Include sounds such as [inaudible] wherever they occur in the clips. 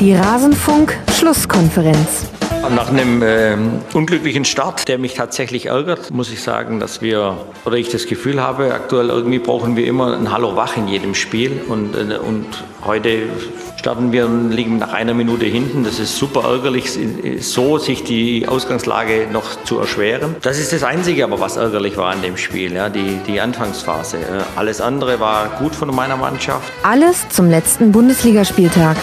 Die Rasenfunk-Schlusskonferenz. Nach einem äh, unglücklichen Start, der mich tatsächlich ärgert, muss ich sagen, dass wir, oder ich das Gefühl habe, aktuell irgendwie brauchen wir immer ein Hallo wach in jedem Spiel. Und, äh, und heute starten wir und liegen nach einer Minute hinten. Das ist super ärgerlich, so sich die Ausgangslage noch zu erschweren. Das ist das Einzige, aber was ärgerlich war an dem Spiel, ja, die, die Anfangsphase. Alles andere war gut von meiner Mannschaft. Alles zum letzten Bundesligaspieltag.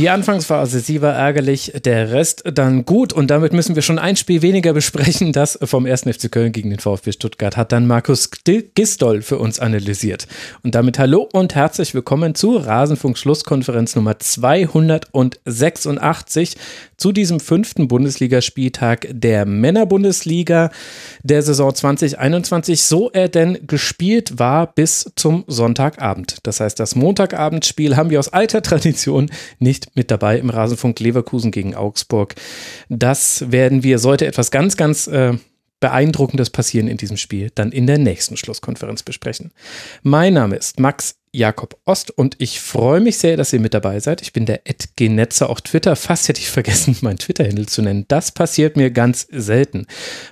Die Anfangsphase, sie war ärgerlich, der Rest dann gut und damit müssen wir schon ein Spiel weniger besprechen. Das vom 1. FC Köln gegen den VfB Stuttgart hat dann Markus Gistol für uns analysiert. Und damit hallo und herzlich willkommen zur Rasenfunk Schlusskonferenz Nummer 286 zu diesem fünften Bundesligaspieltag der Männerbundesliga der Saison 2021, so er denn gespielt war bis zum Sonntagabend. Das heißt, das Montagabendspiel haben wir aus alter Tradition nicht mit dabei im Rasenfunk Leverkusen gegen Augsburg. Das werden wir, sollte etwas ganz, ganz äh, Beeindruckendes passieren in diesem Spiel, dann in der nächsten Schlusskonferenz besprechen. Mein Name ist Max Jakob Ost und ich freue mich sehr, dass ihr mit dabei seid. Ich bin der Ed Genetzer auf Twitter. Fast hätte ich vergessen, [laughs] mein Twitter-Handle zu nennen. Das passiert mir ganz selten.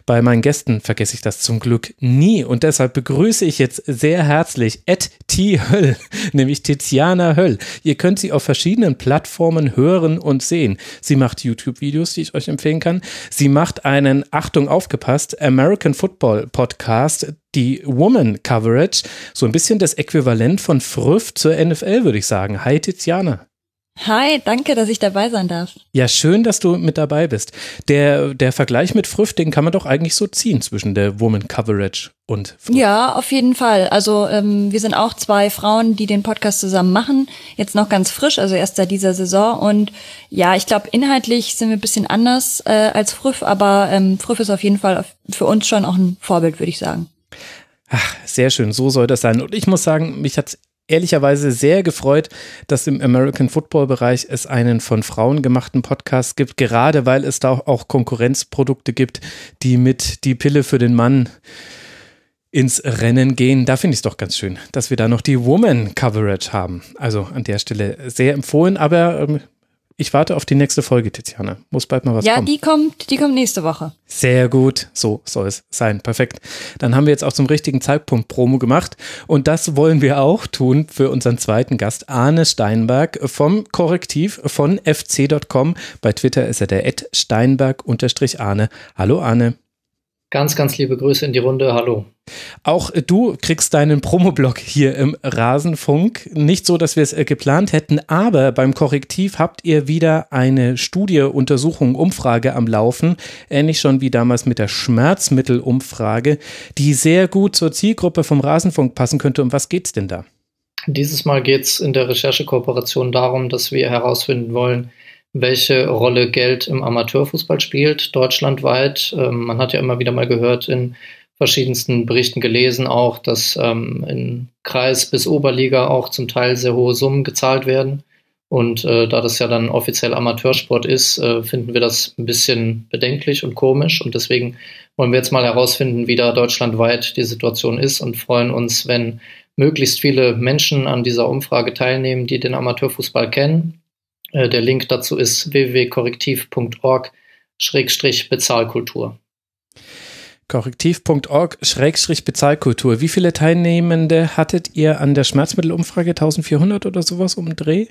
Bei meinen Gästen vergesse ich das zum Glück nie und deshalb begrüße ich jetzt sehr herzlich Ed. Höll, [laughs] nämlich Tiziana Höll. Ihr könnt sie auf verschiedenen Plattformen hören und sehen. Sie macht YouTube-Videos, die ich euch empfehlen kann. Sie macht einen, Achtung, aufgepasst, American Football Podcast, die Woman Coverage, so ein bisschen das Äquivalent von Früff zur NFL, würde ich sagen. Hi Tiziana. Hi, danke, dass ich dabei sein darf. Ja, schön, dass du mit dabei bist. Der, der Vergleich mit Früff, den kann man doch eigentlich so ziehen zwischen der Woman Coverage und Früff. Ja, auf jeden Fall. Also ähm, wir sind auch zwei Frauen, die den Podcast zusammen machen. Jetzt noch ganz frisch, also erst seit dieser Saison. Und ja, ich glaube, inhaltlich sind wir ein bisschen anders äh, als Früff, aber ähm, Früff ist auf jeden Fall für uns schon auch ein Vorbild, würde ich sagen. Ach, sehr schön, so soll das sein. Und ich muss sagen, mich hat ehrlicherweise sehr gefreut, dass im American Football Bereich es einen von Frauen gemachten Podcast gibt, gerade weil es da auch Konkurrenzprodukte gibt, die mit die Pille für den Mann ins Rennen gehen. Da finde ich es doch ganz schön, dass wir da noch die Woman Coverage haben. Also an der Stelle sehr empfohlen, aber ähm, ich warte auf die nächste Folge, Tiziana. Muss bald mal was ja, kommen. Ja, die kommt, die kommt nächste Woche. Sehr gut. So soll es sein. Perfekt. Dann haben wir jetzt auch zum richtigen Zeitpunkt Promo gemacht. Und das wollen wir auch tun für unseren zweiten Gast, Arne Steinberg vom Korrektiv von fc.com. Bei Twitter ist er der Ed Steinberg-Arne. Hallo Arne. Ganz, ganz liebe Grüße in die Runde. Hallo. Auch du kriegst deinen Promoblock hier im Rasenfunk. Nicht so, dass wir es äh, geplant hätten, aber beim Korrektiv habt ihr wieder eine Studie, Untersuchung, Umfrage am Laufen. Ähnlich schon wie damals mit der Schmerzmittelumfrage, die sehr gut zur Zielgruppe vom Rasenfunk passen könnte. Um was geht's denn da? Dieses Mal geht es in der Recherchekooperation darum, dass wir herausfinden wollen, welche Rolle Geld im Amateurfußball spielt, deutschlandweit. Ähm, man hat ja immer wieder mal gehört in verschiedensten Berichten gelesen auch, dass ähm, in Kreis bis Oberliga auch zum Teil sehr hohe Summen gezahlt werden. Und äh, da das ja dann offiziell Amateursport ist, äh, finden wir das ein bisschen bedenklich und komisch. Und deswegen wollen wir jetzt mal herausfinden, wie da deutschlandweit die Situation ist und freuen uns, wenn möglichst viele Menschen an dieser Umfrage teilnehmen, die den Amateurfußball kennen der Link dazu ist www.korrektiv.org-bezahlkultur. Korrektiv.org-bezahlkultur. Wie viele Teilnehmende hattet ihr an der Schmerzmittelumfrage? 1400 oder sowas um Dreh?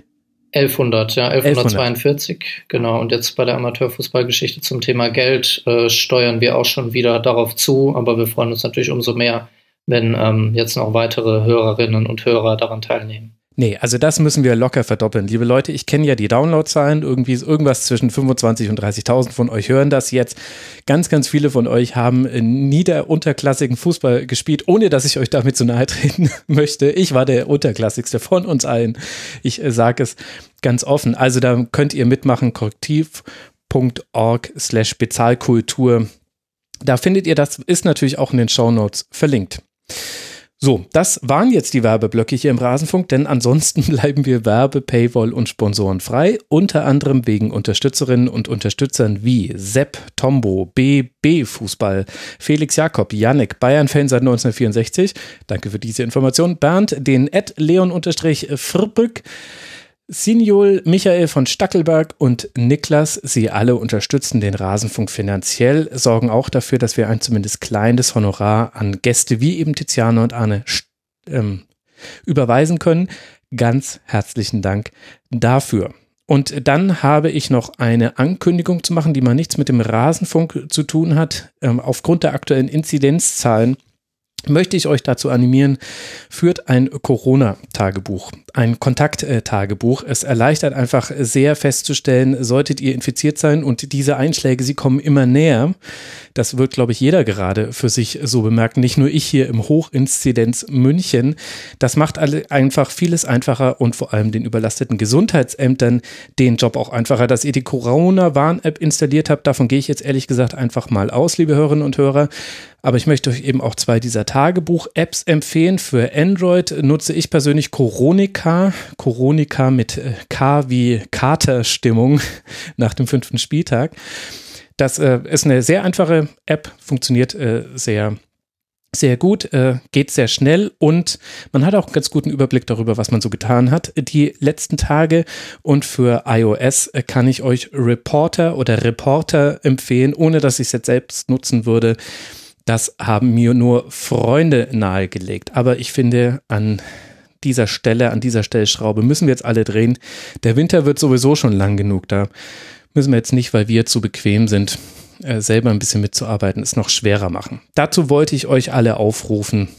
1100, ja, 1142, 1100. genau. Und jetzt bei der Amateurfußballgeschichte zum Thema Geld äh, steuern wir auch schon wieder darauf zu, aber wir freuen uns natürlich umso mehr, wenn ähm, jetzt noch weitere Hörerinnen und Hörer daran teilnehmen. Nee, also das müssen wir locker verdoppeln. Liebe Leute, ich kenne ja die Downloadzahlen. Irgendwie ist irgendwas zwischen 25 und 30.000 von euch hören das jetzt. Ganz, ganz viele von euch haben nieder unterklassigen Fußball gespielt, ohne dass ich euch damit zu nahe treten [laughs] möchte. Ich war der unterklassigste von uns allen. Ich äh, sage es ganz offen. Also da könnt ihr mitmachen. Korrektiv.org slash Bezahlkultur. Da findet ihr das, ist natürlich auch in den Show Notes verlinkt. So, das waren jetzt die Werbeblöcke hier im Rasenfunk, denn ansonsten [laughs] bleiben wir Werbe, Paywall und Sponsoren frei, unter anderem wegen Unterstützerinnen und Unterstützern wie Sepp, Tombo, BB Fußball, Felix Jakob, Yannick, Bayern-Fan seit 1964, danke für diese Information, Bernd, den Ed Leon-Frbrück, Signol, Michael von Stackelberg und Niklas, sie alle unterstützen den Rasenfunk finanziell, sorgen auch dafür, dass wir ein zumindest kleines Honorar an Gäste wie eben Tiziana und Arne ähm, überweisen können. Ganz herzlichen Dank dafür. Und dann habe ich noch eine Ankündigung zu machen, die mal nichts mit dem Rasenfunk zu tun hat. Ähm, aufgrund der aktuellen Inzidenzzahlen möchte ich euch dazu animieren, führt ein Corona-Tagebuch, ein Kontakt-Tagebuch. Es erleichtert einfach sehr festzustellen, solltet ihr infiziert sein und diese Einschläge, sie kommen immer näher. Das wird, glaube ich, jeder gerade für sich so bemerken. Nicht nur ich hier im Hochinzidenz München. Das macht alle einfach vieles einfacher und vor allem den überlasteten Gesundheitsämtern den Job auch einfacher. Dass ihr die Corona-Warn-App installiert habt, davon gehe ich jetzt ehrlich gesagt einfach mal aus, liebe Hörerinnen und Hörer. Aber ich möchte euch eben auch zwei dieser Tagebuch-Apps empfehlen. Für Android nutze ich persönlich Coronica. Coronica mit äh, K wie Katerstimmung [laughs] nach dem fünften Spieltag. Das äh, ist eine sehr einfache App, funktioniert äh, sehr sehr gut, äh, geht sehr schnell und man hat auch einen ganz guten Überblick darüber, was man so getan hat die letzten Tage. Und für iOS äh, kann ich euch Reporter oder Reporter empfehlen, ohne dass ich es jetzt selbst nutzen würde. Das haben mir nur Freunde nahegelegt. Aber ich finde, an dieser Stelle, an dieser Stellschraube müssen wir jetzt alle drehen. Der Winter wird sowieso schon lang genug. Da müssen wir jetzt nicht, weil wir zu bequem sind, äh, selber ein bisschen mitzuarbeiten, es noch schwerer machen. Dazu wollte ich euch alle aufrufen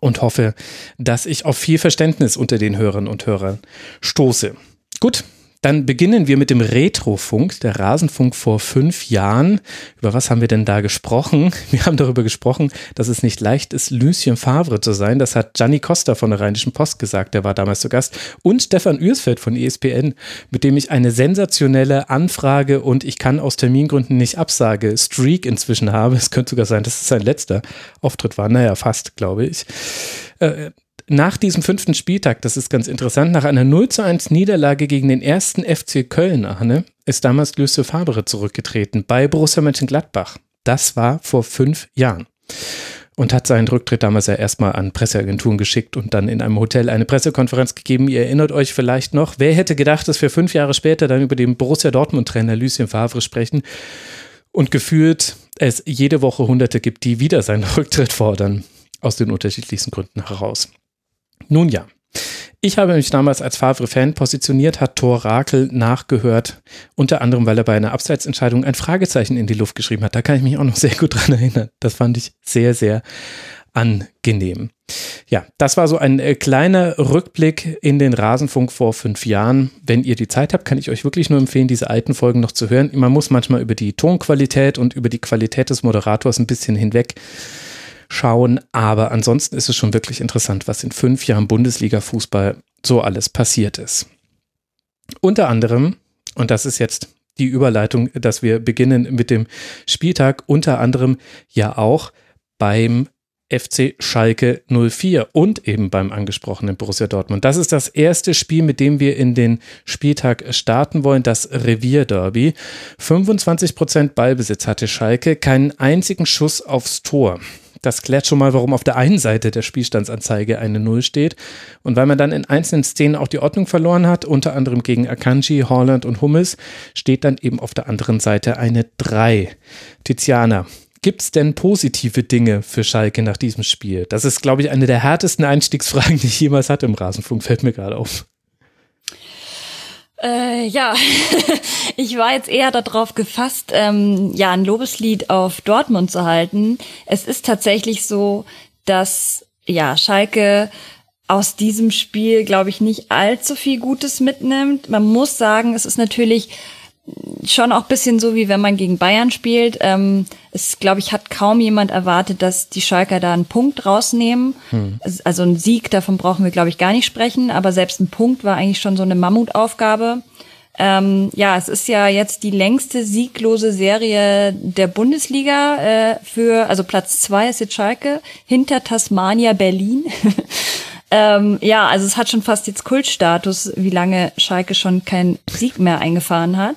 und hoffe, dass ich auf viel Verständnis unter den Hörern und Hörern stoße. Gut, dann beginnen wir mit dem Retrofunk, der Rasenfunk vor fünf Jahren. Über was haben wir denn da gesprochen? [laughs] Wir haben darüber gesprochen, dass es nicht leicht ist, Lucien Favre zu sein. Das hat Gianni Costa von der Rheinischen Post gesagt, der war damals zu Gast. Und Stefan Ürsfeld von ESPN, mit dem ich eine sensationelle Anfrage und ich kann aus Termingründen nicht absage, Streak inzwischen habe. Es könnte sogar sein, dass es sein letzter Auftritt war. Naja, fast, glaube ich. Äh, nach diesem fünften Spieltag, das ist ganz interessant, nach einer 0 zu 1 Niederlage gegen den ersten FC Köln, Arne, ist damals Lucien Fabre zurückgetreten bei Borussia Mönchengladbach. Das war vor fünf Jahren. Und hat seinen Rücktritt damals ja erstmal an Presseagenturen geschickt und dann in einem Hotel eine Pressekonferenz gegeben. Ihr erinnert euch vielleicht noch, wer hätte gedacht, dass wir fünf Jahre später dann über den Borussia Dortmund-Trainer Lucien Favre sprechen und gefühlt es jede Woche Hunderte gibt, die wieder seinen [laughs] Rücktritt fordern, aus den unterschiedlichsten Gründen heraus. Nun ja. Ich habe mich damals als Favre-Fan positioniert, hat Thor Rakel nachgehört, unter anderem, weil er bei einer Abseitsentscheidung ein Fragezeichen in die Luft geschrieben hat. Da kann ich mich auch noch sehr gut dran erinnern. Das fand ich sehr, sehr angenehm. Ja, das war so ein äh, kleiner Rückblick in den Rasenfunk vor fünf Jahren. Wenn ihr die Zeit habt, kann ich euch wirklich nur empfehlen, diese alten Folgen noch zu hören. Man muss manchmal über die Tonqualität und über die Qualität des Moderators ein bisschen hinweg schauen. Aber ansonsten ist es schon wirklich interessant, was in fünf Jahren Bundesliga-Fußball so alles passiert ist. Unter anderem, und das ist jetzt die Überleitung, dass wir beginnen mit dem Spieltag, unter anderem ja auch beim FC Schalke 04 und eben beim angesprochenen Borussia Dortmund. Das ist das erste Spiel, mit dem wir in den Spieltag starten wollen, das Revierderby. 25 Prozent Ballbesitz hatte Schalke, keinen einzigen Schuss aufs Tor. Das klärt schon mal, warum auf der einen Seite der Spielstandsanzeige eine Null steht. Und weil man dann in einzelnen Szenen auch die Ordnung verloren hat, unter anderem gegen Akanji, Holland und Hummels, steht dann eben auf der anderen Seite eine 3. Tiziana, Gibt es denn positive Dinge für Schalke nach diesem Spiel? Das ist, glaube ich, eine der härtesten Einstiegsfragen, die ich jemals hatte im Rasenfunk, fällt mir gerade auf. Äh, ja, [laughs] ich war jetzt eher darauf gefasst, ähm, ja, ein Lobeslied auf Dortmund zu halten. Es ist tatsächlich so, dass ja Schalke aus diesem Spiel, glaube ich, nicht allzu viel Gutes mitnimmt. Man muss sagen, es ist natürlich schon auch bisschen so, wie wenn man gegen Bayern spielt. Ähm, es, glaube ich, hat kaum jemand erwartet, dass die Schalker da einen Punkt rausnehmen. Hm. Also ein Sieg, davon brauchen wir, glaube ich, gar nicht sprechen. Aber selbst ein Punkt war eigentlich schon so eine Mammutaufgabe. Ähm, ja, es ist ja jetzt die längste sieglose Serie der Bundesliga äh, für, also Platz zwei ist jetzt Schalke, hinter Tasmania Berlin. [laughs] ähm, ja, also es hat schon fast jetzt Kultstatus, wie lange Schalke schon keinen Sieg mehr eingefahren hat.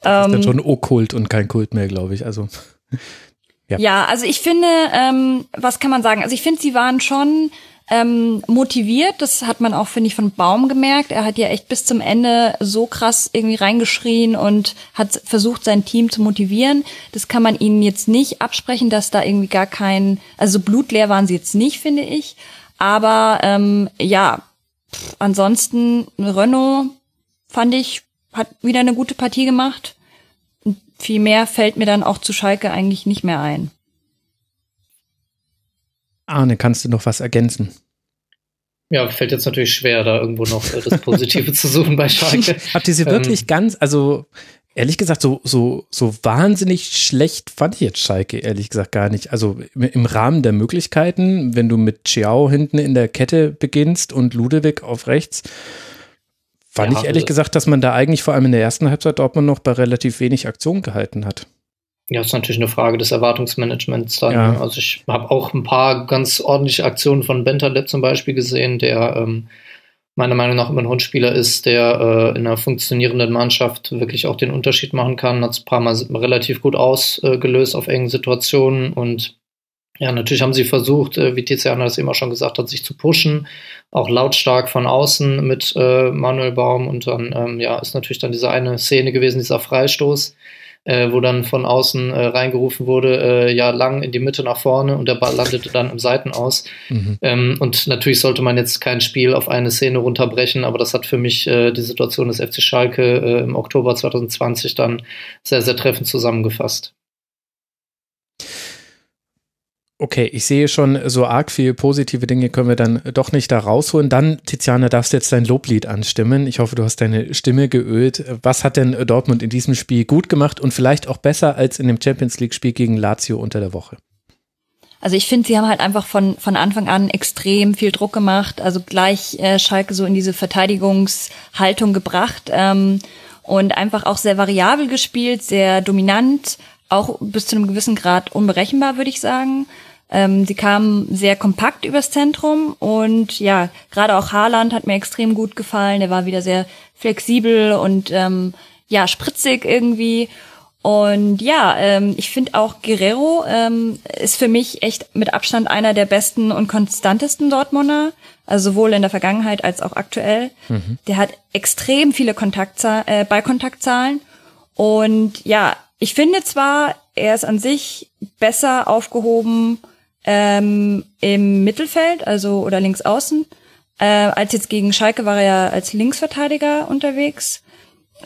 Das ist dann ähm, schon Okkult und kein Kult mehr, glaube ich. Also [laughs] ja. ja, also ich finde, ähm, was kann man sagen? Also ich finde, sie waren schon ähm, motiviert. Das hat man auch, finde ich, von Baum gemerkt. Er hat ja echt bis zum Ende so krass irgendwie reingeschrien und hat versucht, sein Team zu motivieren. Das kann man ihnen jetzt nicht absprechen, dass da irgendwie gar kein, also blutleer waren sie jetzt nicht, finde ich. Aber ähm, ja, pff, ansonsten Renault fand ich, hat wieder eine gute Partie gemacht viel mehr fällt mir dann auch zu Schalke eigentlich nicht mehr ein. Arne, kannst du noch was ergänzen? Ja, fällt jetzt natürlich schwer, da irgendwo noch das Positive [laughs] zu suchen bei Schalke. Habt ihr sie wirklich ähm, ganz, also ehrlich gesagt, so, so, so wahnsinnig schlecht fand ich jetzt Schalke, ehrlich gesagt, gar nicht. Also im Rahmen der Möglichkeiten, wenn du mit Chiao hinten in der Kette beginnst und Ludewig auf rechts, Fand ja, ich ehrlich also, gesagt, dass man da eigentlich vor allem in der ersten Halbzeit Dortmund noch bei relativ wenig Aktion gehalten hat. Ja, ist natürlich eine Frage des Erwartungsmanagements dann. Ja. Also ich habe auch ein paar ganz ordentliche Aktionen von Bentaleb zum Beispiel gesehen, der ähm, meiner Meinung nach immer ein Hundspieler ist, der äh, in einer funktionierenden Mannschaft wirklich auch den Unterschied machen kann. Hat es ein paar Mal relativ gut ausgelöst auf engen Situationen und ja, natürlich haben sie versucht, äh, wie Tiziana das eben auch schon gesagt hat, sich zu pushen, auch lautstark von außen mit äh, Manuel Baum und dann ähm, ja ist natürlich dann diese eine Szene gewesen, dieser Freistoß, äh, wo dann von außen äh, reingerufen wurde, äh, ja lang in die Mitte nach vorne und der Ball landete dann im Seitenaus. Mhm. Ähm, und natürlich sollte man jetzt kein Spiel auf eine Szene runterbrechen, aber das hat für mich äh, die Situation des FC Schalke äh, im Oktober 2020 dann sehr sehr treffend zusammengefasst. Okay, ich sehe schon, so arg viele positive Dinge können wir dann doch nicht da rausholen. Dann, Tiziana, darfst du jetzt dein Loblied anstimmen. Ich hoffe, du hast deine Stimme geölt. Was hat denn Dortmund in diesem Spiel gut gemacht und vielleicht auch besser als in dem Champions League-Spiel gegen Lazio unter der Woche? Also ich finde, sie haben halt einfach von, von Anfang an extrem viel Druck gemacht, also gleich äh, Schalke so in diese Verteidigungshaltung gebracht ähm, und einfach auch sehr variabel gespielt, sehr dominant, auch bis zu einem gewissen Grad unberechenbar, würde ich sagen. Ähm, sie kamen sehr kompakt übers Zentrum und ja, gerade auch Haaland hat mir extrem gut gefallen. Der war wieder sehr flexibel und ähm, ja, spritzig irgendwie. Und ja, ähm, ich finde auch Guerrero ähm, ist für mich echt mit Abstand einer der besten und konstantesten Dortmunder, also sowohl in der Vergangenheit als auch aktuell. Mhm. Der hat extrem viele Kontaktzahl äh, Ballkontaktzahlen und ja, ich finde zwar, er ist an sich besser aufgehoben ähm, im Mittelfeld, also oder links außen, äh, als jetzt gegen Schalke war er ja als Linksverteidiger unterwegs.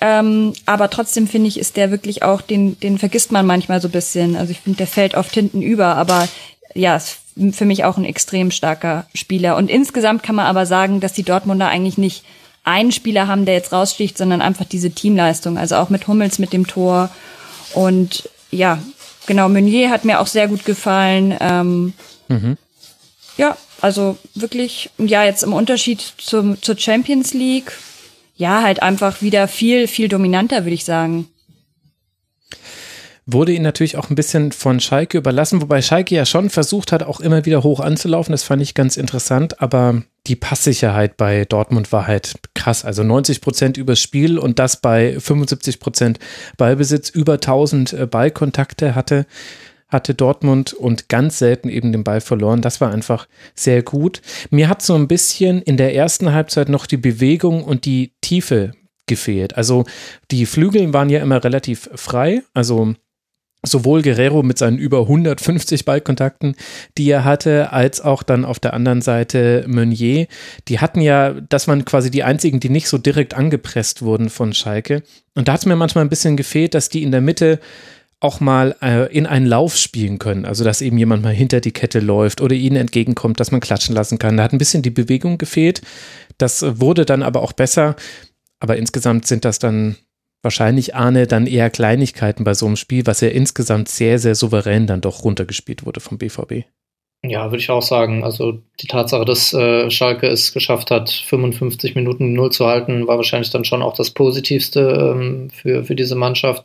Ähm, aber trotzdem finde ich, ist der wirklich auch, den, den vergisst man manchmal so ein bisschen. Also ich finde, der fällt oft hinten über, aber ja, ist für mich auch ein extrem starker Spieler. Und insgesamt kann man aber sagen, dass die Dortmunder eigentlich nicht einen Spieler haben, der jetzt raussticht, sondern einfach diese Teamleistung. Also auch mit Hummels mit dem Tor. Und ja, genau, Meunier hat mir auch sehr gut gefallen. Ähm, mhm. Ja, also wirklich, ja, jetzt im Unterschied zum, zur Champions League, ja, halt einfach wieder viel, viel dominanter, würde ich sagen wurde ihn natürlich auch ein bisschen von Schalke überlassen, wobei Schalke ja schon versucht hat, auch immer wieder hoch anzulaufen. Das fand ich ganz interessant, aber die Passsicherheit bei Dortmund war halt krass. Also 90 Prozent übers Spiel und das bei 75 Prozent Ballbesitz. Über 1000 äh, Ballkontakte hatte, hatte Dortmund und ganz selten eben den Ball verloren. Das war einfach sehr gut. Mir hat so ein bisschen in der ersten Halbzeit noch die Bewegung und die Tiefe gefehlt. Also die Flügel waren ja immer relativ frei. Also sowohl Guerrero mit seinen über 150 Ballkontakten, die er hatte, als auch dann auf der anderen Seite Meunier. Die hatten ja, das waren quasi die einzigen, die nicht so direkt angepresst wurden von Schalke. Und da hat es mir manchmal ein bisschen gefehlt, dass die in der Mitte auch mal äh, in einen Lauf spielen können. Also, dass eben jemand mal hinter die Kette läuft oder ihnen entgegenkommt, dass man klatschen lassen kann. Da hat ein bisschen die Bewegung gefehlt. Das wurde dann aber auch besser. Aber insgesamt sind das dann wahrscheinlich Arne dann eher Kleinigkeiten bei so einem Spiel, was ja insgesamt sehr, sehr souverän dann doch runtergespielt wurde vom BVB. Ja, würde ich auch sagen. Also die Tatsache, dass äh, Schalke es geschafft hat, 55 Minuten Null zu halten, war wahrscheinlich dann schon auch das Positivste ähm, für, für diese Mannschaft.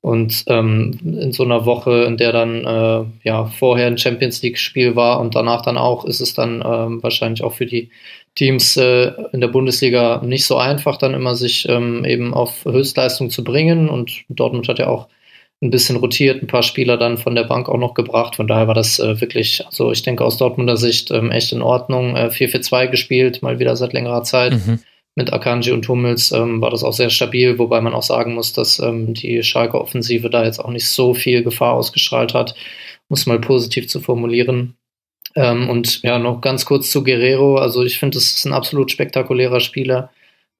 Und ähm, in so einer Woche, in der dann äh, ja vorher ein Champions League-Spiel war und danach dann auch, ist es dann ähm, wahrscheinlich auch für die Teams äh, in der Bundesliga nicht so einfach, dann immer sich ähm, eben auf Höchstleistung zu bringen. Und Dortmund hat ja auch ein bisschen rotiert, ein paar Spieler dann von der Bank auch noch gebracht. Von daher war das äh, wirklich, also ich denke aus Dortmunder Sicht ähm, echt in Ordnung. Äh, 4-4-2 gespielt, mal wieder seit längerer Zeit. Mhm. Mit Akanji und Hummels ähm, war das auch sehr stabil, wobei man auch sagen muss, dass ähm, die Schalke Offensive da jetzt auch nicht so viel Gefahr ausgestrahlt hat, muss mal positiv zu formulieren. Ähm, und ja, noch ganz kurz zu Guerrero. Also ich finde, es ist ein absolut spektakulärer Spieler,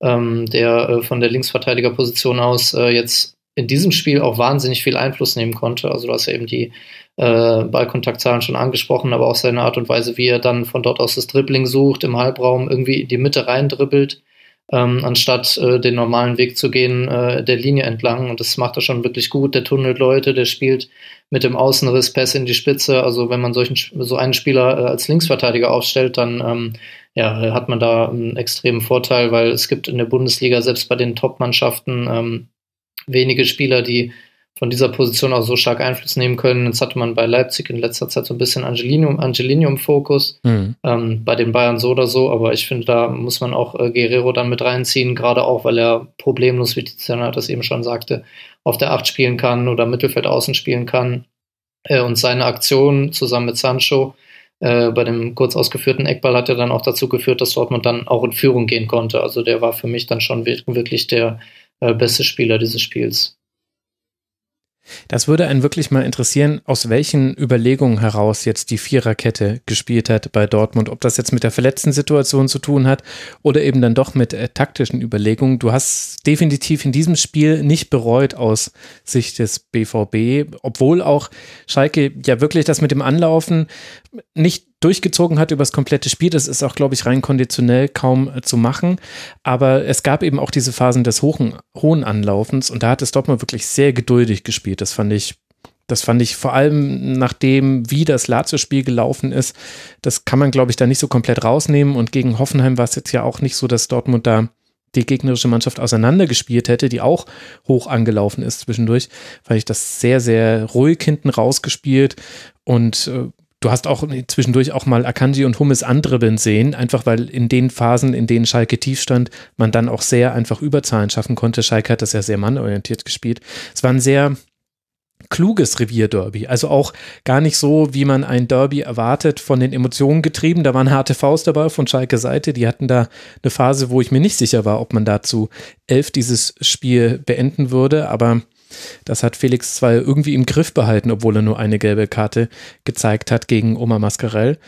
ähm, der äh, von der Linksverteidigerposition aus äh, jetzt in diesem Spiel auch wahnsinnig viel Einfluss nehmen konnte. Also du hast ja eben die äh, Ballkontaktzahlen schon angesprochen, aber auch seine Art und Weise, wie er dann von dort aus das Dribbling sucht, im Halbraum irgendwie in die Mitte reindribbelt, ähm, anstatt äh, den normalen Weg zu gehen, äh, der Linie entlang. Und das macht er schon wirklich gut. Der tunnelt Leute, der spielt mit dem Außenriss Pass in die Spitze. Also wenn man solchen, so einen Spieler äh, als Linksverteidiger aufstellt, dann ähm, ja, hat man da einen extremen Vorteil, weil es gibt in der Bundesliga selbst bei den Top-Mannschaften ähm, wenige Spieler, die von dieser Position auch so stark Einfluss nehmen können. Jetzt hatte man bei Leipzig in letzter Zeit so ein bisschen Angelino im Fokus, mhm. ähm, bei den Bayern so oder so, aber ich finde, da muss man auch äh, Guerrero dann mit reinziehen, gerade auch, weil er problemlos, wie Tiziana das eben schon sagte, auf der Acht spielen kann oder Mittelfeld außen spielen kann. Äh, und seine Aktion zusammen mit Sancho äh, bei dem kurz ausgeführten Eckball hat er dann auch dazu geführt, dass Dortmund dann auch in Führung gehen konnte. Also der war für mich dann schon wirklich der äh, beste Spieler dieses Spiels. Das würde einen wirklich mal interessieren, aus welchen Überlegungen heraus jetzt die Viererkette gespielt hat bei Dortmund. Ob das jetzt mit der verletzten Situation zu tun hat oder eben dann doch mit äh, taktischen Überlegungen. Du hast definitiv in diesem Spiel nicht bereut aus Sicht des BVB, obwohl auch Schalke ja wirklich das mit dem Anlaufen nicht durchgezogen hat über das komplette Spiel. Das ist auch, glaube ich, rein konditionell kaum äh, zu machen. Aber es gab eben auch diese Phasen des hohen, hohen Anlaufens und da hat es Dortmund wirklich sehr geduldig gespielt. Das fand ich das fand ich vor allem nachdem, wie das Lazio-Spiel gelaufen ist, das kann man, glaube ich, da nicht so komplett rausnehmen. Und gegen Hoffenheim war es jetzt ja auch nicht so, dass Dortmund da die gegnerische Mannschaft auseinandergespielt hätte, die auch hoch angelaufen ist zwischendurch, weil ich das sehr, sehr ruhig hinten rausgespielt und äh, Du hast auch zwischendurch auch mal Akanji und Hummes andribbeln sehen, einfach weil in den Phasen, in denen Schalke tief stand, man dann auch sehr einfach Überzahlen schaffen konnte. Schalke hat das ja sehr mannorientiert gespielt. Es war ein sehr kluges Revierderby. Also auch gar nicht so, wie man ein Derby erwartet, von den Emotionen getrieben. Da waren harte Faust dabei von Schalke Seite. Die hatten da eine Phase, wo ich mir nicht sicher war, ob man dazu elf dieses Spiel beenden würde. Aber das hat Felix zwar irgendwie im Griff behalten, obwohl er nur eine gelbe Karte gezeigt hat gegen Oma Mascarell.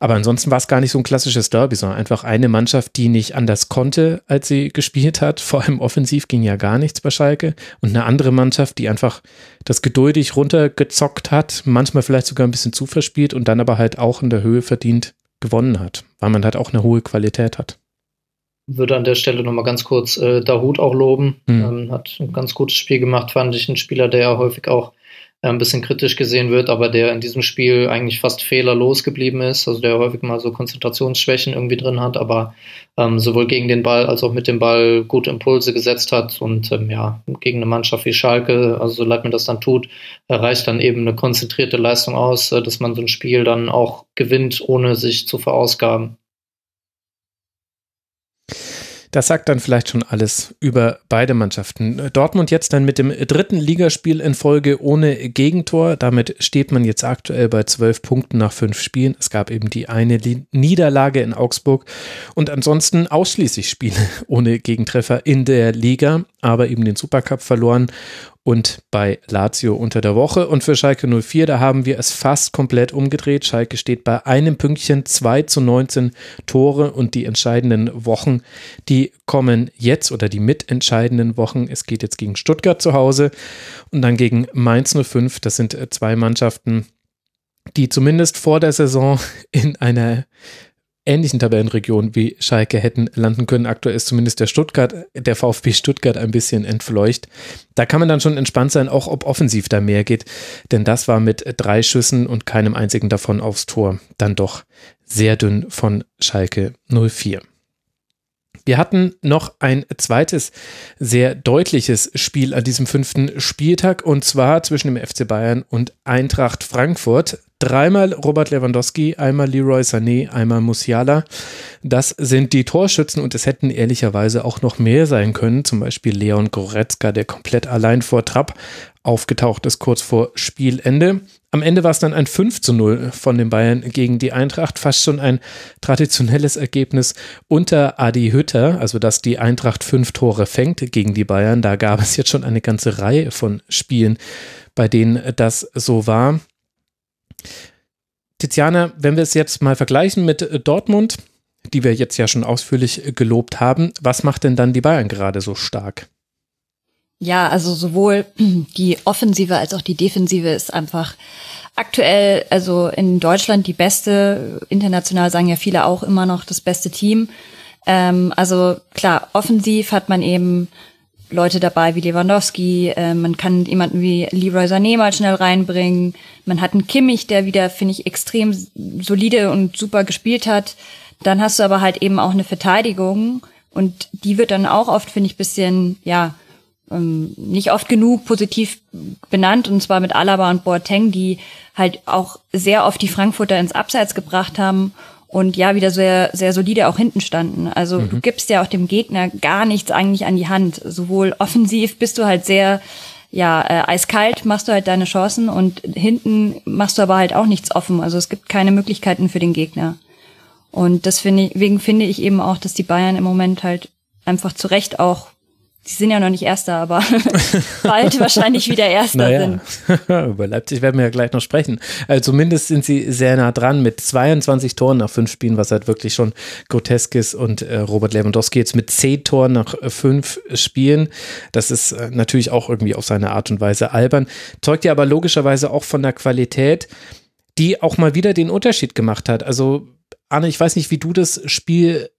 Aber ansonsten war es gar nicht so ein klassisches Derby, sondern einfach eine Mannschaft, die nicht anders konnte, als sie gespielt hat. [laughs] Vor allem offensiv ging ja gar nichts bei Schalke. Und eine andere Mannschaft, die einfach das geduldig runtergezockt hat, manchmal vielleicht sogar ein bisschen zu verspielt und dann aber halt auch in der Höhe verdient gewonnen hat, weil man halt auch eine hohe Qualität hat würde an der Stelle nochmal ganz kurz äh, Dahut auch loben. Mhm. Ähm, hat ein ganz gutes Spiel gemacht, fand ich. Ein Spieler, der ja häufig auch äh, ein bisschen kritisch gesehen wird, aber der in diesem Spiel eigentlich fast fehlerlos geblieben ist. Also der häufig mal so Konzentrationsschwächen irgendwie drin hat, aber ähm, sowohl gegen den Ball als auch mit dem Ball gute Impulse gesetzt hat. Und ähm, ja, gegen eine Mannschaft wie Schalke, also so leid mir das dann tut, reicht dann eben eine konzentrierte Leistung aus, äh, dass man so ein Spiel dann auch gewinnt, ohne sich zu verausgaben. Das sagt dann vielleicht schon alles über beide Mannschaften. Dortmund jetzt dann mit dem dritten Ligaspiel in Folge ohne Gegentor. Damit steht man jetzt aktuell bei zwölf Punkten nach fünf Spielen. Es gab eben die eine Niederlage in Augsburg und ansonsten ausschließlich Spiele [laughs] ohne Gegentreffer in der Liga, aber eben den Supercup verloren und bei Lazio unter der Woche. Und für Schalke 04, da haben wir es fast komplett umgedreht. Schalke steht bei einem Pünktchen, 2 zu 19 Tore und die entscheidenden Wochen, die kommen jetzt oder die mitentscheidenden Wochen. Es geht jetzt gegen Stuttgart zu Hause und dann gegen Mainz 05. Das sind zwei Mannschaften, die zumindest vor der Saison [laughs] in einer ähnlichen Tabellenregion wie Schalke hätten landen können. Aktuell ist zumindest der Stuttgart, der VfB Stuttgart ein bisschen entfleucht. Da kann man dann schon entspannt sein, auch ob offensiv da mehr geht, denn das war mit drei Schüssen und keinem einzigen davon aufs Tor dann doch sehr dünn von Schalke 04. Wir hatten noch ein zweites sehr deutliches Spiel an diesem fünften Spieltag und zwar zwischen dem FC Bayern und Eintracht Frankfurt. Dreimal Robert Lewandowski, einmal Leroy Sané, einmal Musiala. Das sind die Torschützen und es hätten ehrlicherweise auch noch mehr sein können. Zum Beispiel Leon Goretzka, der komplett allein vor Trapp aufgetaucht ist, kurz vor Spielende. Am Ende war es dann ein 5 zu 0 von den Bayern gegen die Eintracht, fast schon ein traditionelles Ergebnis unter Adi Hütter, also dass die Eintracht fünf Tore fängt gegen die Bayern. Da gab es jetzt schon eine ganze Reihe von Spielen, bei denen das so war. Tiziana, wenn wir es jetzt mal vergleichen mit Dortmund, die wir jetzt ja schon ausführlich gelobt haben, was macht denn dann die Bayern gerade so stark? Ja, also sowohl [clears throat] die Offensive als auch die Defensive ist einfach aktuell, also in Deutschland die beste. International sagen ja viele auch immer noch das beste Team. Ähm, also klar, offensiv hat man eben Leute dabei wie Lewandowski, äh, man kann jemanden wie Leroy Sané mal schnell reinbringen. Man hat einen Kimmich, der wieder, finde ich, extrem solide und super gespielt hat. Dann hast du aber halt eben auch eine Verteidigung und die wird dann auch oft, finde ich, bisschen, ja, ähm, nicht oft genug positiv benannt, und zwar mit Alaba und Boateng, die halt auch sehr oft die Frankfurter ins Abseits gebracht haben und ja, wieder sehr, sehr solide auch hinten standen. Also mhm. du gibst ja auch dem Gegner gar nichts eigentlich an die Hand. Sowohl offensiv bist du halt sehr, ja, äh, eiskalt machst du halt deine Chancen und hinten machst du aber halt auch nichts offen. Also es gibt keine Möglichkeiten für den Gegner. Und das finde ich, wegen finde ich eben auch, dass die Bayern im Moment halt einfach zu Recht auch Sie sind ja noch nicht Erster, aber [laughs] bald [laughs] wahrscheinlich wieder Erster naja. sind. [laughs] Über Leipzig werden wir ja gleich noch sprechen. Also zumindest sind sie sehr nah dran mit 22 Toren nach fünf Spielen, was halt wirklich schon grotesk ist. Und äh, Robert Lewandowski jetzt mit zehn Toren nach äh, fünf Spielen. Das ist äh, natürlich auch irgendwie auf seine Art und Weise albern. Zeugt ja aber logischerweise auch von der Qualität, die auch mal wieder den Unterschied gemacht hat. Also Arne, ich weiß nicht, wie du das Spiel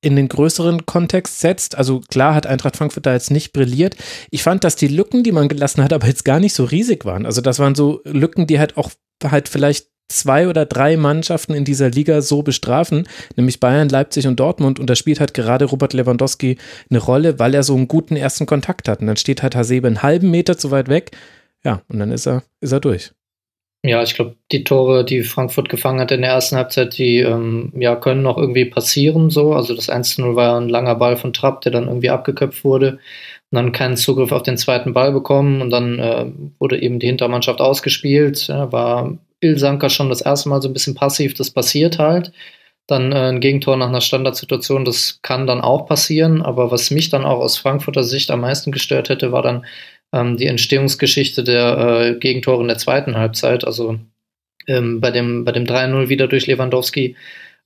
in den größeren Kontext setzt. Also klar hat Eintracht Frankfurt da jetzt nicht brilliert. Ich fand, dass die Lücken, die man gelassen hat, [laughs] aber jetzt gar nicht so riesig waren. Also das waren so Lücken, die halt auch halt vielleicht zwei oder drei Mannschaften in dieser Liga so bestrafen, nämlich Bayern, Leipzig und Dortmund. Und da spielt halt gerade Robert Lewandowski eine Rolle, weil er so einen guten ersten Kontakt hat. Und dann steht halt Hasebe einen halben Meter zu weit weg. Ja, und dann ist er, ist er durch. Ja, ich glaube, die Tore, die Frankfurt gefangen hat in der ersten Halbzeit, die ähm, ja, können noch irgendwie passieren so. Also das 1-0 war ein langer Ball von Trapp, der dann irgendwie abgeköpft wurde und dann keinen Zugriff auf den zweiten Ball bekommen und dann äh, wurde eben die Hintermannschaft ausgespielt. Ja, war Ilsanker schon das erste Mal so ein bisschen passiv, das passiert halt. Dann äh, ein Gegentor nach einer Standardsituation, das kann dann auch passieren. Aber was mich dann auch aus Frankfurter Sicht am meisten gestört hätte, war dann ähm, die Entstehungsgeschichte der äh, Gegentore in der zweiten Halbzeit. Also ähm, bei dem, bei dem 3-0 wieder durch Lewandowski.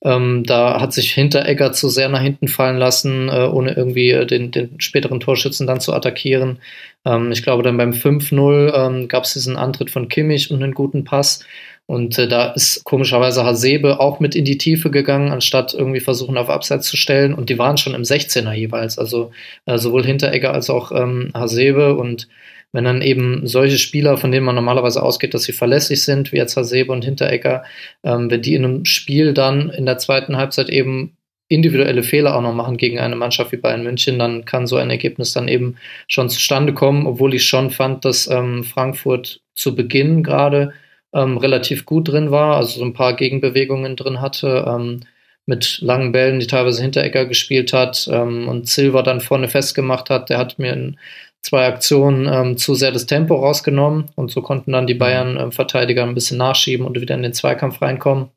Ähm, da hat sich Hinteregger zu sehr nach hinten fallen lassen, äh, ohne irgendwie äh, den, den späteren Torschützen dann zu attackieren. Ähm, ich glaube, dann beim 5-0 ähm, gab es diesen Antritt von Kimmich und einen guten Pass. Und äh, da ist komischerweise Hasebe auch mit in die Tiefe gegangen, anstatt irgendwie versuchen, auf Abseits zu stellen. Und die waren schon im 16er jeweils. Also äh, sowohl Hinteregger als auch ähm, Hasebe. Und wenn dann eben solche Spieler, von denen man normalerweise ausgeht, dass sie verlässlich sind, wie jetzt Hasebe und Hinteregger, ähm, wenn die in einem Spiel dann in der zweiten Halbzeit eben individuelle Fehler auch noch machen gegen eine Mannschaft wie Bayern München, dann kann so ein Ergebnis dann eben schon zustande kommen, obwohl ich schon fand, dass ähm, Frankfurt zu Beginn gerade ähm, relativ gut drin war, also so ein paar Gegenbewegungen drin hatte, ähm, mit langen Bällen, die teilweise Hinteregger gespielt hat ähm, und Silva dann vorne festgemacht hat. Der hat mir in zwei Aktionen ähm, zu sehr das Tempo rausgenommen und so konnten dann die Bayern-Verteidiger ein bisschen nachschieben und wieder in den Zweikampf reinkommen.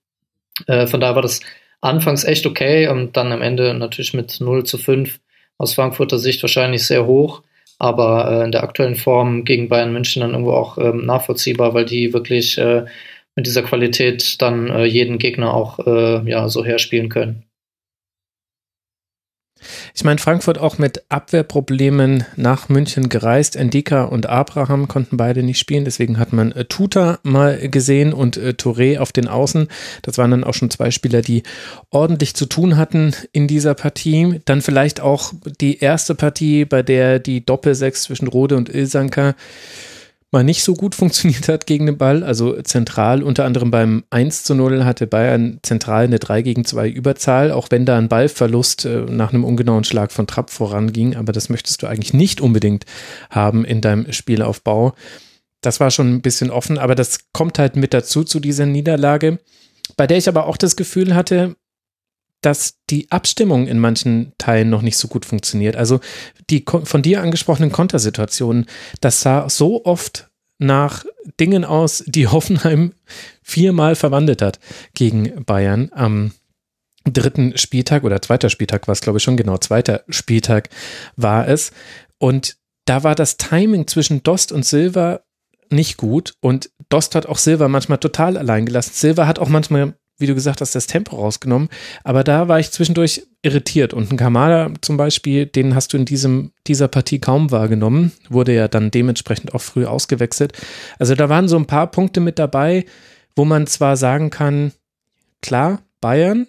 Äh, von daher war das anfangs echt okay und dann am Ende natürlich mit 0 zu 5 aus Frankfurter Sicht wahrscheinlich sehr hoch aber äh, in der aktuellen Form gegen Bayern München dann irgendwo auch ähm, nachvollziehbar, weil die wirklich äh, mit dieser Qualität dann äh, jeden Gegner auch äh, ja so herspielen können. Ich meine, Frankfurt auch mit Abwehrproblemen nach München gereist. Endika und Abraham konnten beide nicht spielen, deswegen hat man äh, Tuta mal gesehen und äh, Touré auf den Außen. Das waren dann auch schon zwei Spieler, die ordentlich zu tun hatten in dieser Partie. Dann vielleicht auch die erste Partie, bei der die Doppelsechs zwischen Rode und Ilsanker mal nicht so gut funktioniert hat gegen den Ball. Also zentral, unter anderem beim 1 zu 0 hatte Bayern zentral eine 3 gegen 2 Überzahl, auch wenn da ein Ballverlust äh, nach einem ungenauen Schlag von Trapp voranging. Aber das möchtest du eigentlich nicht unbedingt haben in deinem Spielaufbau. Das war schon ein bisschen offen, aber das kommt halt mit dazu zu dieser Niederlage, bei der ich aber auch das Gefühl hatte, dass die Abstimmung in manchen Teilen noch nicht so gut funktioniert. Also die von dir angesprochenen Kontersituationen, das sah so oft nach Dingen aus, die [laughs] Hoffenheim viermal verwandelt hat gegen Bayern am dritten Spieltag oder zweiter Spieltag war es, glaube ich, schon genau, zweiter Spieltag war es. Und da war das Timing zwischen Dost und Silva nicht gut und Dost hat auch Silva manchmal total allein gelassen. Silva hat auch manchmal wie du gesagt hast, das Tempo rausgenommen. Aber da war ich zwischendurch irritiert. Und ein Kamada zum Beispiel, den hast du in diesem, dieser Partie kaum wahrgenommen, wurde ja dann dementsprechend auch früh ausgewechselt. Also da waren so ein paar Punkte mit dabei, wo man zwar sagen kann, klar, Bayern,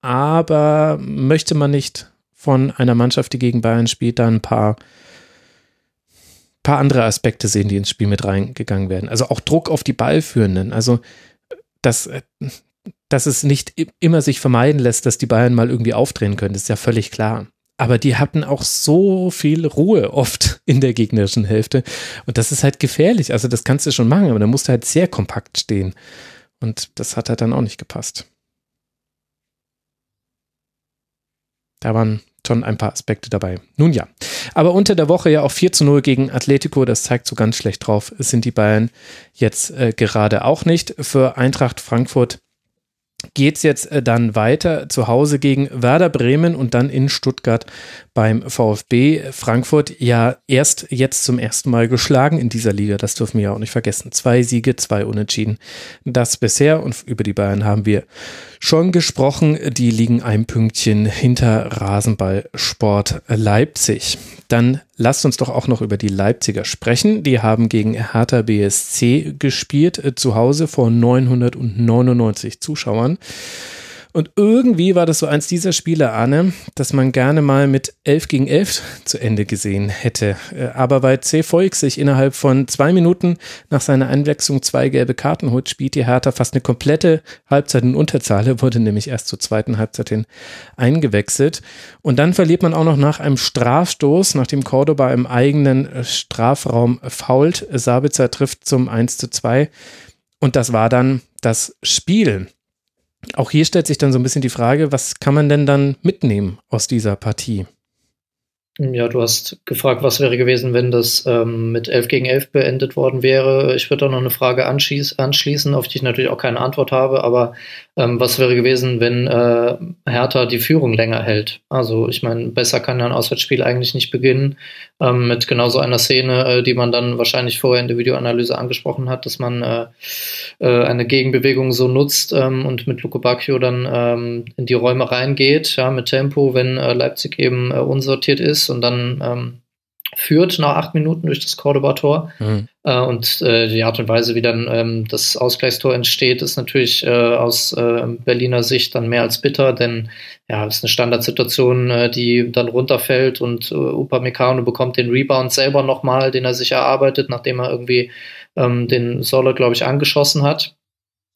aber möchte man nicht von einer Mannschaft, die gegen Bayern spielt, da ein paar paar andere Aspekte sehen, die ins Spiel mit reingegangen werden. Also auch Druck auf die Ballführenden. Also das, dass es nicht immer sich vermeiden lässt, dass die Bayern mal irgendwie aufdrehen können, ist ja völlig klar. Aber die hatten auch so viel Ruhe oft [laughs] in der gegnerischen Hälfte. Und das ist halt gefährlich. Also das kannst du schon machen, aber da musst du halt sehr kompakt stehen. Und das hat halt dann auch nicht gepasst. Da waren schon ein paar Aspekte dabei. Nun ja. Aber unter der Woche ja auch 4 zu 0 gegen Atletico, das zeigt so ganz schlecht drauf, sind die Bayern jetzt äh, gerade auch nicht. Für Eintracht Frankfurt geht es jetzt äh, dann weiter zu Hause gegen Werder Bremen und dann in Stuttgart beim VfB Frankfurt. Ja, erst jetzt zum ersten Mal geschlagen in dieser Liga, das dürfen wir ja auch nicht vergessen. Zwei Siege, zwei Unentschieden. Das bisher und über die Bayern haben wir schon gesprochen. Die liegen ein Pünktchen hinter Rasenballsport Leipzig. Dann lasst uns doch auch noch über die Leipziger sprechen. Die haben gegen Hertha BSC gespielt, äh, zu Hause vor 999 Zuschauern. Und irgendwie war das so eins dieser Spiele, Arne, dass man gerne mal mit 11 gegen 11 zu Ende gesehen hätte. Äh, aber weil C. Volk sich innerhalb von zwei Minuten nach seiner Einwechslung zwei gelbe Karten holt, spielt die Hertha fast eine komplette Halbzeit in Unterzahl, [laughs] wurde nämlich erst zur zweiten Halbzeit hin eingewechselt. Und dann verliert man auch noch nach einem Strafstoß, nachdem Cordoba im eigenen äh, Strafraum fault. Sabitzer trifft zum 1 zu 2. Und das war dann das Spiel. Auch hier stellt sich dann so ein bisschen die Frage, was kann man denn dann mitnehmen aus dieser Partie? Ja, du hast gefragt, was wäre gewesen, wenn das ähm, mit 11 gegen 11 beendet worden wäre. Ich würde auch noch eine Frage anschließ anschließen, auf die ich natürlich auch keine Antwort habe, aber ähm, was wäre gewesen, wenn äh, Hertha die Führung länger hält? Also ich meine, besser kann ja ein Auswärtsspiel eigentlich nicht beginnen ähm, mit genau so einer Szene, äh, die man dann wahrscheinlich vorher in der Videoanalyse angesprochen hat, dass man äh, äh, eine Gegenbewegung so nutzt ähm, und mit Luco Bacchio dann ähm, in die Räume reingeht, ja, mit Tempo, wenn äh, Leipzig eben äh, unsortiert ist und dann ähm, führt nach acht Minuten durch das Cordoba-Tor. Mhm. Äh, und äh, die Art und Weise, wie dann ähm, das Ausgleichstor entsteht, ist natürlich äh, aus äh, Berliner Sicht dann mehr als bitter, denn ja, es ist eine Standardsituation, äh, die dann runterfällt und äh, Upamecano bekommt den Rebound selber nochmal, den er sich erarbeitet, nachdem er irgendwie ähm, den Soller, glaube ich, angeschossen hat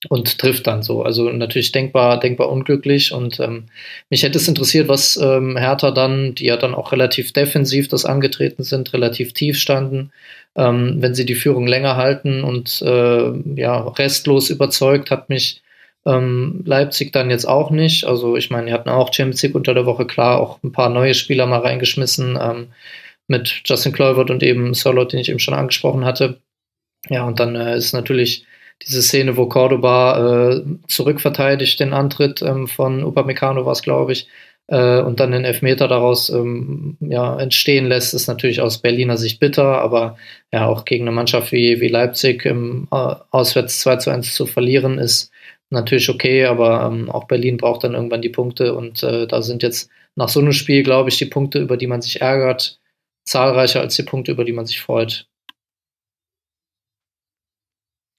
und trifft dann so. Also natürlich denkbar, denkbar unglücklich. Und ähm, mich hätte es interessiert, was ähm, Hertha dann, die ja dann auch relativ defensiv das angetreten sind, relativ tief standen, ähm, wenn sie die Führung länger halten und äh, ja, restlos überzeugt, hat mich ähm, Leipzig dann jetzt auch nicht. Also ich meine, die hatten auch Champions League unter der Woche klar auch ein paar neue Spieler mal reingeschmissen ähm, mit Justin Kluivert und eben Solot, den ich eben schon angesprochen hatte. Ja, und dann äh, ist natürlich diese Szene, wo Cordoba äh, zurückverteidigt den Antritt ähm, von Upamecano war es, glaube ich, äh, und dann den Elfmeter daraus ähm, ja, entstehen lässt, ist natürlich aus Berliner Sicht bitter, aber ja, auch gegen eine Mannschaft wie, wie Leipzig im äh, Auswärts 2 zu 1 zu verlieren, ist natürlich okay, aber ähm, auch Berlin braucht dann irgendwann die Punkte und äh, da sind jetzt nach so einem Spiel, glaube ich, die Punkte, über die man sich ärgert, zahlreicher als die Punkte, über die man sich freut.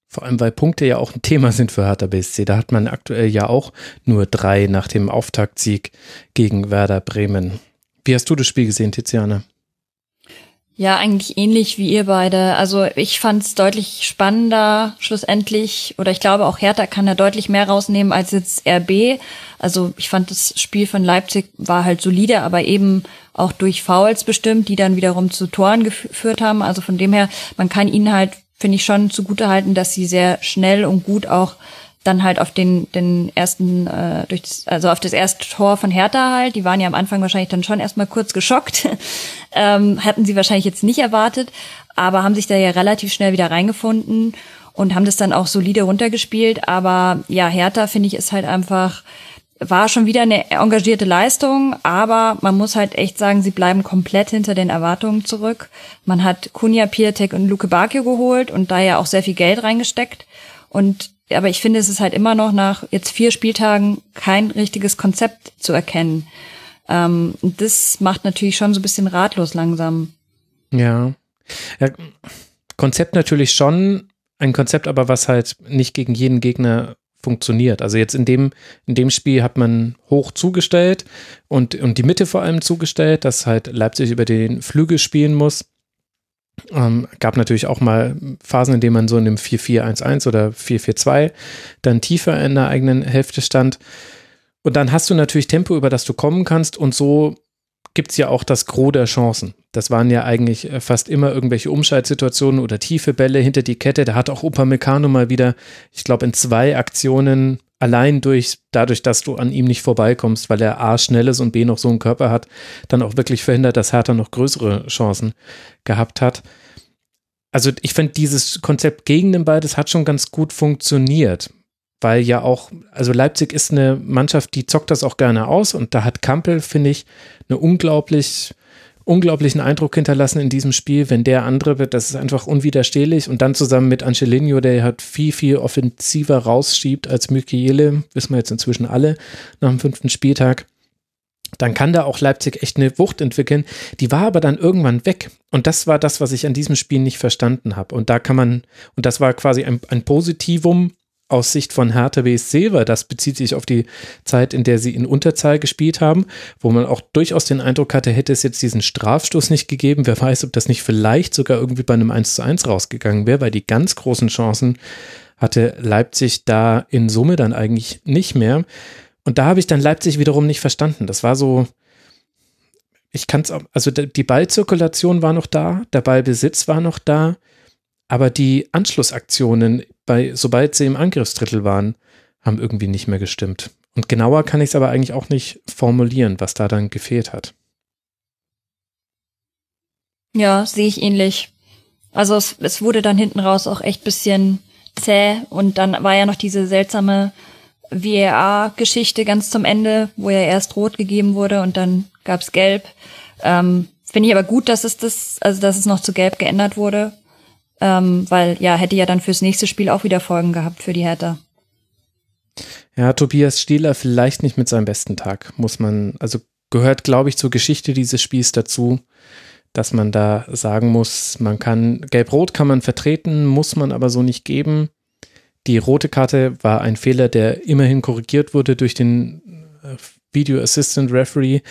Vor allem, weil Punkte ja auch ein Thema sind für Hertha BSC. Da hat man aktuell ja auch nur drei nach dem Auftaktsieg gegen Werder Bremen. Wie hast du das Spiel gesehen, Tiziana? Ja, eigentlich ähnlich wie ihr beide. Also ich fand es deutlich spannender schlussendlich, oder ich glaube auch Hertha kann da deutlich mehr rausnehmen als jetzt RB. Also ich fand das Spiel von Leipzig war halt solide, aber eben auch durch Fouls bestimmt, die dann wiederum zu Toren geführt haben. Also von dem her, man kann ihnen halt, finde ich, schon zugute halten, dass sie sehr schnell und gut auch dann halt auf den, den ersten, äh, durch das, also auf das erste Tor von Hertha halt, die waren ja am Anfang wahrscheinlich dann schon erstmal kurz geschockt, [laughs] ähm, hatten sie wahrscheinlich jetzt nicht erwartet, aber haben sich da ja relativ schnell wieder reingefunden und haben das dann auch solide runtergespielt. Aber ja, Hertha finde ich ist halt einfach, war schon wieder eine engagierte Leistung, aber man muss halt echt sagen, sie bleiben komplett hinter den Erwartungen zurück. Man hat Kunja, Piatek und Luke Bakio geholt und da ja auch sehr viel Geld reingesteckt. Und aber ich finde, es ist halt immer noch nach jetzt vier Spieltagen kein richtiges Konzept zu erkennen. Ähm, das macht natürlich schon so ein bisschen ratlos langsam. Ja. ja. Konzept natürlich schon, ein Konzept aber, was halt nicht gegen jeden Gegner funktioniert. Also jetzt in dem, in dem Spiel hat man hoch zugestellt und, und die Mitte vor allem zugestellt, dass halt Leipzig über den Flügel spielen muss. Ähm, gab natürlich auch mal Phasen, in denen man so in dem 4-4-1-1 oder 4-4-2 dann tiefer in der eigenen Hälfte stand. Und dann hast du natürlich Tempo, über das du kommen kannst und so gibt es ja auch das Gros der Chancen. Das waren ja eigentlich äh, fast immer irgendwelche Umschaltsituationen oder tiefe Bälle hinter die Kette. Da hat auch Upamecano mal wieder, ich glaube, in zwei Aktionen allein durch, dadurch, dass du an ihm nicht vorbeikommst, weil er A schnell ist und B noch so einen Körper hat, dann auch wirklich verhindert, dass Hertha noch größere Chancen gehabt hat. Also ich finde dieses Konzept gegen den Ball, das hat schon ganz gut funktioniert, weil ja auch, also Leipzig ist eine Mannschaft, die zockt das auch gerne aus und da hat Kampel, finde ich, eine unglaublich unglaublichen Eindruck hinterlassen in diesem Spiel, wenn der andere wird, das ist einfach unwiderstehlich und dann zusammen mit Angelino, der hat viel, viel offensiver rausschiebt als Mykiele, wissen wir jetzt inzwischen alle nach dem fünften Spieltag dann kann da auch Leipzig echt eine Wucht entwickeln. Die war aber dann irgendwann weg. Und das war das, was ich an diesem Spiel nicht verstanden habe. Und da kann man, und das war quasi ein, ein Positivum aus Sicht von Hertha BSC, weil das bezieht sich auf die Zeit, in der sie in Unterzahl gespielt haben, wo man auch durchaus den Eindruck hatte, hätte es jetzt diesen Strafstoß nicht gegeben, wer weiß, ob das nicht vielleicht sogar irgendwie bei einem 1 zu 1 rausgegangen wäre, weil die ganz großen Chancen hatte Leipzig da in Summe dann eigentlich nicht mehr. Und da habe ich dann Leipzig wiederum nicht verstanden. Das war so, ich kann es auch, also die Ballzirkulation war noch da, der Ballbesitz war noch da, aber die Anschlussaktionen, bei, sobald sie im Angriffsdrittel waren, haben irgendwie nicht mehr gestimmt. Und genauer kann ich es aber eigentlich auch nicht formulieren, was da dann gefehlt hat. Ja, sehe ich ähnlich. Also es, es wurde dann hinten raus auch echt bisschen zäh und dann war ja noch diese seltsame VAR-Geschichte ganz zum Ende, wo ja erst rot gegeben wurde und dann gab's gelb. Ähm, Finde ich aber gut, dass es das, also dass es noch zu gelb geändert wurde ähm, weil ja, hätte ja dann fürs nächste Spiel auch wieder Folgen gehabt für die Hertha. Ja, Tobias Stieler vielleicht nicht mit seinem besten Tag, muss man, also gehört, glaube ich, zur Geschichte dieses Spiels dazu, dass man da sagen muss, man kann, Gelb-Rot kann man vertreten, muss man aber so nicht geben. Die rote Karte war ein Fehler, der immerhin korrigiert wurde durch den äh, Video Assistant Referee.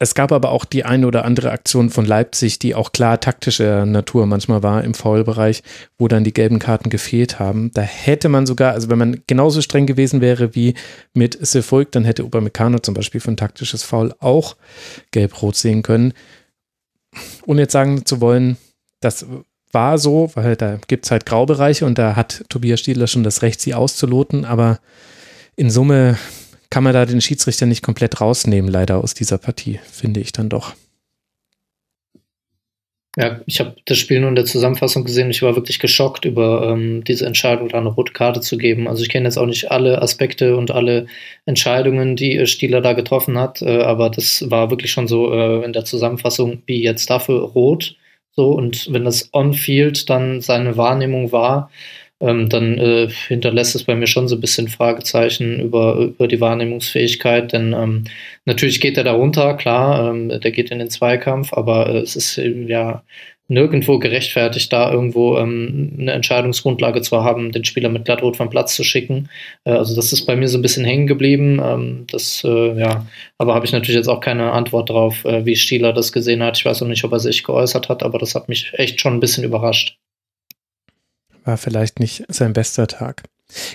Es gab aber auch die eine oder andere Aktion von Leipzig, die auch klar taktischer Natur manchmal war im Foulbereich, wo dann die gelben Karten gefehlt haben. Da hätte man sogar, also wenn man genauso streng gewesen wäre wie mit Sefolk, dann hätte Upamecano zum Beispiel für ein taktisches Foul auch gelb-rot sehen können. Ohne jetzt sagen zu wollen, das war so, weil da gibt es halt Graubereiche und da hat Tobias Stiedler schon das Recht, sie auszuloten, aber in Summe kann man da den Schiedsrichter nicht komplett rausnehmen, leider aus dieser Partie, finde ich dann doch. Ja, ich habe das Spiel nur in der Zusammenfassung gesehen. Ich war wirklich geschockt über ähm, diese Entscheidung, da eine rote Karte zu geben. Also ich kenne jetzt auch nicht alle Aspekte und alle Entscheidungen, die äh, Stieler da getroffen hat, äh, aber das war wirklich schon so äh, in der Zusammenfassung, wie jetzt dafür rot. So und wenn das on-field dann seine Wahrnehmung war, ähm, dann äh, hinterlässt es bei mir schon so ein bisschen Fragezeichen über, über die Wahrnehmungsfähigkeit. Denn ähm, natürlich geht er da runter, klar, ähm, der geht in den Zweikampf, aber äh, es ist äh, ja nirgendwo gerechtfertigt, da irgendwo ähm, eine Entscheidungsgrundlage zu haben, den Spieler mit Glattrot vom Platz zu schicken. Äh, also das ist bei mir so ein bisschen hängen geblieben. Ähm, das, äh, ja, aber habe ich natürlich jetzt auch keine Antwort drauf, äh, wie Stieler das gesehen hat. Ich weiß auch nicht, ob er sich geäußert hat, aber das hat mich echt schon ein bisschen überrascht. War vielleicht nicht sein bester Tag.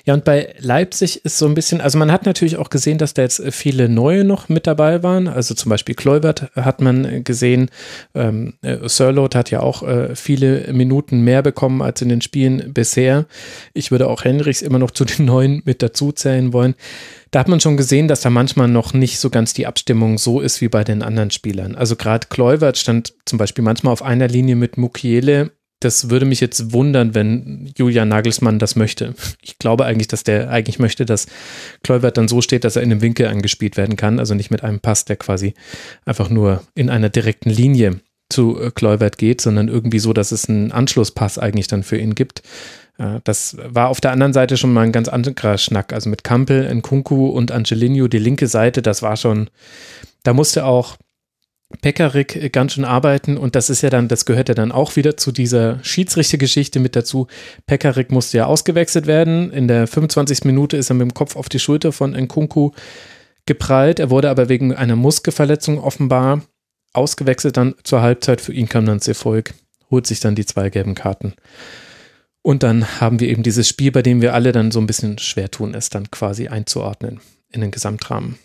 Ja, und bei Leipzig ist so ein bisschen, also man hat natürlich auch gesehen, dass da jetzt viele neue noch mit dabei waren. Also zum Beispiel Kleubert hat man gesehen. Ähm, äh, Sirlot hat ja auch äh, viele Minuten mehr bekommen als in den Spielen bisher. Ich würde auch Henrichs immer noch zu den neuen mit dazu zählen wollen. Da hat man schon gesehen, dass da manchmal noch nicht so ganz die Abstimmung so ist wie bei den anderen Spielern. Also gerade Kleubert stand zum Beispiel manchmal auf einer Linie mit Mukiele das würde mich jetzt wundern, wenn Julian Nagelsmann das möchte. Ich glaube eigentlich, dass der eigentlich möchte, dass Kleubert dann so steht, dass er in einem Winkel angespielt werden kann, also nicht mit einem Pass, der quasi einfach nur in einer direkten Linie zu äh, Kleubert geht, sondern irgendwie so, dass es einen Anschlusspass eigentlich dann für ihn gibt. Äh, das war auf der anderen Seite schon mal ein ganz anderer Schnack. Also mit Kampel, Nkunku und Angelino, die linke Seite, das war schon, da musste auch Pekarik äh, ganz schön arbeiten und das ist ja dann, das gehört ja dann auch wieder zu dieser Schiedsrichtergeschichte mit dazu. Pekarik musste ja ausgewechselt werden. In der 25. Minute ist er mit dem Kopf auf die Schulter von Nkunku geprallt. Er wurde aber wegen einer Muskelverletzung offenbar ausgewechselt dann zur Halbzeit. Für ihn kam dann das Erfolg, holt sich dann die zwei gelben Karten. Und dann haben wir eben dieses Spiel, bei dem wir alle dann so ein bisschen schwer tun, es dann quasi einzuordnen in den Gesamtrahmen.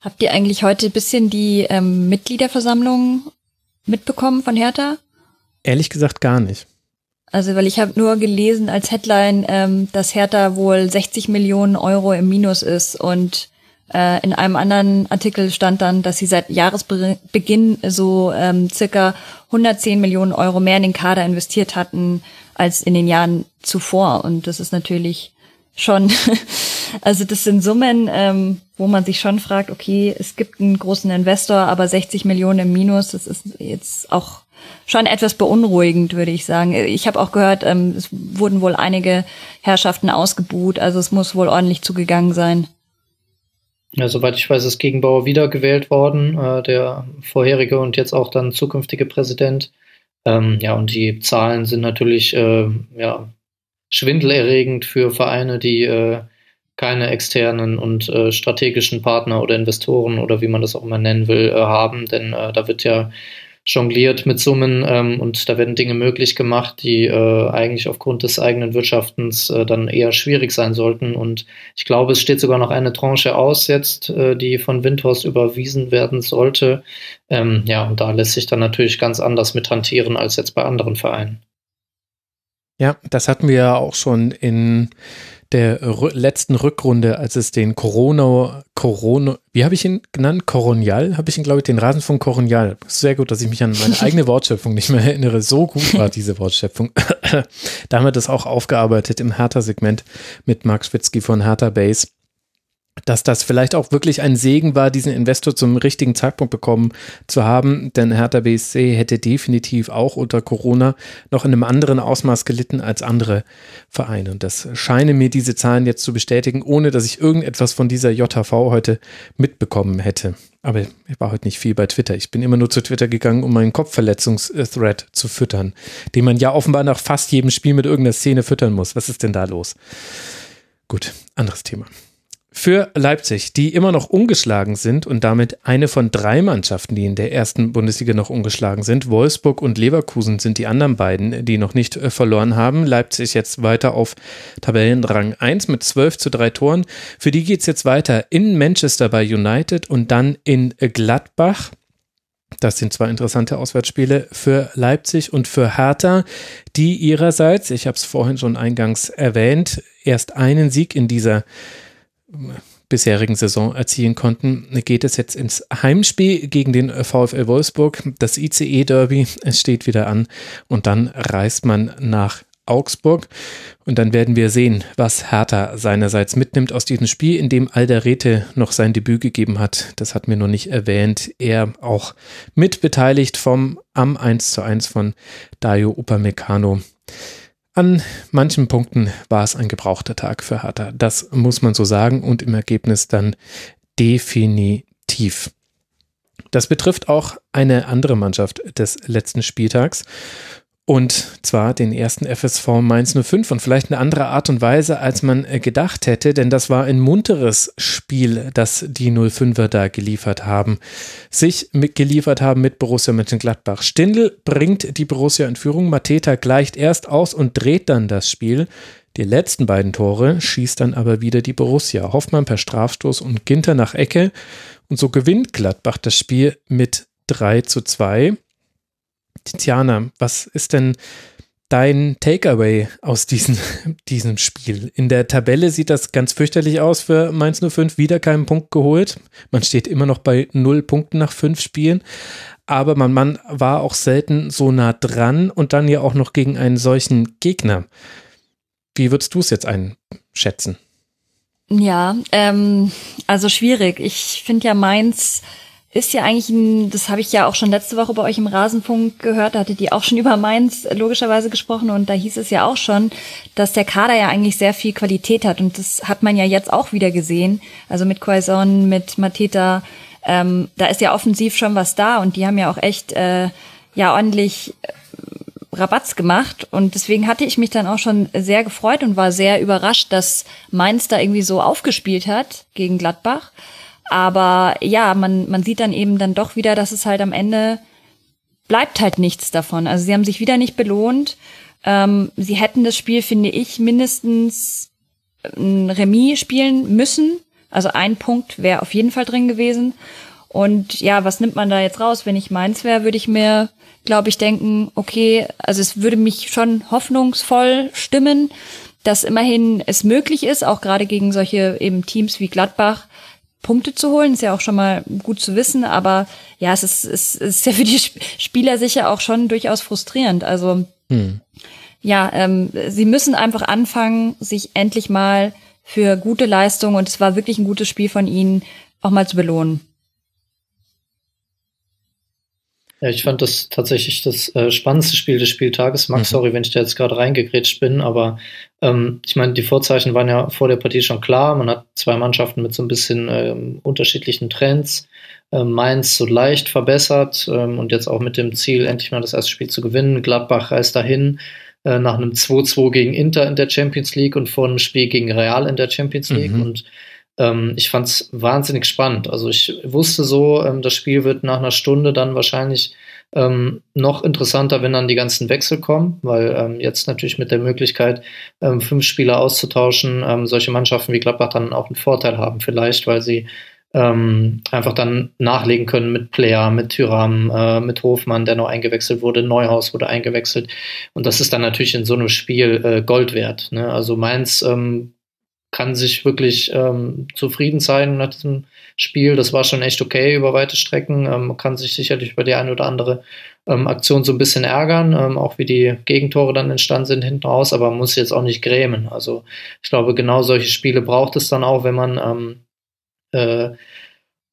Habt ihr eigentlich heute ein bisschen die ähm, Mitgliederversammlung mitbekommen von Hertha? Ehrlich gesagt gar nicht. Also, weil ich habe nur gelesen als Headline, ähm, dass Hertha wohl 60 Millionen Euro im Minus ist und äh, in einem anderen Artikel stand dann, dass sie seit Jahresbeginn so ähm, circa 110 Millionen Euro mehr in den Kader investiert hatten als in den Jahren zuvor. Und das ist natürlich schon, [laughs] also das sind Summen, ähm, wo man sich schon fragt, okay, es gibt einen großen Investor, aber 60 Millionen im Minus, das ist jetzt auch schon etwas beunruhigend, würde ich sagen. Ich habe auch gehört, ähm, es wurden wohl einige Herrschaften ausgebuht, also es muss wohl ordentlich zugegangen sein. Ja, soweit ich weiß, ist Gegenbauer wiedergewählt worden, äh, der vorherige und jetzt auch dann zukünftige Präsident. Ähm, ja, und die Zahlen sind natürlich äh, ja, schwindelerregend für Vereine, die äh, keine externen und äh, strategischen Partner oder Investoren oder wie man das auch immer nennen will, äh, haben. Denn äh, da wird ja jongliert mit Summen ähm, und da werden Dinge möglich gemacht, die äh, eigentlich aufgrund des eigenen Wirtschaftens äh, dann eher schwierig sein sollten. Und ich glaube, es steht sogar noch eine Tranche aus jetzt, äh, die von Windhorst überwiesen werden sollte. Ähm, ja, und da lässt sich dann natürlich ganz anders mit hantieren als jetzt bei anderen Vereinen. Ja, das hatten wir ja auch schon in der letzten Rückrunde, als es den Corona, Corona, wie habe ich ihn genannt? Coronial? Habe ich ihn, glaube ich, den Rasenfunk Coronial. Sehr gut, dass ich mich an meine [laughs] eigene Wortschöpfung nicht mehr erinnere. So gut war diese Wortschöpfung. da haben wir das auch aufgearbeitet im Hertha-Segment mit Marc Schwitzky von Hertha Base dass das vielleicht auch wirklich ein Segen war, diesen Investor zum richtigen Zeitpunkt bekommen zu haben, denn Hertha BSC hätte definitiv auch unter Corona noch in einem anderen Ausmaß gelitten als andere Vereine. Und das scheinen mir diese Zahlen jetzt zu bestätigen, ohne dass ich irgendetwas von dieser JHV heute mitbekommen hätte. Aber ich war heute nicht viel bei Twitter. Ich bin immer nur zu Twitter gegangen, um meinen Kopfverletzungsthread zu füttern, den man ja offenbar nach fast jedem Spiel mit irgendeiner Szene füttern muss. Was ist denn da los? Gut, anderes Thema. Für Leipzig, die immer noch ungeschlagen sind und damit eine von drei Mannschaften, die in der ersten Bundesliga noch ungeschlagen sind. Wolfsburg und Leverkusen sind die anderen beiden, die noch nicht äh, verloren haben. Leipzig jetzt weiter auf Tabellenrang 1 mit 12 zu 3 Toren. Für die geht es jetzt weiter in Manchester bei United und dann in Gladbach. Das sind zwei interessante Auswärtsspiele für Leipzig und für Hertha, die ihrerseits, ich habe es vorhin schon eingangs erwähnt, erst einen Sieg in dieser bisherigen Saison erzielen konnten, geht es jetzt ins Heimspiel gegen den VfL Wolfsburg. Das ICE-Derby, es steht wieder an und dann reist man nach Augsburg und dann werden wir sehen, was Hertha seinerseits mitnimmt aus diesem Spiel, in dem Alderete noch sein Debüt gegeben hat. Das hat mir noch nicht erwähnt. Er auch mitbeteiligt vom am 1 zu 1 von Dario Upamecano. An manchen Punkten war es ein gebrauchter Tag für Hertha. Das muss man so sagen und im Ergebnis dann definitiv. Das betrifft auch eine andere Mannschaft des letzten Spieltags. Und zwar den ersten FSV Mainz 05 und vielleicht eine andere Art und Weise, als man äh, gedacht hätte, denn das war ein munteres Spiel, das die 05er da geliefert haben, sich mitgeliefert haben mit Borussia Mönchengladbach. Stindl bringt die Borussia in Führung, Mateta gleicht erst aus und dreht dann das Spiel. Die letzten beiden Tore schießt dann aber wieder die Borussia. Hoffmann per Strafstoß und Ginter nach Ecke. Und so gewinnt Gladbach das Spiel mit 3 zu 2. Tiziana, was ist denn dein Takeaway aus diesem, [laughs] diesem Spiel? In der Tabelle sieht das ganz fürchterlich aus für Mainz 05. Wieder keinen Punkt geholt. Man steht immer noch bei null Punkten nach fünf Spielen. Aber man, man war auch selten so nah dran und dann ja auch noch gegen einen solchen Gegner. Wie würdest du es jetzt einschätzen? Ja, ähm, also schwierig. Ich finde ja Mainz ist ja eigentlich ein, das habe ich ja auch schon letzte Woche bei euch im Rasenfunk gehört, da hattet ihr auch schon [laughs] über Mainz logischerweise gesprochen und da hieß es ja auch schon, dass der Kader ja eigentlich sehr viel Qualität hat und das hat man ja jetzt auch wieder gesehen, also mit Quaison, mit Mateta, ähm, da ist ja offensiv schon was da und die haben ja auch echt äh, ja ordentlich äh, Rabatz gemacht und deswegen hatte ich mich dann auch schon sehr gefreut und war sehr überrascht, dass Mainz da irgendwie so aufgespielt hat gegen Gladbach. Aber ja, man, man sieht dann eben dann doch wieder, dass es halt am Ende bleibt halt nichts davon. Also sie haben sich wieder nicht belohnt. Ähm, sie hätten das Spiel, finde ich, mindestens ein Remis spielen müssen. Also ein Punkt wäre auf jeden Fall drin gewesen. Und ja, was nimmt man da jetzt raus? Wenn ich meins wäre, würde ich mir, glaube ich, denken, okay, also es würde mich schon hoffnungsvoll stimmen, dass immerhin es möglich ist, auch gerade gegen solche eben Teams wie Gladbach, Punkte zu holen, ist ja auch schon mal gut zu wissen, aber ja, es ist, es ist ja für die Spieler sicher auch schon durchaus frustrierend. Also hm. ja, ähm, sie müssen einfach anfangen, sich endlich mal für gute Leistungen, und es war wirklich ein gutes Spiel von ihnen, auch mal zu belohnen. Ja, ich fand das tatsächlich das äh, spannendste Spiel des Spieltages. Max, mhm. sorry, wenn ich da jetzt gerade reingegrätscht bin, aber ähm, ich meine, die Vorzeichen waren ja vor der Partie schon klar. Man hat zwei Mannschaften mit so ein bisschen ähm, unterschiedlichen Trends. Ähm, Mainz so leicht verbessert ähm, und jetzt auch mit dem Ziel, endlich mal das erste Spiel zu gewinnen. Gladbach reist dahin äh, nach einem 2-2 gegen Inter in der Champions League und vor einem Spiel gegen Real in der Champions League. Mhm. Und ähm, ich fand es wahnsinnig spannend. Also ich wusste so, ähm, das Spiel wird nach einer Stunde dann wahrscheinlich ähm, noch interessanter, wenn dann die ganzen Wechsel kommen, weil ähm, jetzt natürlich mit der Möglichkeit, ähm, fünf Spieler auszutauschen, ähm, solche Mannschaften wie Gladbach dann auch einen Vorteil haben, vielleicht, weil sie ähm, einfach dann nachlegen können mit Player, mit Tyram, äh, mit Hofmann, der noch eingewechselt wurde, Neuhaus wurde eingewechselt. Und das ist dann natürlich in so einem Spiel äh, Gold wert. Ne? Also Mainz ähm, kann sich wirklich ähm, zufrieden zeigen nach diesem Spiel. Das war schon echt okay über weite Strecken. Ähm, kann sich sicherlich über die eine oder andere ähm, Aktion so ein bisschen ärgern, ähm, auch wie die Gegentore dann entstanden sind hinten raus, aber muss jetzt auch nicht grämen. Also ich glaube, genau solche Spiele braucht es dann auch, wenn man ähm, äh,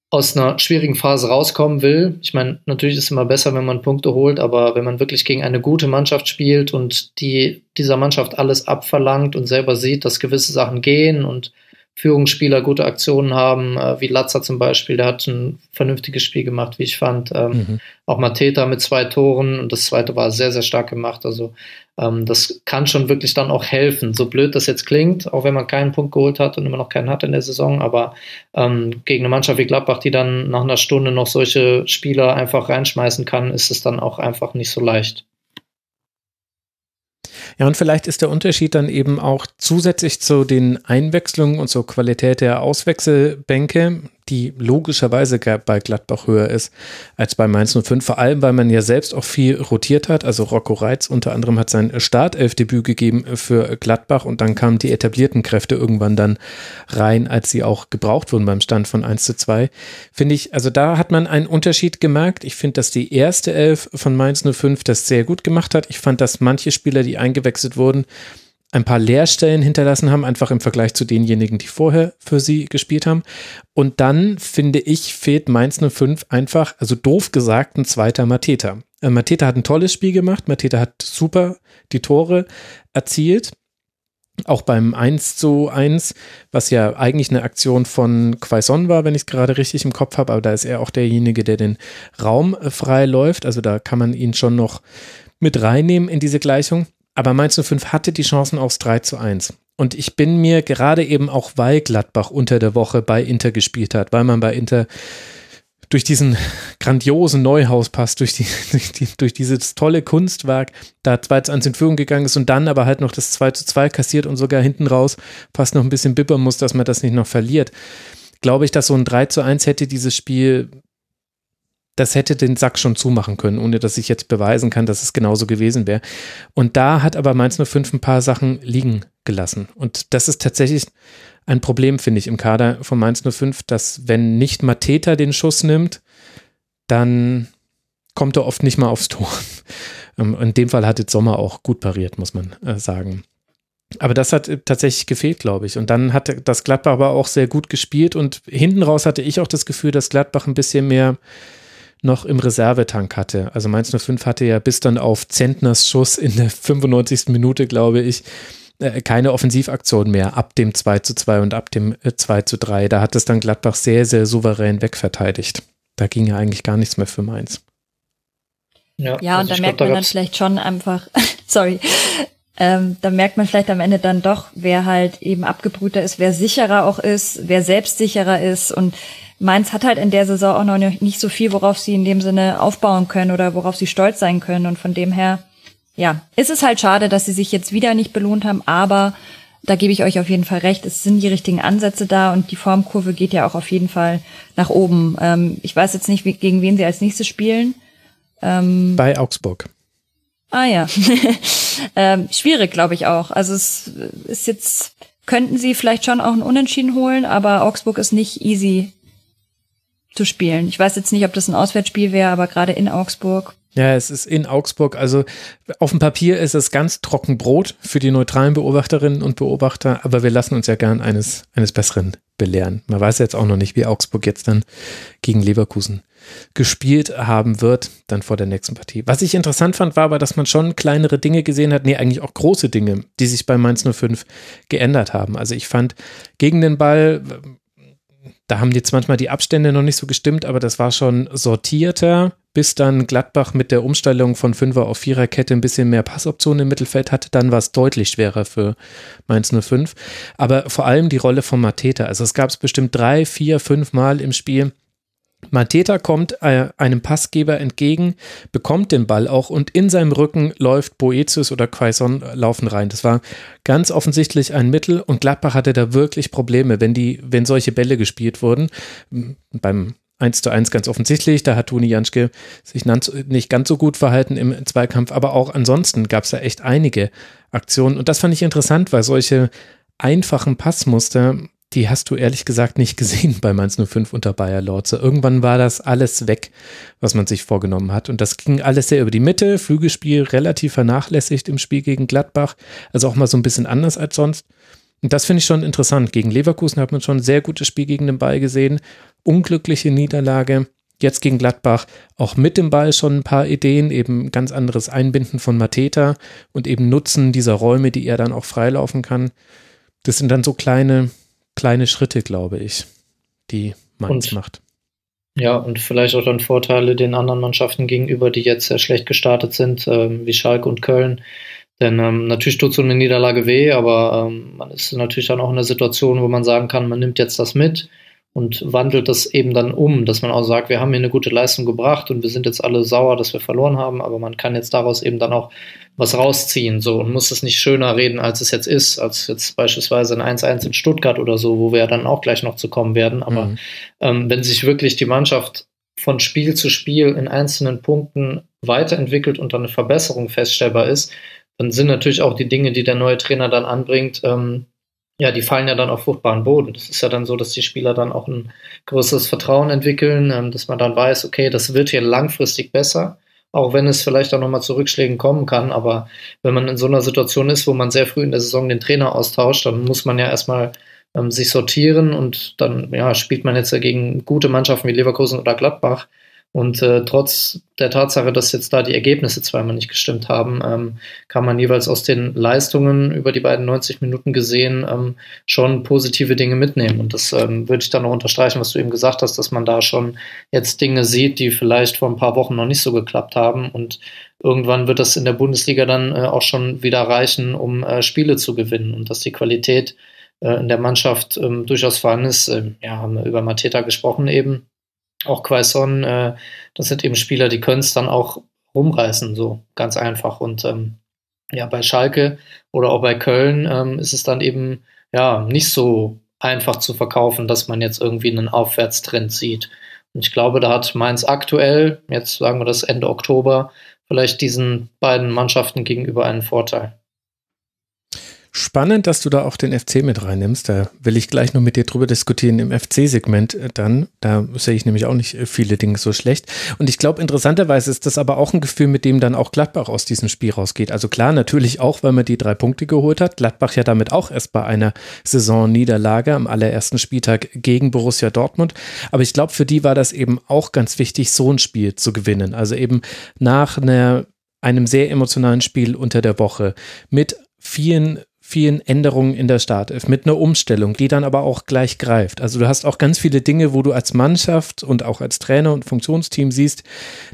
aus einer schwierigen Phase rauskommen will. Ich meine, natürlich ist es immer besser, wenn man Punkte holt, aber wenn man wirklich gegen eine gute Mannschaft spielt und die dieser Mannschaft alles abverlangt und selber sieht, dass gewisse Sachen gehen und Führungsspieler gute Aktionen haben, äh, wie Latzer zum Beispiel, der hat ein vernünftiges Spiel gemacht, wie ich fand. Ähm, mhm. Auch Mateta mit zwei Toren und das zweite war sehr, sehr stark gemacht. Also ähm, das kann schon wirklich dann auch helfen. So blöd das jetzt klingt, auch wenn man keinen Punkt geholt hat und immer noch keinen hat in der Saison, aber ähm, gegen eine Mannschaft wie Gladbach, die dann nach einer Stunde noch solche Spieler einfach reinschmeißen kann, ist es dann auch einfach nicht so leicht. Ja, und vielleicht ist der Unterschied dann eben auch zusätzlich zu den Einwechslungen und zur Qualität der Auswechselbänke, die logischerweise bei Gladbach höher ist als bei Mainz 05, vor allem weil man ja selbst auch viel rotiert hat. Also Rocco Reitz unter anderem hat sein Startelfdebüt gegeben für Gladbach und dann kamen die etablierten Kräfte irgendwann dann rein, als sie auch gebraucht wurden beim Stand von 1 zu 2. Finde ich, also da hat man einen Unterschied gemerkt. Ich finde, dass die erste Elf von Mainz 05 das sehr gut gemacht hat. Ich fand, dass manche Spieler, die eingewechselt wurden, ein paar Leerstellen hinterlassen haben, einfach im Vergleich zu denjenigen, die vorher für sie gespielt haben. Und dann, finde ich, fehlt Mainz 05 einfach, also doof gesagt, ein zweiter Mateta. Äh, Mateta hat ein tolles Spiel gemacht, Mateta hat super die Tore erzielt. Auch beim 1 zu 1, was ja eigentlich eine Aktion von Quaison war, wenn ich es gerade richtig im Kopf habe, aber da ist er auch derjenige, der den Raum äh, frei läuft. Also da kann man ihn schon noch mit reinnehmen in diese Gleichung. Aber Mainz 05 hatte die Chancen aufs 3 zu 1. Und ich bin mir gerade eben auch, weil Gladbach unter der Woche bei Inter gespielt hat, weil man bei Inter durch diesen grandiosen Neuhauspass, durch, die, [laughs] durch, die, durch dieses tolle Kunstwerk, da 2 zu 1 in Führung gegangen ist und dann aber halt noch das 2 zu 2 kassiert und sogar hinten raus fast noch ein bisschen bibbern muss, dass man das nicht noch verliert. Glaube ich, dass so ein 3 zu 1 hätte dieses Spiel das hätte den Sack schon zumachen können, ohne dass ich jetzt beweisen kann, dass es genauso gewesen wäre. Und da hat aber Mainz 05 ein paar Sachen liegen gelassen. Und das ist tatsächlich ein Problem, finde ich, im Kader von Mainz 05, dass wenn nicht Mateta den Schuss nimmt, dann kommt er oft nicht mal aufs Tor. [laughs] Ähm, in dem Fall hat jetzt Sommer auch gut pariert, muss man äh, sagen. Aber das hat äh, tatsächlich gefehlt, glaube ich. Und dann hat das Gladbach aber auch sehr gut gespielt und hinten raus hatte ich auch das Gefühl, dass Gladbach ein bisschen mehr noch im Reservetank hatte. Also Mainz 05 hatte ja bis dann auf Zentners Schuss in der 95. Minute, glaube ich, äh, keine Offensivaktion mehr ab dem 2 zu 2 und ab dem 2 äh, zu 3. Da hat es dann Gladbach sehr, sehr souverän wegverteidigt. Da ging ja eigentlich gar nichts mehr für Mainz. Ja, ja also und da merkt glaub, man dann vielleicht schon einfach, [laughs] sorry, ähm, da merkt man vielleicht am Ende dann doch, wer halt eben abgebrühter ist, wer sicherer auch ist, wer selbstsicherer ist und Mainz hat halt in der Saison auch noch nicht so viel, worauf sie in dem Sinne aufbauen können oder worauf sie stolz sein können. Und von dem her, ja, ist es halt schade, dass sie sich jetzt wieder nicht belohnt haben, aber da gebe ich euch auf jeden Fall recht. Es sind die richtigen Ansätze da und die Formkurve geht ja auch auf jeden Fall nach oben. Ähm, ich weiß jetzt nicht, wie, gegen wen sie als nächstes spielen. Ähm, Bei Augsburg. Ah ja. [laughs] ähm, schwierig, glaube ich auch. Also es ist jetzt, könnten sie vielleicht schon auch ein Unentschieden holen, aber Augsburg ist nicht easy zu spielen. Ich weiß jetzt nicht, ob das ein Auswärtsspiel wäre, aber gerade in Augsburg. Ja, es ist in Augsburg. Also auf dem Papier ist es ganz trocken Brot für die neutralen Beobachterinnen und Beobachter, aber wir lassen uns ja gern eines, eines Besseren belehren. Man weiß jetzt auch noch nicht, wie Augsburg jetzt dann gegen Leverkusen gespielt haben wird, dann vor der nächsten Partie. Was ich interessant fand, war aber, dass man schon kleinere Dinge gesehen hat, nee, eigentlich auch große Dinge, die sich bei Mainz 05 geändert haben. Also ich fand gegen den Ball da haben jetzt manchmal die Abstände noch nicht so gestimmt, aber das war schon sortierter, bis dann Gladbach mit der Umstellung von Fünfer auf Viererkette ein bisschen mehr Passoptionen im Mittelfeld hatte. Dann war es deutlich schwerer für Mainz 05. Aber vor allem die Rolle von Mateta. Also es gab es bestimmt drei, vier, fünf Mal im Spiel, Mateta kommt äh, einem Passgeber entgegen, bekommt den Ball auch und in seinem Rücken läuft Boetius oder Quaison äh, laufen rein. Das war ganz offensichtlich ein Mittel und Gladbach hatte da wirklich Probleme, wenn die, wenn solche Bälle gespielt wurden. Beim 1 zu 1 ganz offensichtlich, da hat Toni Janschke sich nicht ganz so gut verhalten im Zweikampf, aber auch ansonsten gab es da echt einige Aktionen und das fand ich interessant, weil solche einfachen Passmuster die hast du ehrlich gesagt nicht gesehen bei Mainz 05 unter Bayer Lorze. Irgendwann war das alles weg, was man sich vorgenommen hat. Und das ging alles sehr über die Mitte. Flügelspiel relativ vernachlässigt im Spiel gegen Gladbach. Also auch mal so ein bisschen anders als sonst. Und das finde ich schon interessant. Gegen Leverkusen hat man schon ein sehr gutes Spiel gegen den Ball gesehen. Unglückliche Niederlage. Jetzt gegen Gladbach auch mit dem Ball schon ein paar Ideen, eben ganz anderes Einbinden von Mateta und eben Nutzen dieser Räume, die er dann auch freilaufen kann. Das sind dann so kleine, kleine Schritte, glaube ich, die Mainz und, macht. Ja, und vielleicht auch dann Vorteile den anderen Mannschaften gegenüber, die jetzt sehr schlecht gestartet sind, ähm, wie Schalke und Köln. Denn ähm, natürlich tut so eine Niederlage weh, aber ähm, man ist natürlich dann auch in der Situation, wo man sagen kann, man nimmt jetzt das mit und wandelt das eben dann um, dass man auch sagt, wir haben hier eine gute Leistung gebracht und wir sind jetzt alle sauer, dass wir verloren haben, aber man kann jetzt daraus eben dann auch was rausziehen so und muss es nicht schöner reden, als es jetzt ist, als jetzt beispielsweise ein 1-1 in Stuttgart oder so, wo wir ja dann auch gleich noch zu kommen werden. Aber mhm. ähm, wenn sich wirklich die Mannschaft von Spiel zu Spiel in einzelnen Punkten weiterentwickelt und dann eine Verbesserung feststellbar ist, dann sind natürlich auch die Dinge, die der neue Trainer dann anbringt, ähm, ja, die fallen ja dann auf fruchtbaren Boden. Das ist ja dann so, dass die Spieler dann auch ein größeres Vertrauen entwickeln, ähm, dass man dann weiß, okay, das wird hier langfristig besser. auch wenn es vielleicht auch nochmal zu Rückschlägen kommen kann. Aber wenn man in so einer Situation ist, wo man sehr früh in der Saison den Trainer austauscht, dann muss man ja erstmal ähm, sich sortieren und dann ja, spielt man jetzt gegen gute Mannschaften wie Leverkusen oder Gladbach. Und äh, trotz der Tatsache, dass jetzt da die Ergebnisse zweimal nicht gestimmt haben, ähm, kann man jeweils aus den Leistungen über die beiden 90 Minuten gesehen ähm, schon positive Dinge mitnehmen. Und das ähm, würde ich dann noch unterstreichen, was du eben gesagt hast, dass man da schon jetzt Dinge sieht, die vielleicht vor ein paar Wochen noch nicht so geklappt haben. Und irgendwann wird das in der Bundesliga dann äh, auch schon wieder reichen, um äh, Spiele zu gewinnen. Und dass die Qualität äh, in der Mannschaft ähm, durchaus vorhanden ist. Ähm, ja, haben wir über Mateta gesprochen eben auch Quaison, äh, das sind eben Spieler, die können es dann auch rumreißen, so ganz einfach. Und ähm, ja, bei Schalke oder auch bei Köln ähm, ist es dann eben ja nicht so einfach zu verkaufen, dass man jetzt irgendwie einen Aufwärtstrend sieht. Und ich glaube, da hat Mainz aktuell, jetzt sagen wir das Ende Oktober, vielleicht diesen beiden Mannschaften gegenüber einen Vorteil. Spannend, dass du da auch den FC mit reinnimmst. Da will ich gleich noch mit dir drüber diskutieren im FC-Segment äh, dann. Da sehe ich nämlich auch nicht äh, viele Dinge so schlecht. Und ich glaube, interessanterweise ist das aber auch ein Gefühl, mit dem dann auch Gladbach aus diesem Spiel rausgeht. Also klar, natürlich auch, weil man die drei Punkte geholt hat. Gladbach ja damit auch erst bei einer Saisonniederlage am allerersten Spieltag gegen Borussia Dortmund. Aber ich glaube, für die war das eben auch ganz wichtig, so ein Spiel zu gewinnen. Also eben nach einer einem sehr emotionalen Spiel unter der Woche mit vielen vielen Änderungen in der Startelf, mit einer Umstellung, die dann aber auch gleich greift. Also du hast auch ganz viele Dinge, wo du als Mannschaft und auch als Trainer und Funktionsteam siehst,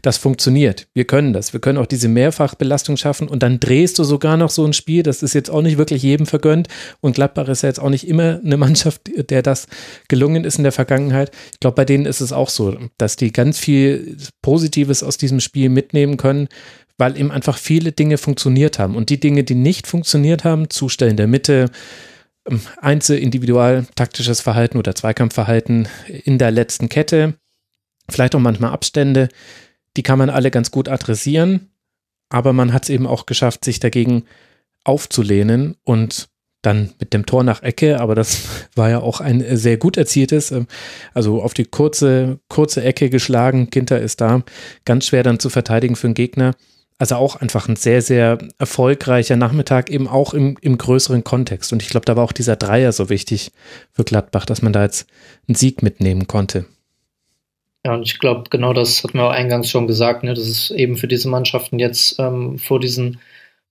das funktioniert. Wir können das. Wir können auch diese Mehrfachbelastung schaffen und dann drehst du sogar noch so ein Spiel. Das ist jetzt auch nicht wirklich jedem vergönnt und Gladbach ist ja jetzt auch nicht immer eine Mannschaft, der das gelungen ist in der Vergangenheit. Ich glaube, bei denen ist es auch so, dass die ganz viel Positives aus diesem Spiel mitnehmen können weil eben einfach viele Dinge funktioniert haben. Und die Dinge, die nicht funktioniert haben, Zustellen der Mitte, ähm, Einzel-, Individual-, taktisches Verhalten oder Zweikampfverhalten in der letzten Kette, vielleicht auch manchmal Abstände, die kann man alle ganz gut adressieren, aber man hat es eben auch geschafft, sich dagegen aufzulehnen und dann mit dem Tor nach Ecke, aber das [laughs] war ja auch ein sehr gut erzieltes, ähm, also auf die kurze, kurze Ecke geschlagen, Ginter ist da, ganz schwer dann zu verteidigen für einen Gegner. Also auch einfach ein sehr, sehr erfolgreicher Nachmittag, eben auch im, im größeren Kontext. Und ich glaube, da war auch dieser Dreier so wichtig für Gladbach, dass man da jetzt einen Sieg mitnehmen konnte. Ja, und ich glaube, genau das hatten wir auch eingangs schon gesagt, ne, dass es eben für diese Mannschaften jetzt ähm, vor diesen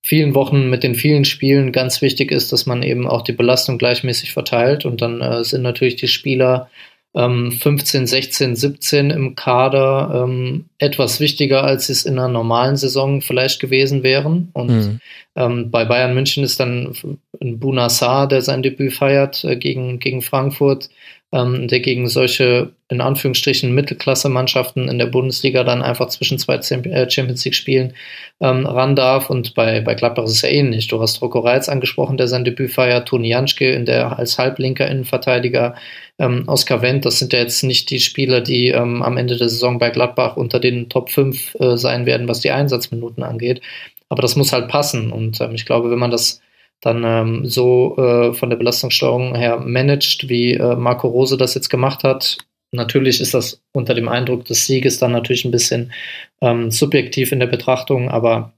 vielen Wochen mit den vielen Spielen ganz wichtig ist, dass man eben auch die Belastung gleichmäßig verteilt. Und dann äh, sind natürlich die Spieler ähm, 15, 16, 17 im Kader ähm, etwas wichtiger, als es in einer normalen Saison vielleicht gewesen wären. Und mhm. ähm, bei Bayern München ist dann ein Bunassar, der sein Debüt feiert äh, gegen, gegen Frankfurt, ähm, der gegen solche in Anführungsstrichen Mittelklasse-Mannschaften in der Bundesliga dann einfach zwischen zwei äh, Champions League-Spielen ähm, ran darf. Und bei, bei Gladbach ist es ja ähnlich. Du hast Rocco Reitz angesprochen, der sein Debüt feiert, Toni Janschke in der als halblinker Innenverteidiger, ähm, Oskar Wendt, das sind ja jetzt nicht die Spieler, die ähm, am Ende der Saison bei Gladbach unter den Top 5 äh, sein werden, was die Einsatzminuten angeht. Aber das muss halt passen. Und ähm, ich glaube, wenn man das dann ähm, so äh, von der Belastungssteuerung her managt, wie äh, Marco Rose das jetzt gemacht hat. Natürlich ist das unter dem Eindruck des Sieges dann natürlich ein bisschen ähm, subjektiv in der Betrachtung, aber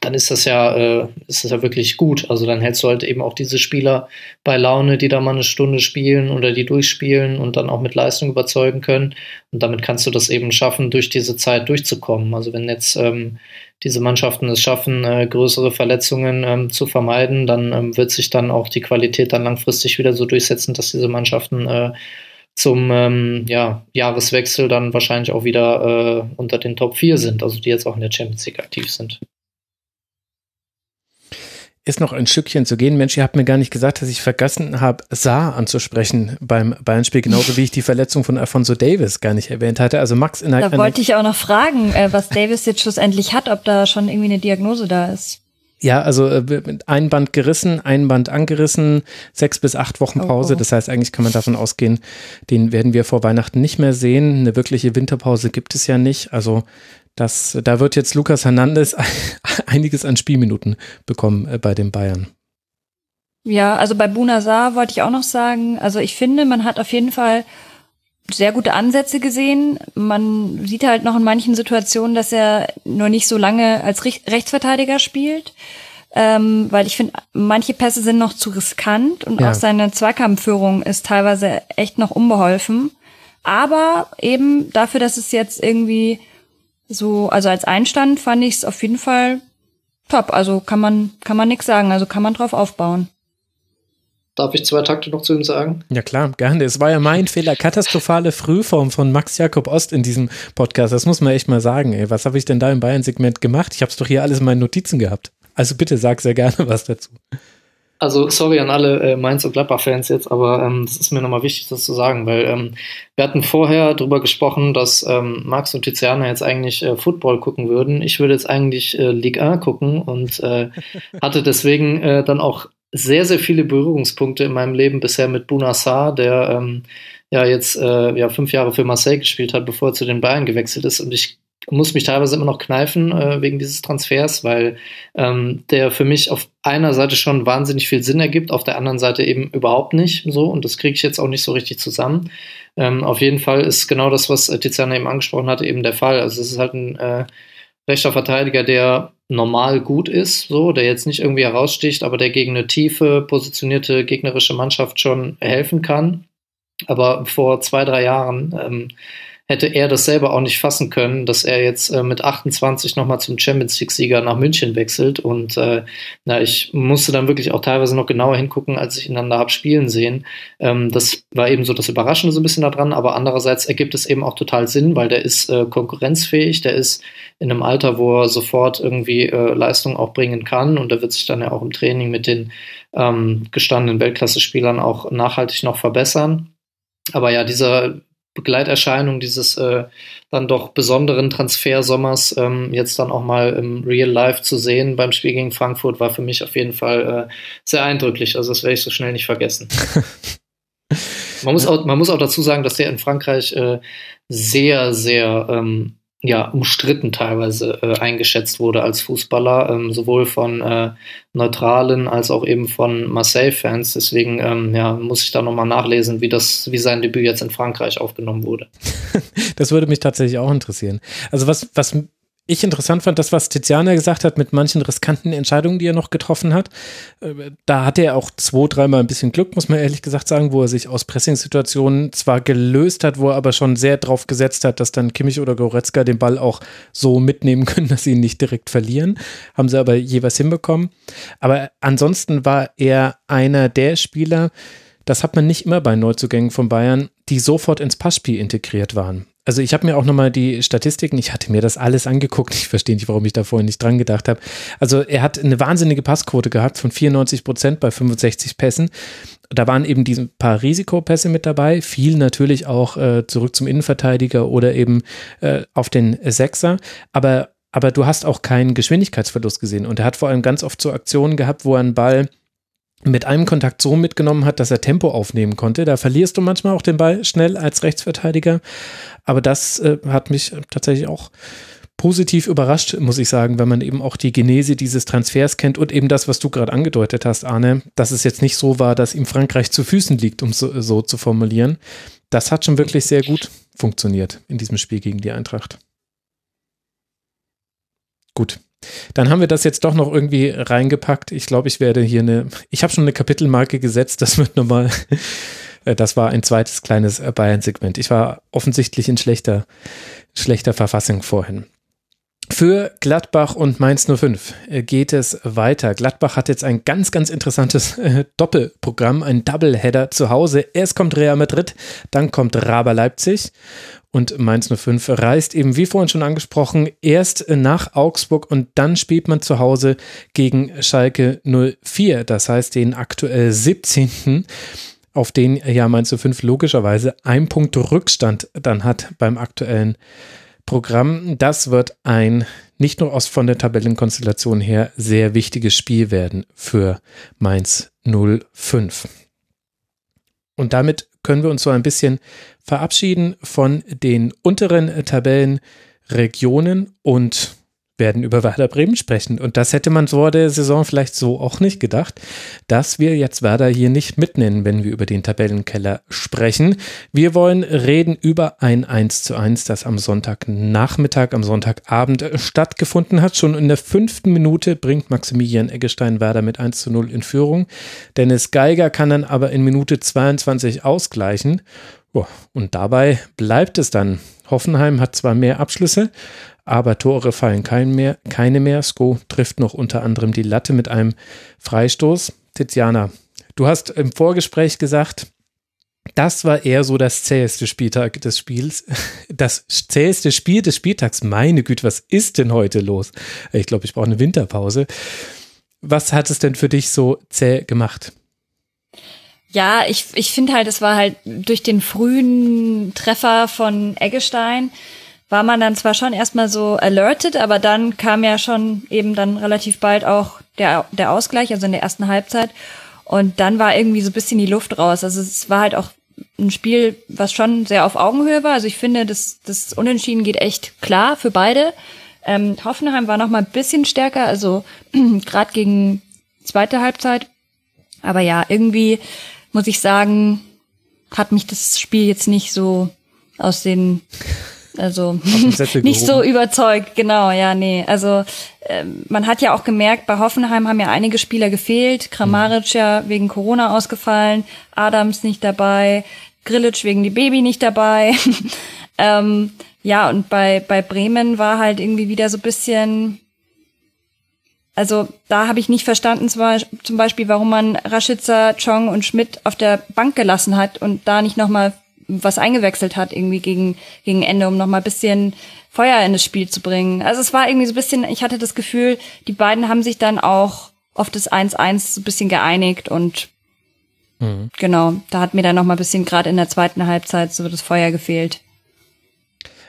dann ist das ja, äh, ist das ja wirklich gut. Also dann hältst du halt eben auch diese Spieler bei Laune, die da mal eine Stunde spielen oder die durchspielen und dann auch mit Leistung überzeugen können. Und damit kannst du das eben schaffen, durch diese Zeit durchzukommen. Also wenn jetzt ähm, diese Mannschaften es schaffen, äh, größere Verletzungen ähm, zu vermeiden, dann ähm, wird sich dann auch die Qualität dann langfristig wieder so durchsetzen, dass diese Mannschaften äh, zum ähm, ja, Jahreswechsel dann wahrscheinlich auch wieder äh, unter den Top 4 sind, also die jetzt auch in der Champions League aktiv sind ist noch ein Stückchen zu gehen. Mensch, ihr habt mir gar nicht gesagt, dass ich vergessen habe, Saar anzusprechen beim Bayern-Spiel, genauso wie ich die Verletzung von Alfonso Davis gar nicht erwähnt hatte. Also Max in der Da wollte ich auch noch fragen, äh, was Davis jetzt schlussendlich hat, ob da schon irgendwie eine Diagnose da ist. Ja, also äh, ein Band gerissen, ein Band angerissen, sechs bis acht Wochen Pause. Oh, oh. Das heißt, eigentlich kann man davon ausgehen, den werden wir vor Weihnachten nicht mehr sehen. Eine wirkliche Winterpause gibt es ja nicht. Also das, da wird jetzt Lukas Hernandez [laughs] einiges an Spielminuten bekommen äh, bei den Bayern. Ja, also bei Bunazar wollte ich auch noch sagen, also ich finde, man hat auf jeden Fall sehr gute Ansätze gesehen. Man sieht halt noch in manchen Situationen, dass er nur nicht so lange als Rechtsverteidiger spielt. Ähm, weil ich finde, manche Pässe sind noch zu riskant und ja. auch seine Zweikampfführung ist teilweise echt noch unbeholfen. Aber eben dafür, dass es jetzt irgendwie so, also als Einstand fand ich es auf jeden Fall top. Also kann man, kann man nix sagen. Also kann man drauf aufbauen. Darf ich zwei Takte noch zu ihm sagen? Ja klar, gerne. Es war ja mein Fehler. Katastrophale Frühform von Max Jakob Ost in diesem Podcast. Das muss man echt mal sagen. Ey. Was habe ich denn da im Bayern-Segment gemacht? Ich habe es doch hier alles in meinen Notizen gehabt. Also bitte sag sehr gerne was dazu. Also sorry an alle äh, Mainz- und Gladbach-Fans jetzt, aber ähm, das ist mir nochmal wichtig, das zu sagen, weil ähm, wir hatten vorher darüber gesprochen, dass ähm, Max und Tiziana jetzt eigentlich äh, Football gucken würden. Ich würde jetzt eigentlich äh, Ligue 1 gucken und äh, [laughs] hatte deswegen äh, dann auch sehr, sehr viele Berührungspunkte in meinem Leben bisher mit Bunassar, der ähm, ja jetzt äh, ja, fünf Jahre für Marseille gespielt hat, bevor er zu den Bayern gewechselt ist. Und ich muss mich teilweise immer noch kneifen äh, wegen dieses Transfers, weil ähm, der für mich auf einer Seite schon wahnsinnig viel Sinn ergibt, auf der anderen Seite eben überhaupt nicht so. Und das kriege ich jetzt auch nicht so richtig zusammen. Ähm, auf jeden Fall ist genau das, was Tiziana eben angesprochen hatte, eben der Fall. Also es ist halt ein äh, rechter Verteidiger, der normal gut ist, so, der jetzt nicht irgendwie heraussticht, aber der gegen eine tiefe, positionierte gegnerische Mannschaft schon helfen kann. Aber vor zwei, drei Jahren ähm, hätte er das selber auch nicht fassen können, dass er jetzt äh, mit 28 nochmal zum Champions League-Sieger nach München wechselt. Und äh, na, ich musste dann wirklich auch teilweise noch genauer hingucken, als ich ihn dann da habe spielen sehen. Ähm, das war eben so das Überraschende so ein bisschen daran, aber andererseits ergibt es eben auch total Sinn, weil der ist äh, konkurrenzfähig, der ist in einem Alter, wo er sofort irgendwie äh, Leistung auch bringen kann und der wird sich dann ja auch im Training mit den ähm, gestandenen Weltklasse-Spielern auch nachhaltig noch verbessern. Aber ja, dieser Begleiterscheinung dieses äh, dann doch besonderen Transfersommers ähm, jetzt dann auch mal im Real Life zu sehen beim Spiel gegen Frankfurt war für mich auf jeden Fall äh, sehr eindrücklich. Also das werde ich so schnell nicht vergessen. [laughs] man, muss auch, man muss auch dazu sagen, dass der in Frankreich äh, sehr, sehr ähm, ja, umstritten teilweise äh, eingeschätzt wurde als Fußballer, ähm, sowohl von äh, Neutralen als auch eben von Marseille-Fans. Deswegen ähm, ja, muss ich da nochmal nachlesen, wie das, wie sein Debüt jetzt in Frankreich aufgenommen wurde. [laughs] das würde mich tatsächlich auch interessieren. Also was, was ich interessant fand, das, was Tiziana gesagt hat mit manchen riskanten Entscheidungen, die er noch getroffen hat. Äh, da hatte er auch zwei, dreimal ein bisschen Glück, muss man ehrlich gesagt sagen, wo er sich aus Pressing-Situationen zwar gelöst hat, wo er aber schon sehr drauf gesetzt hat, dass dann Kimmich oder Goretzka den Ball auch so mitnehmen können, [laughs] dass sie ihn nicht direkt verlieren. Haben sie aber jeweils hinbekommen. Aber ansonsten war er einer der Spieler, das hat man nicht immer bei Neuzugängen von Bayern, die sofort ins Passspiel integriert waren. Also ich habe mir auch nochmal die Statistiken, ich hatte mir das alles angeguckt, [laughs] ich verstehe nicht, warum ich da vorhin nicht dran gedacht habe. Also er hat eine wahnsinnige Passquote gehabt von 94 Prozent bei 65 Pässen. Da waren eben diese paar Risikopässe mit dabei, viel natürlich auch äh, zurück zum Innenverteidiger oder eben äh, auf den Sechser. Aber, aber du hast auch keinen Geschwindigkeitsverlust gesehen. Und er hat vor allem ganz oft so Aktionen gehabt, wo er einen Ball mit einem Kontakt so mitgenommen hat, dass er Tempo aufnehmen konnte. Da verlierst du manchmal auch den Ball schnell als Rechtsverteidiger. Aber das äh, hat mich tatsächlich auch positiv überrascht, muss ich sagen, wenn man eben auch die Genese dieses Transfers kennt und eben das, was du gerade angedeutet hast, Arne, dass es jetzt nicht so war, dass ihm Frankreich zu Füßen liegt, um so, so zu formulieren. Das hat schon wirklich sehr gut funktioniert in diesem Spiel gegen die Eintracht. Gut, dann haben wir das jetzt doch noch irgendwie reingepackt. Ich glaube, ich werde hier eine, ich habe schon eine Kapitelmarke gesetzt, das wird nochmal, [laughs] äh, das war ein zweites kleines äh, Bayern-Segment. Ich war offensichtlich in schlechter, schlechter Verfassung vorhin. Für Gladbach und Mainz 05 äh, geht es weiter. Gladbach hat jetzt ein ganz, ganz interessantes [laughs] Doppelprogramm, ein Doubleheader zu Hause. Erst kommt Real Madrid, dann kommt Raber Leipzig und Mainz 05 reist eben, wie vorhin schon angesprochen, erst nach Augsburg und dann spielt man zu Hause gegen Schalke 04. Das heißt, den aktuell 17. auf den ja Mainz 05 logischerweise ein Punkt Rückstand dann hat beim aktuellen Programm. Das wird ein nicht nur aus von der Tabellenkonstellation her sehr wichtiges Spiel werden für Mainz 05. Und damit können wir uns so ein bisschen verabschieden von den unteren Tabellenregionen und werden über Werder Bremen sprechen. Und das hätte man vor der Saison vielleicht so auch nicht gedacht, dass wir jetzt Werder hier nicht mitnennen, wenn wir über den Tabellenkeller sprechen. Wir wollen reden über ein 1 zu 1, das am Sonntagnachmittag, am Sonntagabend stattgefunden hat. Schon in der fünften Minute bringt Maximilian Eggestein Werder mit 1 zu 0 in Führung. Dennis Geiger kann dann aber in Minute 22 ausgleichen. Und dabei bleibt es dann. Hoffenheim hat zwar mehr Abschlüsse, aber Tore fallen kein mehr, keine mehr. Sko trifft noch unter anderem die Latte mit einem Freistoß. Tiziana, du hast im Vorgespräch gesagt, das war eher so das zäheste Spieltag des Spiels. [laughs] Das zäheste Spiel des Spieltags. Meine Güte, was ist denn heute los? Ich glaube, ich brauche eine Winterpause. Was hat es denn für dich so zäh gemacht? Ja, ich, ich finde halt, es war halt durch den frühen Treffer von Eggestein war man dann zwar schon erstmal so alerted, aber dann kam ja schon eben dann relativ bald auch der, der Ausgleich, also in der ersten Halbzeit. Und dann war irgendwie so ein bisschen die Luft raus. Also es war halt auch ein Spiel, was schon sehr auf Augenhöhe war. Also ich finde, das, das Unentschieden geht echt klar für beide. Ähm, Hoffenheim war noch mal ein bisschen stärker, also [clears throat] gerade gegen zweite Halbzeit. Aber ja, irgendwie muss ich sagen, hat mich das Spiel jetzt nicht so aus den also [laughs] nicht so überzeugt, genau, ja, nee. Also äh, man hat ja auch gemerkt, bei Hoffenheim haben ja einige Spieler gefehlt. Kramaric ja wegen Corona ausgefallen, Adams nicht dabei, Grillitsch wegen die Baby nicht dabei. [laughs] ähm, ja, und bei, bei Bremen war halt irgendwie wieder so bisschen, also da habe ich nicht verstanden, zum Beispiel, warum man Raschitzer, Chong und Schmidt auf der Bank gelassen hat und da nicht nochmal was eingewechselt hat, irgendwie gegen, gegen Ende, um nochmal bisschen Feuer in das Spiel zu bringen. Also es war irgendwie so ein bisschen, ich hatte das Gefühl, die beiden haben sich dann auch auf das 1-1 so ein bisschen geeinigt und mhm. genau, da hat mir dann nochmal ein bisschen gerade in der zweiten Halbzeit so das Feuer gefehlt.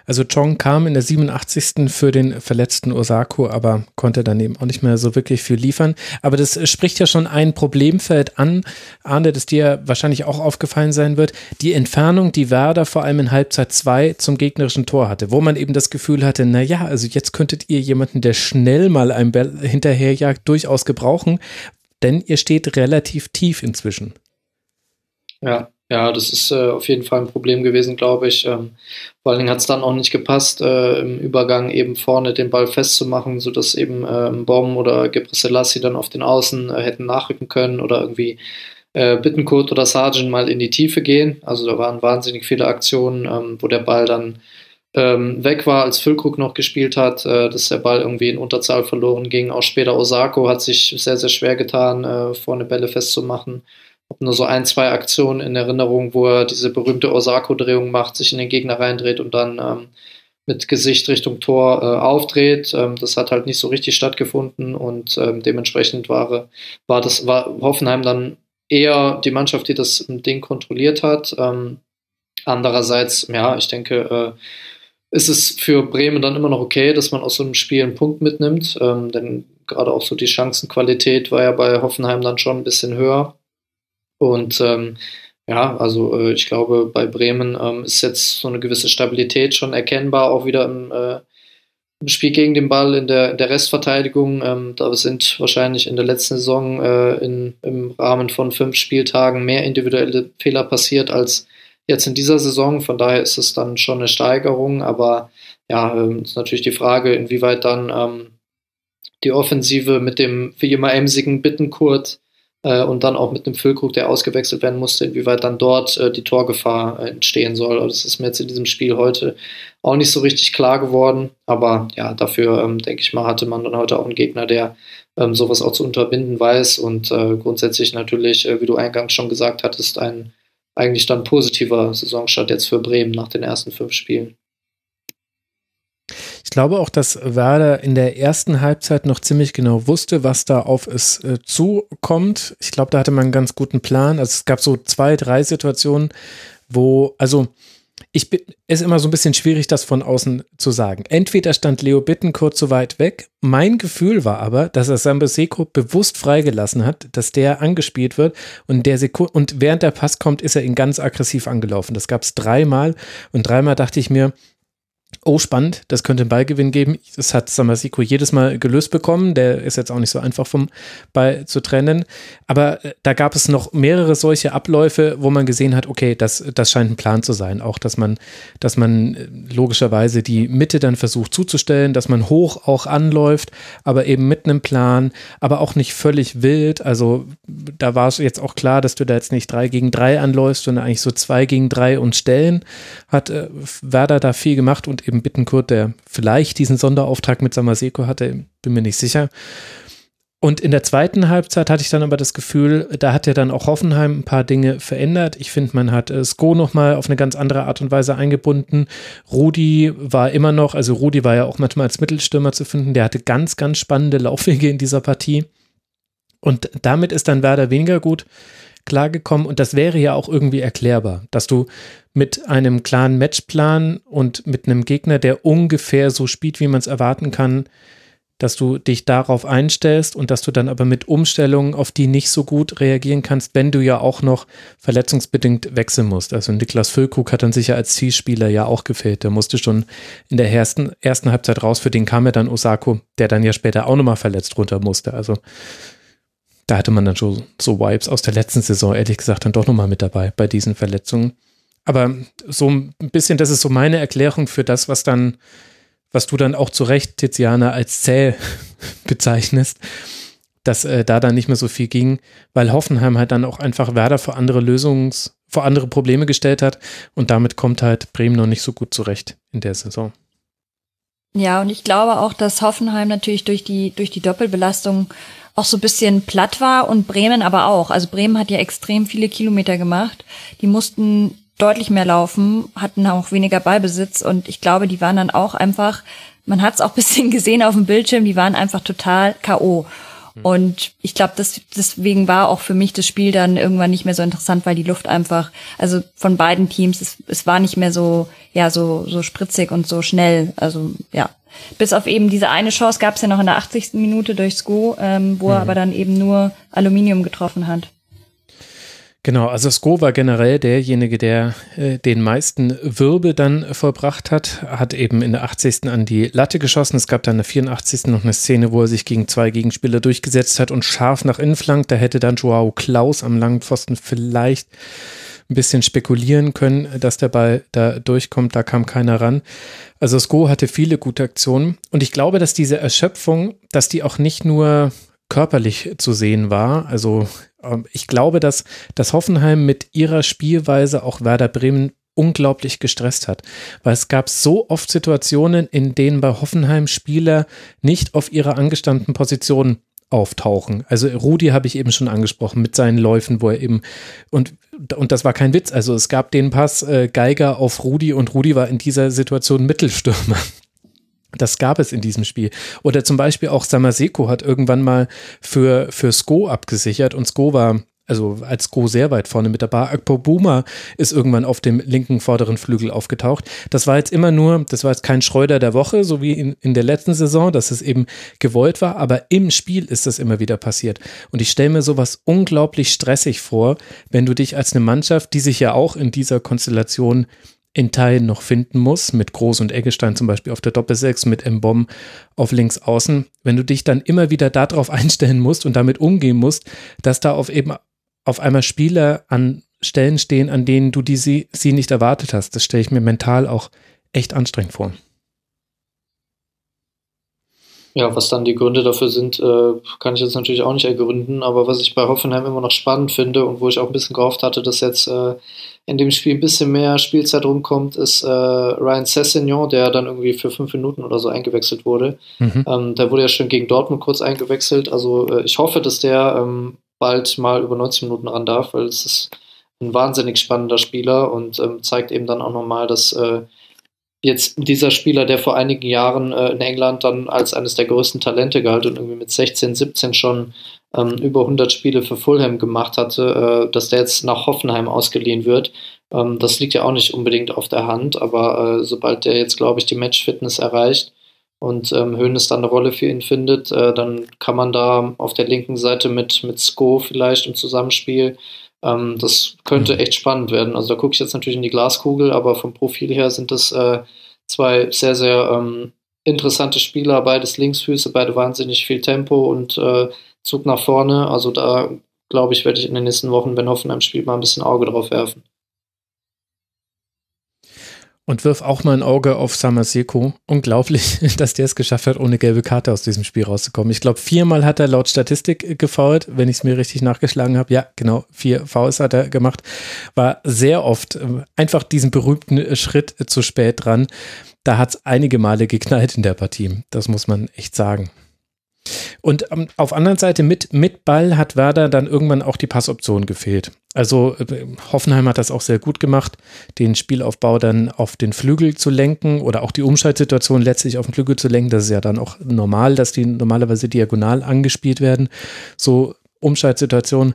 Also Chong kam in der 87. für den verletzten Osako, aber konnte dann eben auch nicht mehr so wirklich viel liefern. Aber das spricht ja schon ein Problemfeld an, Arne, das dir wahrscheinlich auch aufgefallen sein wird. Die Entfernung, die Werder vor allem in Halbzeit 2 zum gegnerischen Tor hatte, wo man eben das Gefühl hatte, na ja, also jetzt könntet ihr jemanden, der schnell mal ein Ball hinterherjagt, durchaus gebrauchen, denn ihr steht relativ tief inzwischen. Ja, ja, das ist äh, auf jeden Fall ein Problem gewesen, glaube ich. Ähm, vor allen Dingen hat es dann auch nicht gepasst, äh, im Übergang eben vorne den Ball festzumachen, sodass eben äh, Bomb oder Gebre dann auf den Außen äh, hätten nachrücken können oder irgendwie äh, Bittenkurt oder Sargent mal in die Tiefe gehen. Also da waren wahnsinnig viele Aktionen, ähm, wo der Ball dann ähm, weg war, als Füllkrug noch gespielt hat, äh, dass der Ball irgendwie in Unterzahl verloren ging. Auch später Osako hat sich sehr, sehr schwer getan, äh, vorne Bälle festzumachen habe nur so ein, zwei Aktionen in Erinnerung, wo er diese berühmte Osako-Drehung macht, sich in den Gegner reindreht und dann ähm, mit Gesicht Richtung Tor äh, aufdreht. Ähm, das hat halt nicht so richtig stattgefunden und ähm, dementsprechend war, war das war Hoffenheim dann eher die Mannschaft, die das Ding kontrolliert hat. Ähm, andererseits, ja, ich denke, äh, ist es für Bremen dann immer noch okay, dass man aus so einem Spiel einen Punkt mitnimmt, ähm, denn gerade auch so die Chancenqualität war ja bei Hoffenheim dann schon ein bisschen höher. Und ähm, ja, also äh, ich glaube, bei Bremen ähm, ist jetzt so eine gewisse Stabilität schon erkennbar, auch wieder im, äh, im Spiel gegen den Ball, in der, in der Restverteidigung. Ähm, da sind wahrscheinlich in der letzten Saison äh, in, im Rahmen von fünf Spieltagen mehr individuelle Fehler passiert als jetzt in dieser Saison. Von daher ist es dann schon eine Steigerung, aber ja, ähm, ist natürlich die Frage, inwieweit dann ähm, die Offensive mit dem wie immer emsigen Bittenkurt und dann auch mit einem Füllkrug, der ausgewechselt werden musste, inwieweit dann dort äh, die Torgefahr äh, entstehen soll. Also das ist mir jetzt in diesem Spiel heute auch nicht so richtig klar geworden. Aber ja, dafür ähm, denke ich mal, hatte man dann heute auch einen Gegner, der ähm, sowas auch zu unterbinden weiß und äh, grundsätzlich natürlich, äh, wie du eingangs schon gesagt hattest, ein eigentlich dann positiver Saisonstart jetzt für Bremen nach den ersten fünf Spielen. Ich glaube auch, dass Werder in der ersten Halbzeit noch ziemlich genau wusste, was da auf es äh, zukommt. Ich glaube, da hatte man einen ganz guten Plan. Also es gab so zwei, drei Situationen, wo, also ich bin, ist immer so ein bisschen schwierig, das von außen zu sagen. Entweder stand Leo Bittencourt zu weit weg. Mein Gefühl war aber, dass er Samboseko bewusst freigelassen hat, dass der angespielt wird und der Sekunde, und während der Pass kommt, ist er ihn ganz aggressiv angelaufen. Das gab es dreimal und dreimal dachte ich mir, oh spannend, das könnte einen Ballgewinn geben. Das hat Samasiko jedes Mal gelöst bekommen. Der ist jetzt auch nicht so einfach vom Ball zu trennen. Aber äh, da gab es noch mehrere solche Abläufe, wo man gesehen hat, okay, das, das scheint ein Plan zu sein. Auch, dass man, dass man äh, logischerweise die Mitte dann versucht zuzustellen, dass man hoch auch anläuft, aber eben mit einem Plan, aber auch nicht völlig wild. Also da war es jetzt auch klar, dass du da jetzt nicht drei gegen drei anläufst, sondern eigentlich so zwei gegen drei und Stellen. Hat äh, Werder da viel gemacht und eben Bittenkurt, der vielleicht diesen Sonderauftrag mit Samaseko hatte, bin mir nicht sicher. Und in der zweiten Halbzeit hatte ich dann aber das Gefühl, da hat ja dann auch Hoffenheim ein paar Dinge verändert. Ich finde, man hat äh, Sko nochmal auf eine ganz andere Art und Weise eingebunden. Rudi war immer noch, also Rudi war ja auch manchmal als Mittelstürmer zu finden. Der hatte ganz, ganz spannende Laufwege in dieser Partie. Und damit ist dann Werder weniger gut klargekommen und das wäre ja auch irgendwie erklärbar, dass du mit einem klaren Matchplan und mit einem Gegner, der ungefähr so spielt, wie man es erwarten kann, dass du dich darauf einstellst und dass du dann aber mit Umstellungen, auf die nicht so gut reagieren kannst, wenn du ja auch noch verletzungsbedingt wechseln musst. Also Niklas Füllkrug hat dann sicher als Zielspieler ja auch gefehlt. Der musste schon in der ersten, ersten Halbzeit raus, für den kam ja dann Osako, der dann ja später auch nochmal verletzt runter musste. Also da hatte man dann schon so Vibes aus der letzten Saison, ehrlich gesagt, dann doch nochmal mit dabei bei diesen Verletzungen. Aber so ein bisschen, das ist so meine Erklärung für das, was dann, was du dann auch zu Recht, Tiziana, als zäh [laughs] bezeichnest, dass äh, da dann nicht mehr so viel ging, weil Hoffenheim halt dann auch einfach Werder vor andere Lösungs-, vor andere Probleme gestellt hat und damit kommt halt Bremen noch nicht so gut zurecht in der Saison. Ja, und ich glaube auch, dass Hoffenheim natürlich durch die, durch die Doppelbelastung auch so ein bisschen platt war und Bremen aber auch. Also Bremen hat ja extrem viele Kilometer gemacht. Die mussten deutlich mehr laufen, hatten auch weniger Ballbesitz und ich glaube, die waren dann auch einfach, man hat es auch bisschen [laughs] gesehen auf dem Bildschirm, die waren einfach total K.O. Hm. Und ich glaube, das, deswegen war auch für mich das Spiel dann irgendwann nicht mehr so interessant, weil die Luft einfach, also von beiden Teams, es, es war nicht mehr so, ja, so, so spritzig und so schnell. Also ja, bis auf eben diese eine Chance gab es ja noch in der 80. Minute durch Sko, ähm, wo mhm. er aber dann eben nur Aluminium getroffen hat. Genau, also Sko war generell derjenige, der äh, den meisten Wirbel dann vollbracht hat, hat eben in der 80. an die Latte geschossen. Es gab dann in der 84. noch eine Szene, wo er sich gegen zwei Gegenspieler durchgesetzt hat und scharf nach innen flankt. Da hätte dann Joao Klaus am langen Pfosten vielleicht ein bisschen spekulieren können, dass der Ball da durchkommt. Da kam keiner ran. Also Sko hatte viele gute Aktionen und ich glaube, dass diese Erschöpfung, dass die auch nicht nur körperlich zu sehen war. Also ähm, ich glaube, dass, dass Hoffenheim mit ihrer Spielweise auch Werder Bremen unglaublich gestresst hat, weil es gab so oft Situationen, in denen bei Hoffenheim Spieler nicht auf ihrer angestammten Position auftauchen. Also Rudi habe ich eben schon angesprochen mit seinen Läufen, wo er eben und und das war kein Witz. Also es gab den Pass äh, Geiger auf Rudi und Rudi war in dieser Situation Mittelstürmer. Das gab es in diesem Spiel. Oder zum Beispiel auch Samaseko hat irgendwann mal für, für Sko abgesichert und Sko war also als Go sehr weit vorne mit dabei. Akpo Buma ist irgendwann auf dem linken vorderen Flügel aufgetaucht. Das war jetzt immer nur, das war jetzt kein Schreuder der Woche, so wie in, in der letzten Saison, dass es eben gewollt war, aber im Spiel ist das immer wieder passiert. Und ich stelle mir sowas unglaublich stressig vor, wenn du dich als eine Mannschaft, die sich ja auch in dieser Konstellation in Teilen noch finden muss, mit Groß und Eggestein zum Beispiel auf der Doppelsechs, mit Mbom auf links außen, wenn du dich dann immer wieder darauf [laughs] einstellen musst und damit umgehen musst, dass da auf eben auf einmal Spieler an Stellen stehen, an denen du die sie, sie nicht erwartet hast. Das stelle ich mir mental auch echt anstrengend vor. Ja, was dann die Gründe dafür sind, äh, kann ich jetzt natürlich auch nicht ergründen. Aber was ich bei Hoffenheim immer noch spannend finde und wo ich auch ein bisschen gehofft hatte, dass jetzt äh, in dem Spiel ein bisschen mehr Spielzeit rumkommt, ist äh, Ryan Sessignon, der dann irgendwie für fünf Minuten oder so eingewechselt wurde. Mhm. Ähm, der wurde ja schon gegen Dortmund kurz eingewechselt. Also ich hoffe, dass der ähm, bald mal über 90 Minuten ran darf, weil es ist ein wahnsinnig spannender Spieler und ähm, zeigt eben dann auch nochmal, dass äh, jetzt dieser Spieler, der vor einigen Jahren äh, in England dann als eines der größten Talente galt und irgendwie mit 16, 17 schon ähm, über 100 Spiele für Fulham gemacht hatte, äh, dass der jetzt nach Hoffenheim ausgeliehen wird. Ähm, das liegt ja auch nicht unbedingt auf der Hand, aber äh, sobald der jetzt, glaube ich, die Matchfitness erreicht, und ähm, Hönes dann eine Rolle für ihn findet, äh, dann kann man da auf der linken Seite mit, mit Sko vielleicht im Zusammenspiel, ähm, das könnte mhm. echt spannend werden. Also da gucke ich jetzt natürlich in die Glaskugel, aber vom Profil her sind das äh, zwei sehr, sehr ähm, interessante Spieler, beides Linksfüße, beide wahnsinnig viel Tempo und äh, Zug nach vorne. Also da glaube ich, werde ich in den nächsten Wochen, wenn Hoffenheim spielt, mal ein bisschen Auge drauf werfen. Und wirf auch mal ein Auge auf Samaseko. Unglaublich, [laughs] dass der es geschafft hat, ohne gelbe Karte aus diesem Spiel rauszukommen. Ich glaube, viermal hat er laut Statistik gefault, wenn ich es mir richtig nachgeschlagen habe. Ja, genau, vier Fouls hat er gemacht. War sehr oft äh, einfach diesen berühmten Schritt zu spät dran. Da hat es einige Male geknallt in der Partie. Das muss man echt sagen. Und ähm, auf anderen Seite mit, mit Ball hat Werder dann irgendwann auch die Passoption gefehlt. Also äh, Hoffenheim hat das auch sehr gut gemacht, den Spielaufbau dann auf den Flügel zu lenken oder auch die Umschaltsituation letztlich auf den Flügel zu lenken. Das ist ja dann auch normal, dass die normalerweise diagonal angespielt werden. So Umschaltsituationen.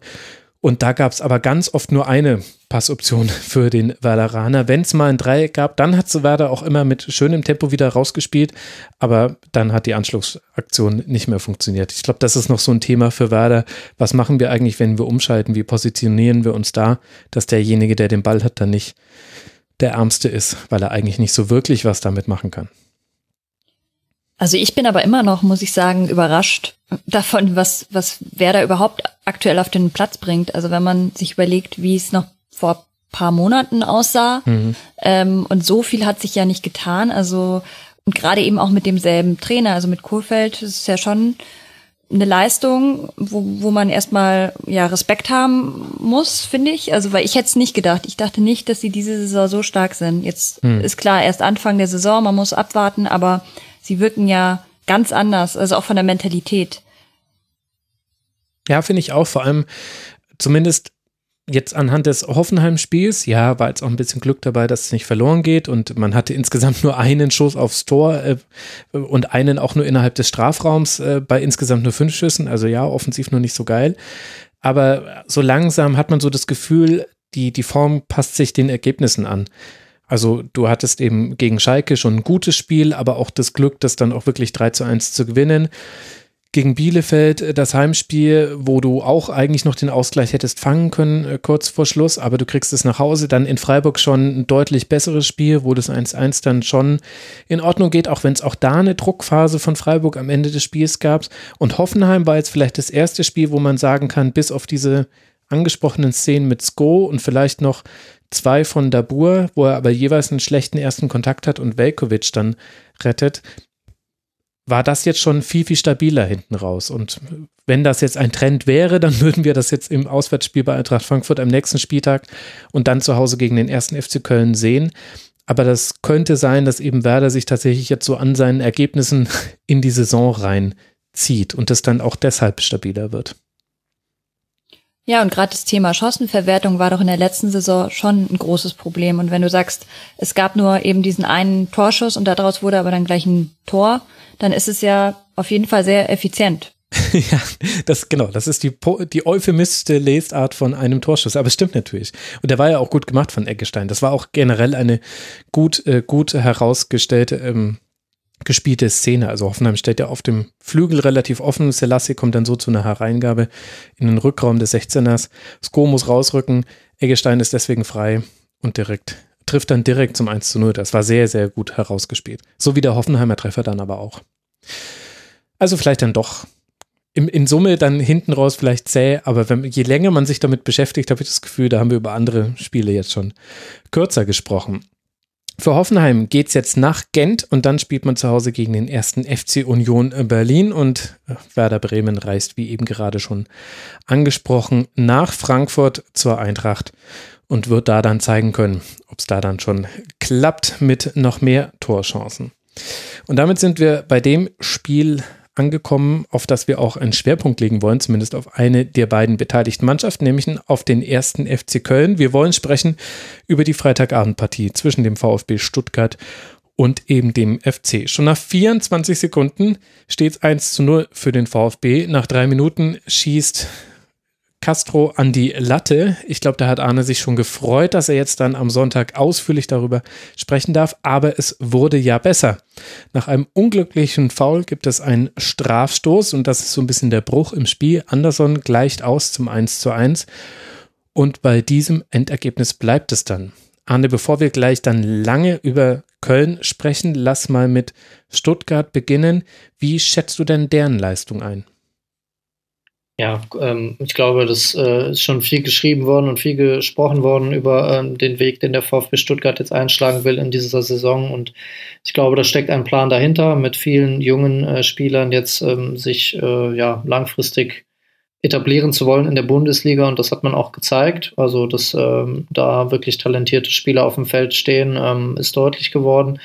Und da gab es aber ganz oft nur eine Passoption [laughs] für den Werderaner. Wenn es mal ein Dreieck gab, dann hat Werder auch immer mit schönem Tempo wieder rausgespielt, aber dann hat die Anschlussaktion nicht mehr funktioniert. Ich glaube, das ist noch so ein Thema für Werder. Was machen wir eigentlich, wenn wir umschalten? Wie positionieren wir uns da, dass derjenige, der den Ball hat, dann nicht der Ärmste ist, weil er eigentlich nicht so wirklich was damit machen kann? Also ich bin aber immer noch, muss ich sagen, überrascht davon, was, was wer da überhaupt aktuell auf den Platz bringt. Also wenn man sich überlegt, wie es noch vor paar Monaten aussah, mhm. ähm, und so viel hat sich ja nicht getan. Also, und gerade eben auch mit demselben Trainer, also mit Kohlfeld, das ist ja schon eine Leistung, wo, wo man erstmal ja Respekt haben muss, finde ich. Also, weil ich hätte es nicht gedacht. Ich dachte nicht, dass sie diese Saison so stark sind. Jetzt mhm. ist klar, erst Anfang der Saison, man muss abwarten, aber sie wirken ja ganz anders, also auch von der Mentalität. Ja, finde ich auch. Vor allem, zumindest jetzt anhand des Hoffenheim-Spiels, ja, war jetzt auch ein bisschen Glück dabei, dass es nicht verloren geht und man hatte insgesamt nur einen Schuss aufs Tor äh, und einen auch nur innerhalb des Strafraums äh, bei insgesamt nur fünf Schüssen. Also ja, offensiv nur nicht so geil. Aber so langsam hat man so das Gefühl, die, die Form passt sich den Ergebnissen an. Also du hattest eben gegen Schalke schon ein gutes Spiel, aber auch das Glück, das dann auch wirklich 3 zu 1 zu gewinnen. Gegen Bielefeld äh, das Heimspiel, wo du auch eigentlich noch den Ausgleich hättest fangen können, äh, kurz vor Schluss, aber du kriegst es nach Hause. Dann in Freiburg schon ein deutlich besseres Spiel, wo das 1-1 dann schon in Ordnung geht, auch wenn es auch da eine Druckphase von Freiburg am Ende des Spiels gab. Und Hoffenheim war jetzt vielleicht das erste Spiel, wo man sagen kann, bis auf diese angesprochenen Szenen mit Sko und vielleicht noch zwei von Dabur, wo er aber jeweils einen schlechten ersten Kontakt hat und Velkovic dann rettet, war das jetzt schon viel, viel stabiler hinten raus. Und wenn das jetzt ein Trend wäre, dann würden wir das jetzt im Auswärtsspiel bei Eintracht Frankfurt am nächsten Spieltag und dann zu Hause gegen den ersten FC Köln sehen. Aber das könnte sein, dass eben Werder sich tatsächlich jetzt so an seinen Ergebnissen in die Saison reinzieht und es dann auch deshalb stabiler wird. Ja, und gerade das Thema Chancenverwertung war doch in der letzten Saison schon ein großes Problem. Und wenn du sagst, es gab nur eben diesen einen Torschuss und daraus wurde aber dann gleich ein Tor, dann ist es ja auf jeden Fall sehr effizient. [laughs] ja, das genau, das ist die, die euphemistischste Lesart von einem Torschuss, aber es stimmt natürlich. Und der war ja auch gut gemacht von Eggestein. Das war auch generell eine gut, äh, gut herausgestellte ähm, gespielte Szene. Also Hoffenheim steht ja auf dem Flügel relativ offen. Selassie kommt dann so zu einer Hereingabe in den Rückraum des 16ers. Sko muss rausrücken. Eggestein ist deswegen frei und direkt trifft dann direkt zum 1 zu 0. Das war sehr, sehr gut herausgespielt. So wie der Hoffenheimer Treffer dann aber auch. Also vielleicht dann doch in, in Summe dann hinten raus vielleicht zäh, aber wenn, je länger man sich damit beschäftigt, habe ich das Gefühl, da haben wir über andere Spiele jetzt schon kürzer gesprochen. Für Hoffenheim geht es jetzt nach Gent und dann spielt man zu Hause gegen den ersten FC Union Berlin und äh, Werder Bremen reist, wie eben gerade schon angesprochen, nach Frankfurt zur Eintracht und wird da dann zeigen können, ob es da dann schon klappt mit noch mehr Torchancen. Und damit sind wir bei dem Spiel angekommen, auf das wir auch einen Schwerpunkt legen wollen, zumindest auf eine der beiden beteiligten Mannschaften, nämlich auf den ersten FC Köln. Wir wollen sprechen über die Freitagabendpartie zwischen dem VfB Stuttgart und eben dem FC. Schon nach 24 Sekunden steht es 1 zu 0 für den VfB. Nach drei Minuten schießt Castro an die Latte. Ich glaube, da hat Arne sich schon gefreut, dass er jetzt dann am Sonntag ausführlich darüber sprechen darf. Aber es wurde ja besser. Nach einem unglücklichen Foul gibt es einen Strafstoß und das ist so ein bisschen der Bruch im Spiel. Anderson gleicht aus zum 1 zu 1. Und bei diesem Endergebnis bleibt es dann. Arne, bevor wir gleich dann lange über Köln sprechen. Lass mal mit Stuttgart beginnen. Wie schätzt du denn deren Leistung ein? Ja, ähm, ich glaube, das äh, ist schon viel geschrieben worden und viel gesprochen worden über ähm, den Weg, den der VfB Stuttgart jetzt einschlagen will in dieser Saison. Und ich glaube, da steckt ein Plan dahinter, mit vielen jungen äh, Spielern jetzt ähm, sich äh, ja langfristig etablieren zu wollen in der Bundesliga. Und das hat man auch gezeigt. Also, dass ähm, da wirklich talentierte Spieler auf dem Feld stehen, ähm, ist deutlich geworden.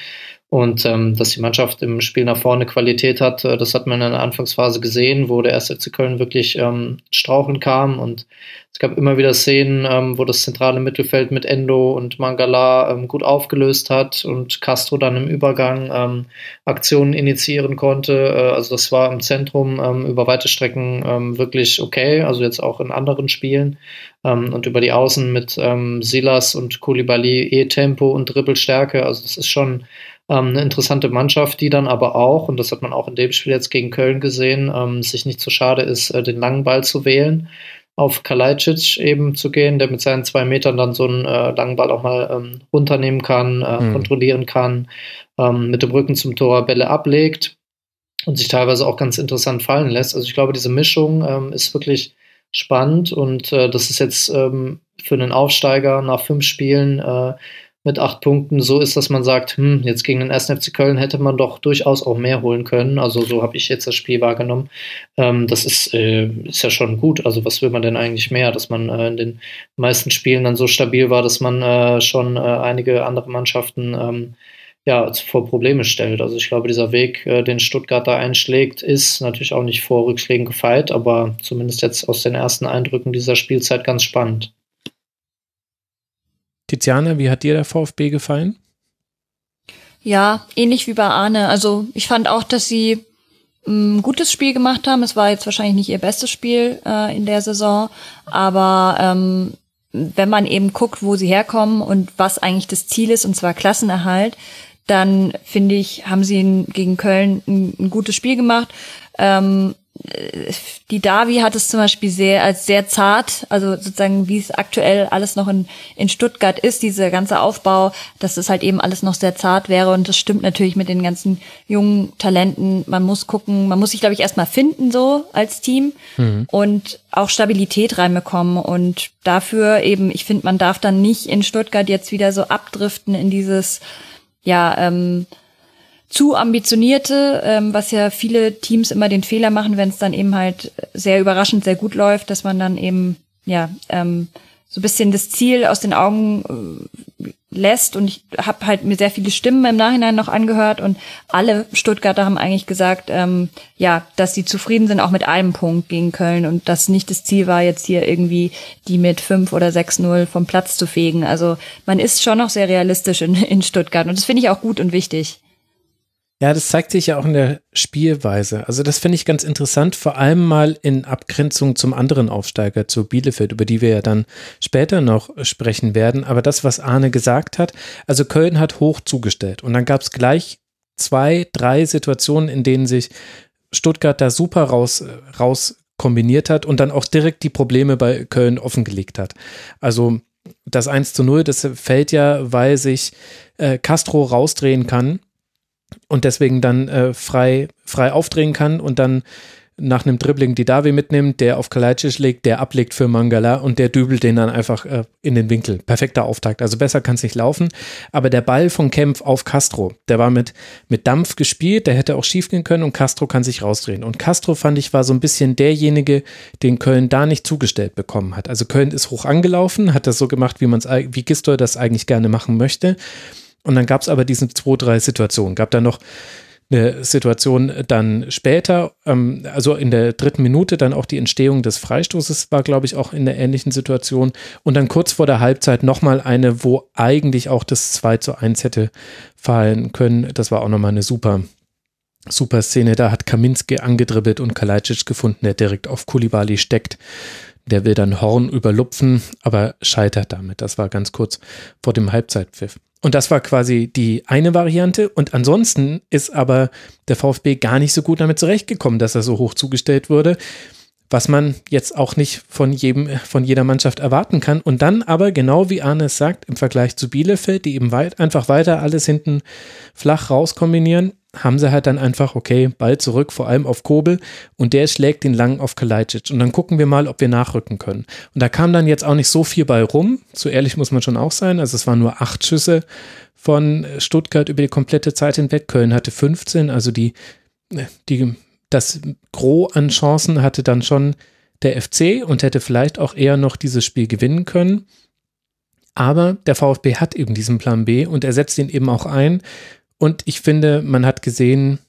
Und ähm, dass die Mannschaft im Spiel nach vorne Qualität hat, äh, das hat man in der Anfangsphase gesehen, wo der erste FC Köln wirklich ähm, strauchen kam. Und es gab immer wieder Szenen, ähm, wo das zentrale Mittelfeld mit Endo und Mangala ähm, gut aufgelöst hat und Castro dann im Übergang ähm, Aktionen initiieren konnte. Äh, also das war im Zentrum ähm, über weite Strecken ähm, wirklich okay, also jetzt auch in anderen Spielen. Ähm, und über die Außen mit ähm, Silas und Koulibaly E-Tempo und Dribbelstärke. Also das ist schon ähm, eine interessante Mannschaft, die dann aber auch, und das hat man auch in dem Spiel jetzt gegen Köln gesehen, ähm, sich nicht so schade ist, äh, den langen Ball zu wählen, auf Kalajdzic eben zu gehen, der mit seinen zwei Metern dann so einen äh, langen Ball auch mal ähm, runternehmen kann, äh, mhm. kontrollieren kann, ähm, mit dem Rücken zum Tor Bälle ablegt und sich teilweise auch ganz interessant fallen lässt. Also ich glaube, diese Mischung ähm, ist wirklich spannend und äh, das ist jetzt ähm, für einen Aufsteiger nach fünf Spielen äh, mit acht Punkten so ist, dass man sagt, hm, jetzt gegen den 1. FC Köln hätte man doch durchaus auch mehr holen können. Also so habe ich jetzt das Spiel wahrgenommen. Ähm, das ist, äh, ist ja schon gut. Also was will man denn eigentlich mehr? Dass man äh, in den meisten Spielen dann so stabil war, dass man äh, schon äh, einige andere Mannschaften ähm, ja, vor Probleme stellt. Also ich glaube, dieser Weg, äh, den Stuttgart da einschlägt, ist natürlich auch nicht vor Rückschlägen gefeit, aber zumindest jetzt aus den ersten Eindrücken dieser Spielzeit ganz spannend. Tiziana, wie hat dir der VfB gefallen? Ja, ähnlich wie bei Arne. Also ich fand auch, dass sie ein mm, gutes Spiel gemacht haben. Es war jetzt wahrscheinlich nicht ihr bestes Spiel äh, in der Saison, aber ähm, wenn man eben guckt, wo sie herkommen und was eigentlich das Ziel ist, und zwar Klassenerhalt, dann finde ich, haben sie gegen Köln ein, ein gutes Spiel gemacht. Ähm, die Davi hat es zum Beispiel sehr als sehr zart, also sozusagen wie es aktuell alles noch in, in Stuttgart ist, dieser ganze Aufbau, dass es halt eben alles noch sehr zart wäre und das stimmt natürlich mit den ganzen jungen Talenten. Man muss gucken, man muss sich glaube ich erstmal finden so als Team mhm. und auch Stabilität reinbekommen und dafür eben, ich finde, man darf dann nicht in Stuttgart jetzt wieder so abdriften in dieses ja ähm, zu ambitionierte, ähm, was ja viele Teams immer den Fehler machen, wenn es dann eben halt sehr überraschend sehr gut läuft, dass man dann eben ja ähm, so bisschen das Ziel aus den Augen äh, lässt. Und ich habe halt mir sehr viele Stimmen im Nachhinein noch angehört und alle Stuttgarter haben eigentlich gesagt, ähm, ja, dass sie zufrieden sind auch mit einem Punkt gegen Köln und dass nicht das Ziel war, jetzt hier irgendwie die mit fünf oder sechs null vom Platz zu fegen. Also man ist schon noch sehr realistisch in, in Stuttgart und das finde ich auch gut und wichtig. Ja, das zeigt sich ja auch in der Spielweise. Also das finde ich ganz interessant, vor allem mal in Abgrenzung zum anderen Aufsteiger, zu Bielefeld, über die wir ja dann später noch sprechen werden. Aber das, was Arne gesagt hat, also Köln hat hoch zugestellt und dann gab es gleich zwei, drei Situationen, in denen sich Stuttgart da super raus, raus kombiniert hat und dann auch direkt die Probleme bei Köln offengelegt hat. Also das 1 zu 0, das fällt ja, weil sich äh, Castro rausdrehen kann und deswegen dann äh, frei, frei aufdrehen kann und dann nach einem Dribbling die Davi mitnimmt, der auf Kalajdzic legt, der ablegt für Mangala und der dübelt den dann einfach äh, in den Winkel. Perfekter Auftakt. Also besser kann es nicht laufen. Aber der Ball von Kempf auf Castro, der war mit, mit Dampf gespielt, der hätte auch schief gehen können und Castro kann sich rausdrehen. Und Castro fand ich war so ein bisschen derjenige, den Köln da nicht zugestellt bekommen hat. Also Köln ist hoch angelaufen, hat das so gemacht, wie man es, wie Gistor das eigentlich gerne machen möchte. Und dann gab es aber diese zwei, drei Situationen. Gab dann noch eine Situation dann später, ähm, also in der dritten Minute, dann auch die Entstehung des Freistoßes war, glaube ich, auch in der ähnlichen Situation. Und dann kurz vor der Halbzeit nochmal eine, wo eigentlich auch das 2 zu 1 hätte fallen können. Das war auch nochmal eine super, super Szene. Da hat Kaminski angedribbelt und Kalajdzic gefunden, der direkt auf Kulibali steckt. Der will dann Horn überlupfen, aber scheitert damit. Das war ganz kurz vor dem Halbzeitpfiff. Und das war quasi die eine Variante. Und ansonsten ist aber der VfB gar nicht so gut damit zurechtgekommen, dass er so hoch zugestellt wurde. was man jetzt auch nicht von jedem, von jeder Mannschaft erwarten kann. Und dann aber, genau wie Arne es sagt, im Vergleich zu Bielefeld, die eben weit, einfach weiter alles hinten flach rauskombinieren, haben sie halt dann einfach, okay, Ball zurück, vor allem auf Kobel und der schlägt den lang auf Kalajdzic und dann gucken wir mal, ob wir nachrücken können. Und da kam dann jetzt auch nicht so viel bei rum, so ehrlich muss man schon auch sein, also es waren nur acht Schüsse von Stuttgart über die komplette Zeit hinweg, Köln hatte 15, also die, die, das Gros an Chancen hatte dann schon der FC und hätte vielleicht auch eher noch dieses Spiel gewinnen können. Aber der VfB hat eben diesen Plan B und er setzt ihn eben auch ein. Und ich finde, man hat gesehen,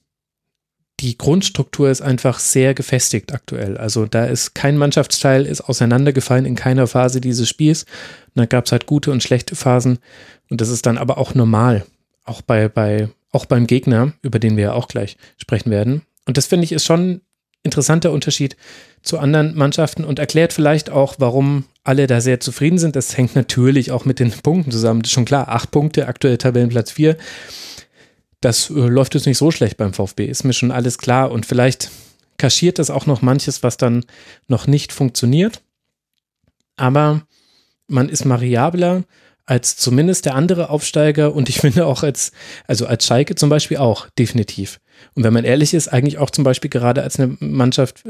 die Grundstruktur ist einfach sehr gefestigt aktuell. Also da ist kein Mannschaftsteil ist auseinandergefallen in keiner Phase dieses Spiels. Und da gab es halt gute und schlechte Phasen. Und das ist dann aber auch normal. Auch bei, bei, auch beim Gegner, über den wir ja auch gleich sprechen werden. Und das finde ich ist schon interessanter Unterschied zu anderen Mannschaften und erklärt vielleicht auch, warum alle da sehr zufrieden sind. Das hängt natürlich auch mit den Punkten zusammen. Das ist schon klar. Acht Punkte, aktuell Tabellenplatz vier das äh, läuft jetzt nicht so schlecht beim VfB, ist mir schon alles klar und vielleicht kaschiert das auch noch manches, was dann noch nicht funktioniert. Aber man ist variabler als zumindest der andere Aufsteiger und ich [laughs] finde auch als, also als Schalke zum Beispiel auch, definitiv. Und wenn man ehrlich ist, eigentlich auch zum Beispiel gerade als eine Mannschaft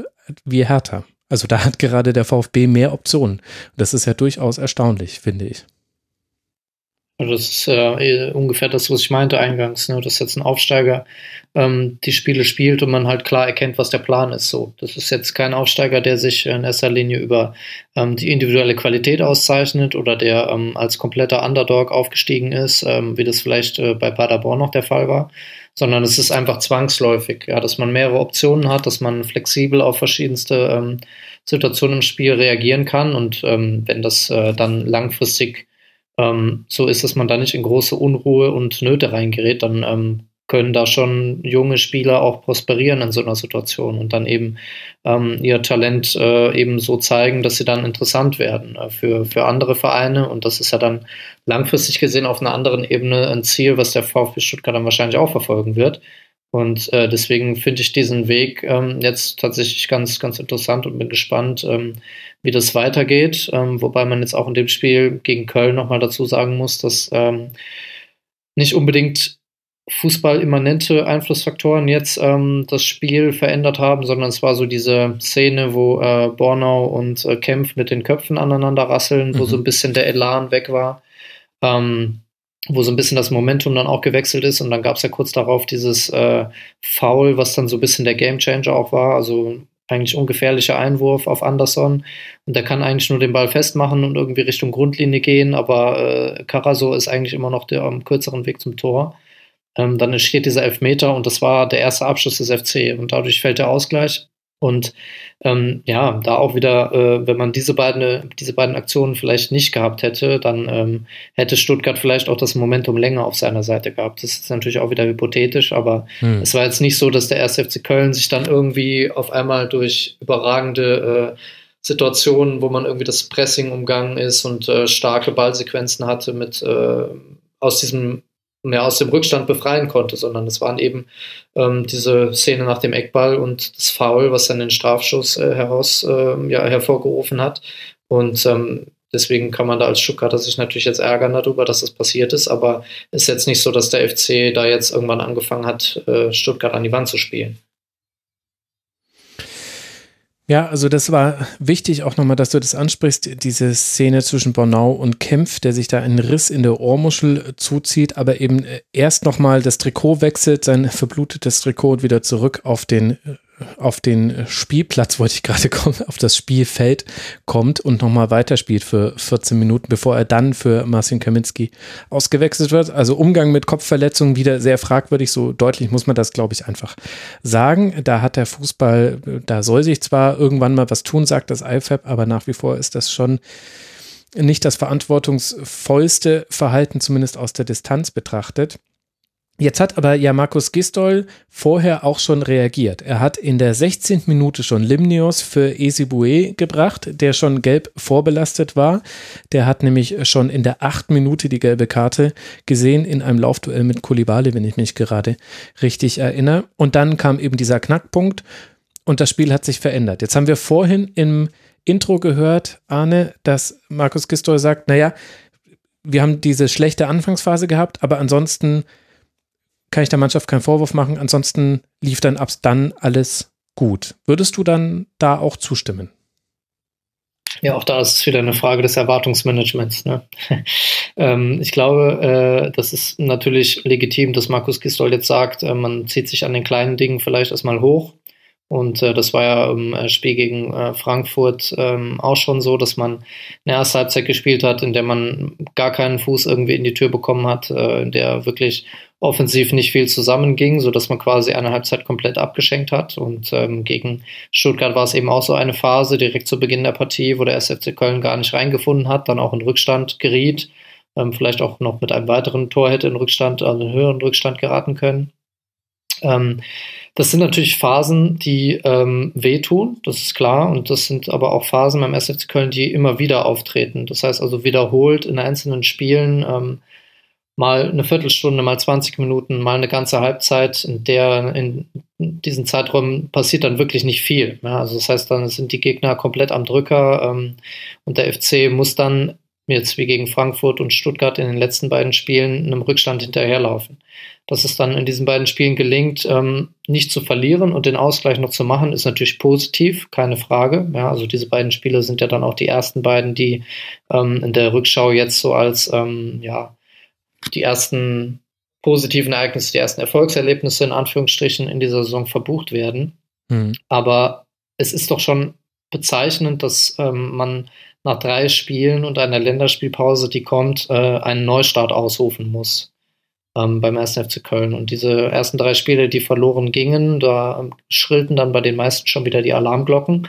wie Hertha. Also da hat gerade der VfB mehr Optionen. Das ist ja durchaus erstaunlich, finde ich. Das ist äh, ungefähr das, was ich meinte eingangs, ne? dass jetzt ein Aufsteiger ähm, die Spiele spielt und man halt klar erkennt, was der Plan ist. So, das ist jetzt kein Aufsteiger, der sich in erster Linie über ähm, die individuelle Qualität auszeichnet oder der ähm, als kompletter Underdog aufgestiegen ist, ähm, wie das vielleicht äh, bei Paderborn noch der Fall war, sondern es ist einfach zwangsläufig, ja, dass man mehrere Optionen hat, dass man flexibel auf verschiedenste ähm, Situationen im Spiel reagieren kann und ähm, wenn das äh, dann langfristig ähm, so ist, dass man da nicht in große Unruhe und Nöte reingerät, dann ähm, können da schon junge Spieler auch prosperieren in so einer Situation und dann eben ähm, ihr Talent äh, eben so zeigen, dass sie dann interessant werden äh, für, für andere Vereine. Und das ist ja dann langfristig gesehen auf einer anderen Ebene ein Ziel, was der VfB Stuttgart dann wahrscheinlich auch verfolgen wird. Und äh, deswegen finde ich diesen Weg ähm, jetzt tatsächlich ganz, ganz interessant und bin gespannt, ähm, wie das weitergeht. Ähm, wobei man jetzt auch in dem Spiel gegen Köln nochmal dazu sagen muss, dass ähm, nicht unbedingt fußballimmanente Einflussfaktoren jetzt ähm, das Spiel verändert haben, sondern es war so diese Szene, wo äh, Bornau und äh, Kempf mit den Köpfen aneinander rasseln, mhm. wo so ein bisschen der Elan weg war. Ähm, wo so ein bisschen das Momentum dann auch gewechselt ist und dann gab es ja kurz darauf dieses äh, Foul, was dann so ein bisschen der Gamechanger auch war, also eigentlich ungefährlicher Einwurf auf Anderson und der kann eigentlich nur den Ball festmachen und irgendwie Richtung Grundlinie gehen, aber äh, Caraso ist eigentlich immer noch der am kürzeren Weg zum Tor. Ähm, dann entsteht dieser Elfmeter und das war der erste Abschluss des FC und dadurch fällt der Ausgleich und ähm, ja, da auch wieder, äh, wenn man diese beiden, diese beiden Aktionen vielleicht nicht gehabt hätte, dann ähm, hätte Stuttgart vielleicht auch das Momentum länger auf seiner Seite gehabt. Das ist natürlich auch wieder hypothetisch, aber hm. es war jetzt nicht so, dass der 1. FC Köln sich dann irgendwie auf einmal durch überragende äh, Situationen, wo man irgendwie das Pressing umgangen ist und äh, starke Ballsequenzen hatte, mit äh, aus diesem mehr aus dem Rückstand befreien konnte, sondern es waren eben ähm, diese Szene nach dem Eckball und das Foul, was dann den Strafschuss äh, heraus äh, ja, hervorgerufen hat. Und ähm, deswegen kann man da als Stuttgarter sich natürlich jetzt ärgern darüber, dass das passiert ist, aber es ist jetzt nicht so, dass der FC da jetzt irgendwann angefangen hat, äh, Stuttgart an die Wand zu spielen. Ja, also das war wichtig auch nochmal, dass du das ansprichst, diese Szene zwischen Bornau und Kempf, der sich da einen Riss in der Ohrmuschel zuzieht, aber eben erst nochmal das Trikot wechselt, sein verblutetes Trikot wieder zurück auf den auf den Spielplatz, wollte ich gerade [laughs] kommen, auf das Spielfeld kommt und nochmal weiterspielt für 14 Minuten, bevor er dann für Marcin Kaminski ausgewechselt wird. Also Umgang mit Kopfverletzungen wieder sehr fragwürdig, so deutlich muss man das, glaube ich, einfach sagen. Da hat der Fußball, da soll sich zwar irgendwann mal was tun, sagt das IFAB, aber nach wie vor ist das schon nicht das verantwortungsvollste Verhalten, zumindest aus der Distanz betrachtet. Jetzt hat aber ja Markus Gistol vorher auch schon reagiert. Er hat in der 16. Minute schon Limnios für Esibue gebracht, der schon gelb vorbelastet war. Der hat nämlich schon in der 8. Minute die gelbe Karte gesehen in einem Laufduell mit Kulibale, wenn ich mich gerade richtig erinnere. Und dann kam eben dieser Knackpunkt und das Spiel hat sich verändert. Jetzt haben wir vorhin im Intro gehört, Arne, dass Markus Gistol sagt, naja, wir haben diese schlechte Anfangsphase gehabt, aber ansonsten kann ich der Mannschaft keinen Vorwurf machen. Ansonsten lief dann ab dann alles gut. Würdest du dann da auch zustimmen? Ja, auch da ist es wieder eine Frage des Erwartungsmanagements. Ne? [laughs] ähm, ich glaube, äh, das ist natürlich legitim, dass Markus Gistol jetzt sagt, äh, man zieht sich an den kleinen Dingen vielleicht erstmal hoch. Und äh, das war ja im äh, Spiel gegen äh, Frankfurt ähm, auch schon so, dass man eine erste Halbzeit gespielt hat, in der man gar keinen Fuß irgendwie in die Tür bekommen hat, äh, in der wirklich offensiv nicht viel zusammenging, so dass man quasi eine Halbzeit komplett abgeschenkt hat. Und ähm, gegen Stuttgart war es eben auch so eine Phase direkt zu Beginn der Partie, wo der SFC Köln gar nicht reingefunden hat, dann auch in Rückstand geriet, ähm, vielleicht auch noch mit einem weiteren Tor hätte in Rückstand, also einen höheren Rückstand geraten können. Ähm, das sind natürlich Phasen, die ähm, wehtun, das ist klar. Und das sind aber auch Phasen beim SFC Köln, die immer wieder auftreten. Das heißt also wiederholt in einzelnen Spielen ähm, mal eine Viertelstunde, mal 20 Minuten, mal eine ganze Halbzeit, in der in diesen Zeiträumen passiert dann wirklich nicht viel. Ja, also das heißt, dann sind die Gegner komplett am Drücker ähm, und der FC muss dann jetzt wie gegen Frankfurt und Stuttgart in den letzten beiden Spielen einem Rückstand hinterherlaufen. Dass es dann in diesen beiden Spielen gelingt, ähm, nicht zu verlieren und den Ausgleich noch zu machen, ist natürlich positiv, keine Frage. Ja, also diese beiden Spiele sind ja dann auch die ersten beiden, die ähm, in der Rückschau jetzt so als ähm, ja, die ersten positiven Ereignisse, die ersten Erfolgserlebnisse in Anführungsstrichen in dieser Saison verbucht werden. Mhm. Aber es ist doch schon bezeichnend, dass ähm, man nach drei Spielen und einer Länderspielpause, die kommt, äh, einen Neustart ausrufen muss ähm, beim 1. FC Köln. Und diese ersten drei Spiele, die verloren gingen, da ähm, schrillten dann bei den meisten schon wieder die Alarmglocken.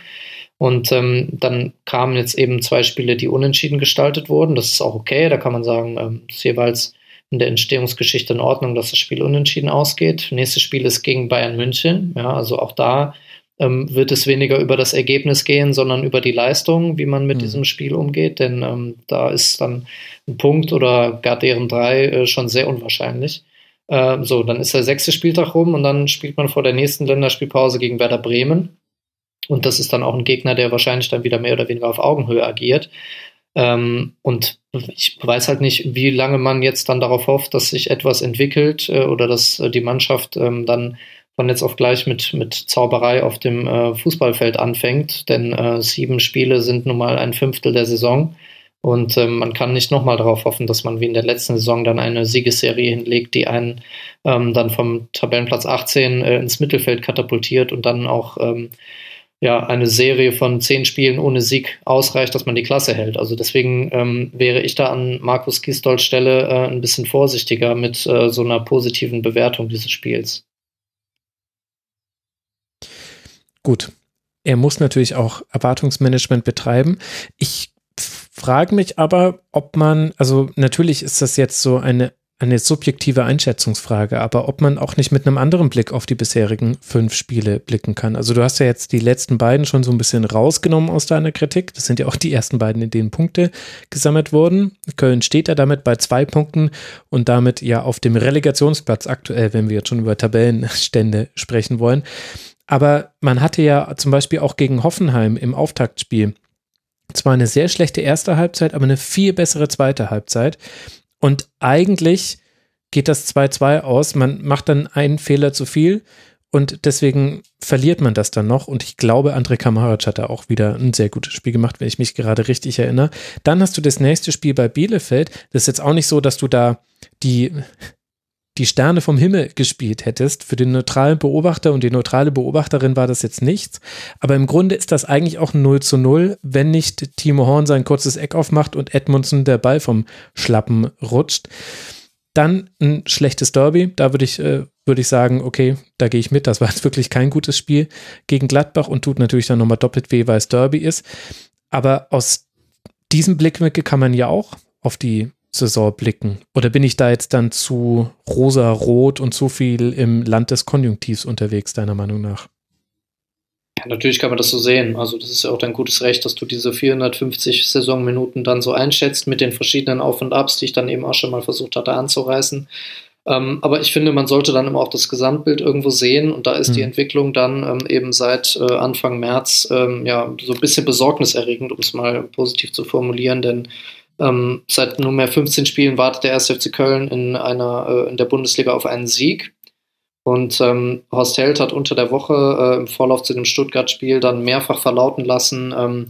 Und ähm, dann kamen jetzt eben zwei Spiele, die unentschieden gestaltet wurden. Das ist auch okay. Da kann man sagen, ähm, ist jeweils in der Entstehungsgeschichte in Ordnung, dass das Spiel unentschieden ausgeht. Nächstes Spiel ist gegen Bayern München. Ja, also auch da ähm, wird es weniger über das Ergebnis gehen, sondern über die Leistung, wie man mit mhm. diesem Spiel umgeht. Denn ähm, da ist dann ein Punkt oder gar deren drei äh, schon sehr unwahrscheinlich. Äh, so, dann ist der sechste Spieltag rum und dann spielt man vor der nächsten Länderspielpause gegen Werder Bremen. Und das ist dann auch ein Gegner, der wahrscheinlich dann wieder mehr oder weniger auf Augenhöhe agiert. Ähm, und ich weiß halt nicht, wie lange man jetzt dann darauf hofft, dass sich etwas entwickelt äh, oder dass äh, die Mannschaft ähm, dann von jetzt auf gleich mit, mit Zauberei auf dem äh, Fußballfeld anfängt, denn äh, sieben Spiele sind nun mal ein Fünftel der Saison. Und ähm, man kann nicht nochmal darauf hoffen, dass man wie in der letzten Saison dann eine Siegesserie hinlegt, die einen ähm, dann vom Tabellenplatz 18 äh, ins Mittelfeld katapultiert und dann auch ähm, ja, eine Serie von zehn Spielen ohne Sieg ausreicht, dass man die Klasse hält. Also deswegen ähm, wäre ich da an Markus Gisdols Stelle äh, ein bisschen vorsichtiger mit äh, so einer positiven Bewertung dieses Spiels. Gut. Er muss natürlich auch Erwartungsmanagement betreiben. Ich frage mich aber, ob man, also natürlich ist das jetzt so eine, eine subjektive Einschätzungsfrage, aber ob man auch nicht mit einem anderen Blick auf die bisherigen fünf Spiele blicken kann. Also du hast ja jetzt die letzten beiden schon so ein bisschen rausgenommen aus deiner Kritik. Das sind ja auch die ersten beiden, in denen Punkte gesammelt wurden. Köln steht ja damit bei zwei Punkten und damit ja auf dem Relegationsplatz aktuell, wenn wir jetzt schon über Tabellenstände sprechen wollen. Aber man hatte ja zum Beispiel auch gegen Hoffenheim im Auftaktspiel zwar eine sehr schlechte erste Halbzeit, aber eine viel bessere zweite Halbzeit. Und eigentlich geht das 2-2 aus. Man macht dann einen Fehler zu viel und deswegen verliert man das dann noch. Und ich glaube, André Kamaric hat da auch wieder ein sehr gutes Spiel gemacht, wenn ich mich gerade richtig erinnere. Dann hast du das nächste Spiel bei Bielefeld. Das ist jetzt auch nicht so, dass du da die die Sterne vom Himmel gespielt hättest. Für den neutralen Beobachter und die neutrale Beobachterin war das jetzt nichts. Aber im Grunde ist das eigentlich auch ein 0 zu 0, wenn nicht Timo Horn sein kurzes Eck aufmacht und Edmundson der Ball vom Schlappen rutscht. Dann ein schlechtes Derby. Da würde ich, äh, würde ich sagen, okay, da gehe ich mit. Das war jetzt wirklich kein gutes Spiel gegen Gladbach und tut natürlich dann nochmal doppelt weh, weil es Derby ist. Aber aus diesem Blickwinkel kann man ja auch auf die Saison blicken? Oder bin ich da jetzt dann zu rosa-rot und zu viel im Land des Konjunktivs unterwegs, deiner Meinung nach? Ja, natürlich kann man das so sehen. Also das ist ja auch dein gutes Recht, dass du diese 450 Saisonminuten dann so einschätzt mit den verschiedenen Auf und Abs, die ich dann eben auch schon mal versucht hatte anzureißen. Ähm, aber ich finde, man sollte dann immer auch das Gesamtbild irgendwo sehen und da ist mhm. die Entwicklung dann ähm, eben seit äh, Anfang März ähm, ja so ein bisschen besorgniserregend, um es mal positiv zu formulieren, denn ähm, seit nunmehr 15 Spielen wartet der 1. FC Köln in einer äh, in der Bundesliga auf einen Sieg. Und ähm, Horst Held hat unter der Woche äh, im Vorlauf zu dem Stuttgart-Spiel dann mehrfach verlauten lassen, ähm,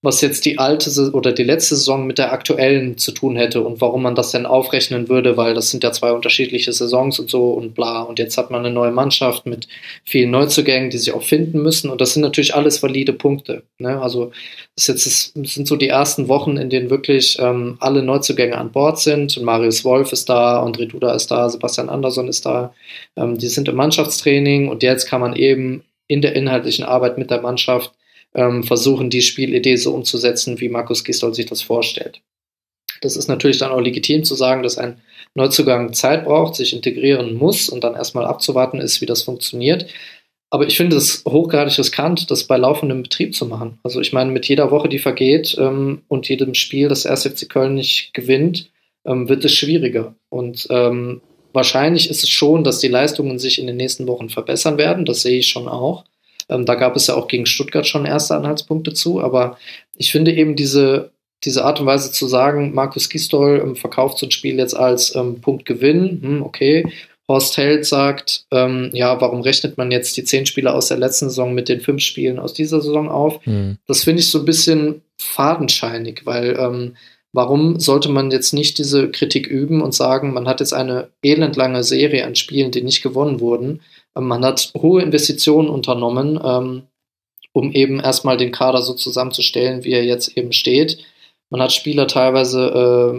was jetzt die alte oder die letzte Saison mit der aktuellen zu tun hätte und warum man das denn aufrechnen würde, weil das sind ja zwei unterschiedliche Saisons und so und bla. Und jetzt hat man eine neue Mannschaft mit vielen Neuzugängen, die sich auch finden müssen. Und das sind natürlich alles valide Punkte. Ne? Also das, sind so die ersten Wochen, in denen wirklich ähm, alle Neuzugänge an Bord sind. Marius Wolf ist da, André Duda ist da, Sebastian Andersson ist da. Ähm, die sind im Mannschaftstraining und jetzt kann man eben in der inhaltlichen Arbeit mit der Mannschaft ähm, versuchen, die Spielidee so umzusetzen, wie Markus Gisdol sich das vorstellt. Das ist natürlich dann auch legitim zu sagen, dass ein Neuzugang Zeit braucht, sich integrieren muss und dann erstmal abzuwarten ist, wie das funktioniert. Aber ich finde es hochgradig riskant, das bei laufendem Betrieb zu machen. Also ich meine, mit jeder Woche, die vergeht ähm, und jedem Spiel, das 1. FC Köln nicht gewinnt, ähm, wird es schwieriger. Und ähm, wahrscheinlich ist es schon, dass die Leistungen sich in den nächsten Wochen verbessern werden. Das sehe ich schon auch. Ähm, da gab es ja auch gegen Stuttgart schon erste Anhaltspunkte zu, aber ich finde eben diese, diese Art und Weise zu sagen, Markus Gistol ähm, verkauft so ein Spiel jetzt als ähm, Punktgewinn, hm, okay. Horst Held sagt, ähm, ja, warum rechnet man jetzt die zehn Spiele aus der letzten Saison mit den fünf Spielen aus dieser Saison auf? Mhm. Das finde ich so ein bisschen fadenscheinig, weil ähm, warum sollte man jetzt nicht diese Kritik üben und sagen, man hat jetzt eine elendlange Serie an Spielen, die nicht gewonnen wurden man hat hohe Investitionen unternommen, ähm, um eben erstmal den Kader so zusammenzustellen, wie er jetzt eben steht. Man hat Spieler teilweise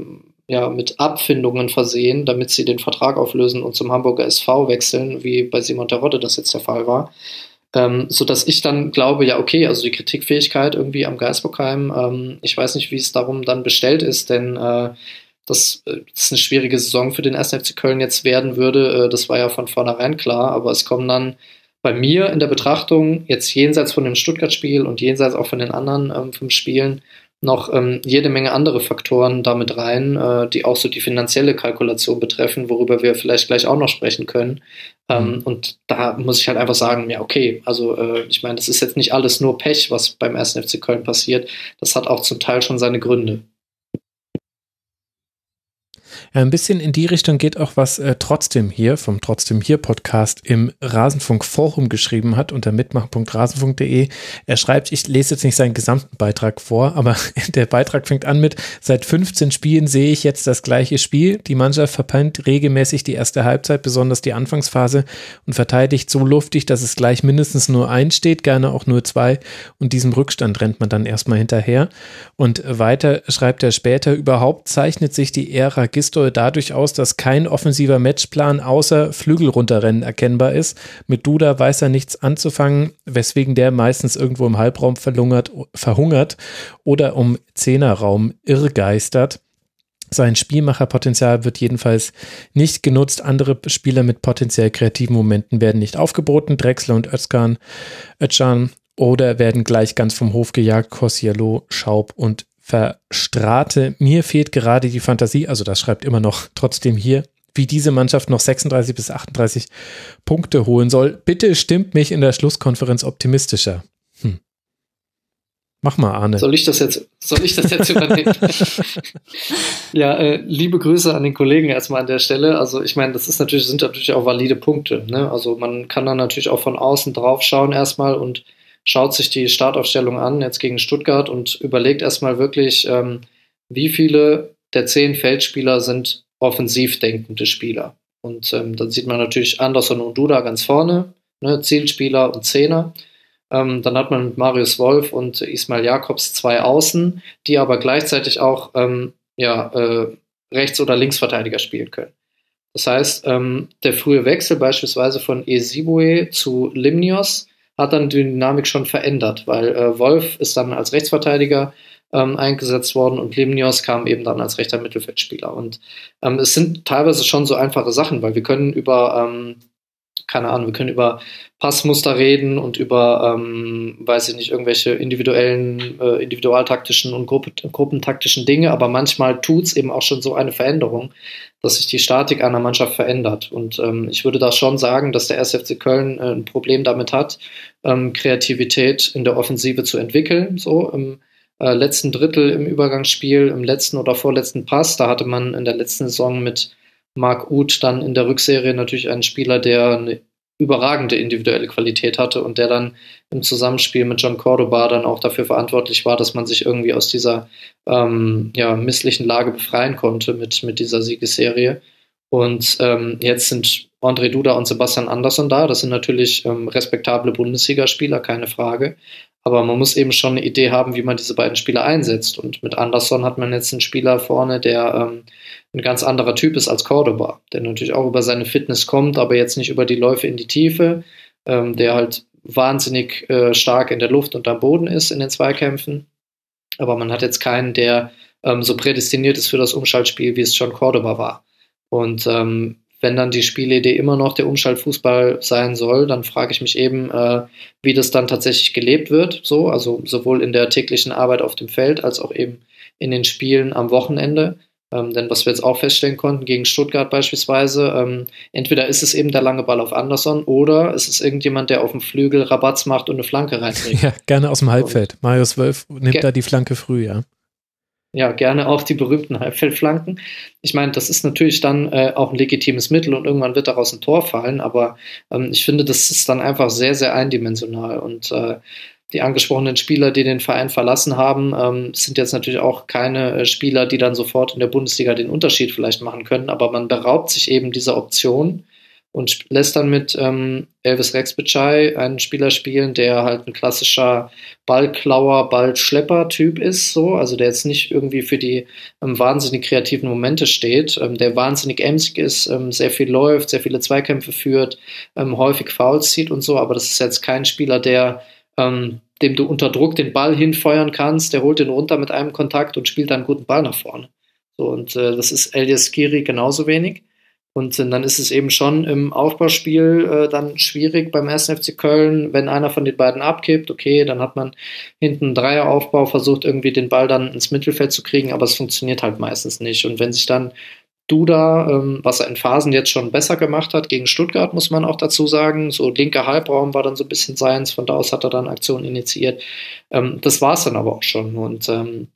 äh, ja, mit Abfindungen versehen, damit sie den Vertrag auflösen und zum Hamburger SV wechseln, wie bei Simon Terodde das jetzt der Fall war. Ähm, so dass ich dann glaube, ja, okay, also die Kritikfähigkeit irgendwie am Geisbockheim, ähm, ich weiß nicht, wie es darum dann bestellt ist, denn äh, dass äh, das eine schwierige Saison für den 1. FC Köln jetzt werden würde, äh, das war ja von vornherein klar, aber es kommen dann bei mir in der Betrachtung jetzt jenseits von dem Stuttgart-Spiel und jenseits auch von den anderen ähm, fünf Spielen noch ähm, jede Menge andere Faktoren damit rein, äh, die auch so die finanzielle Kalkulation betreffen, worüber wir vielleicht gleich auch noch sprechen können. Ähm, mhm. und da muss ich halt einfach sagen, ja, okay, also äh, ich meine, das ist jetzt nicht alles nur Pech, was beim 1. FC Köln passiert. Das hat auch zum Teil schon seine Gründe. Ein bisschen in die Richtung geht auch, was äh, Trotzdem hier vom Trotzdem hier Podcast im Rasenfunk Forum geschrieben hat unter mitmachen.rasenfunk.de. Er schreibt, ich lese jetzt nicht seinen gesamten Beitrag vor, aber [laughs] der Beitrag fängt an mit, seit 15 Spielen sehe ich jetzt das gleiche Spiel. Die Mannschaft verpennt regelmäßig die erste Halbzeit, besonders die Anfangsphase und verteidigt so luftig, dass es gleich mindestens nur ein steht, gerne auch nur zwei und diesem Rückstand rennt man dann erstmal hinterher. Und weiter schreibt er später, überhaupt zeichnet sich die Ära Gisto Tolstoi dadurch aus, dass kein offensiver Matchplan außer Flügel runterrennen erkennbar ist. Mit Duda weiß er nichts anzufangen, weswegen der meistens irgendwo im Halbraum verlungert, verhungert oder um Zehnerraum irrgeistert. Sein Spielmacherpotenzial wird jedenfalls nicht genutzt. Andere Spieler mit potenziell kreativen Momenten werden nicht aufgeboten. Drexler und Özkan, Özcan oder werden gleich ganz vom Hof gejagt. Kosciello, Schaub und verstrahte. Mir fehlt gerade die Fantasie, also das schreibt immer noch trotzdem hier, wie diese Mannschaft noch 36 bis 38 Punkte holen soll. Bitte stimmt mich in der Schlusskonferenz optimistischer. Hm. Mach mal, Arne. Soll ich das jetzt, soll ich das jetzt übernehmen? [laughs] ja, äh, liebe Grüße an den Kollegen erstmal an der Stelle. Also ich meine, das ist natürlich, sind natürlich auch valide Punkte. Ne? Also man kann dann natürlich auch von außen drauf schauen erstmal und schaut sich die Startaufstellung an, jetzt gegen Stuttgart, und überlegt erstmal wirklich, ähm, wie viele der zehn Feldspieler sind offensiv denkende Spieler. Und ähm, dann sieht man natürlich Anderson und Duda ganz vorne, ne, Zielspieler und Zehner. Ähm, dann hat man mit Marius Wolf und Ismail Jakobs zwei Außen, die aber gleichzeitig auch ähm, ja, äh, Rechts- oder Linksverteidiger spielen können. Das heißt, ähm, der frühe Wechsel beispielsweise von Esibue zu Limnios hat dann die Dynamik schon verändert, weil äh, Wolf ist dann als Rechtsverteidiger ähm, eingesetzt worden und Limnios kam eben dann als rechter Mittelfeldspieler. Und ähm, es sind teilweise schon so einfache Sachen, weil wir können über ähm, keine Ahnung, wir können über Passmuster reden und über, ähm, weiß ich nicht, irgendwelche individuellen, äh, individualtaktischen und Gruppe, gruppentaktischen Dinge, aber manchmal tut es eben auch schon so eine Veränderung, dass sich die Statik einer Mannschaft verändert. Und ähm, ich würde da schon sagen, dass der SFC Köln äh, ein Problem damit hat, ähm, Kreativität in der Offensive zu entwickeln. So im äh, letzten Drittel im Übergangsspiel, im letzten oder vorletzten Pass, da hatte man in der letzten Saison mit Marc Uth dann in der Rückserie natürlich einen Spieler, der eine überragende individuelle Qualität hatte und der dann im Zusammenspiel mit John Cordoba dann auch dafür verantwortlich war, dass man sich irgendwie aus dieser ähm, ja, misslichen Lage befreien konnte mit, mit dieser Siegesserie. Und ähm, jetzt sind André Duda und Sebastian Andersson da. Das sind natürlich ähm, respektable Bundesligaspieler, keine Frage. Aber man muss eben schon eine Idee haben, wie man diese beiden Spieler einsetzt. Und mit Andersson hat man jetzt einen Spieler vorne, der ähm, ein ganz anderer Typ ist als Cordoba, der natürlich auch über seine Fitness kommt, aber jetzt nicht über die Läufe in die Tiefe, ähm, der halt wahnsinnig äh, stark in der Luft und am Boden ist in den Zweikämpfen. Aber man hat jetzt keinen, der ähm, so prädestiniert ist für das Umschaltspiel, wie es schon Cordoba war. Und ähm, wenn dann die Spielidee immer noch der Umschaltfußball sein soll, dann frage ich mich eben, äh, wie das dann tatsächlich gelebt wird, so, also sowohl in der täglichen Arbeit auf dem Feld als auch eben in den Spielen am Wochenende. Ähm, denn was wir jetzt auch feststellen konnten, gegen Stuttgart beispielsweise, ähm, entweder ist es eben der lange Ball auf Anderson oder ist es irgendjemand, der auf dem Flügel Rabatz macht und eine Flanke [laughs] reinbringt. Ja, gerne aus dem Halbfeld. Marius Wölf nimmt da die Flanke früh, ja ja, gerne auch die berühmten Halbfeldflanken. Ich meine, das ist natürlich dann äh, auch ein legitimes Mittel und irgendwann wird daraus ein Tor fallen, aber ähm, ich finde, das ist dann einfach sehr, sehr eindimensional und äh, die angesprochenen Spieler, die den Verein verlassen haben, ähm, sind jetzt natürlich auch keine äh, Spieler, die dann sofort in der Bundesliga den Unterschied vielleicht machen können, aber man beraubt sich eben dieser Option und lässt dann mit ähm, Elvis Rexbitschei einen Spieler spielen, der halt ein klassischer Ballklauer, Ballschlepper-Typ ist, so, also der jetzt nicht irgendwie für die ähm, wahnsinnig kreativen Momente steht, ähm, der wahnsinnig emsig ist, ähm, sehr viel läuft, sehr viele Zweikämpfe führt, ähm, häufig Fouls zieht und so, aber das ist jetzt kein Spieler, der ähm, dem du unter Druck den Ball hinfeuern kannst, der holt den runter mit einem Kontakt und spielt dann einen guten Ball nach vorne. So, und äh, das ist Elias Giri genauso wenig. Und dann ist es eben schon im Aufbauspiel äh, dann schwierig beim 1. FC Köln, wenn einer von den beiden abkippt, okay, dann hat man hinten einen Dreieraufbau, versucht irgendwie den Ball dann ins Mittelfeld zu kriegen, aber es funktioniert halt meistens nicht. Und wenn sich dann Duda, ähm, was er in Phasen jetzt schon besser gemacht hat, gegen Stuttgart, muss man auch dazu sagen, so linker Halbraum war dann so ein bisschen seins, von da aus hat er dann Aktionen initiiert. Ähm, das war es dann aber auch schon. Und ähm,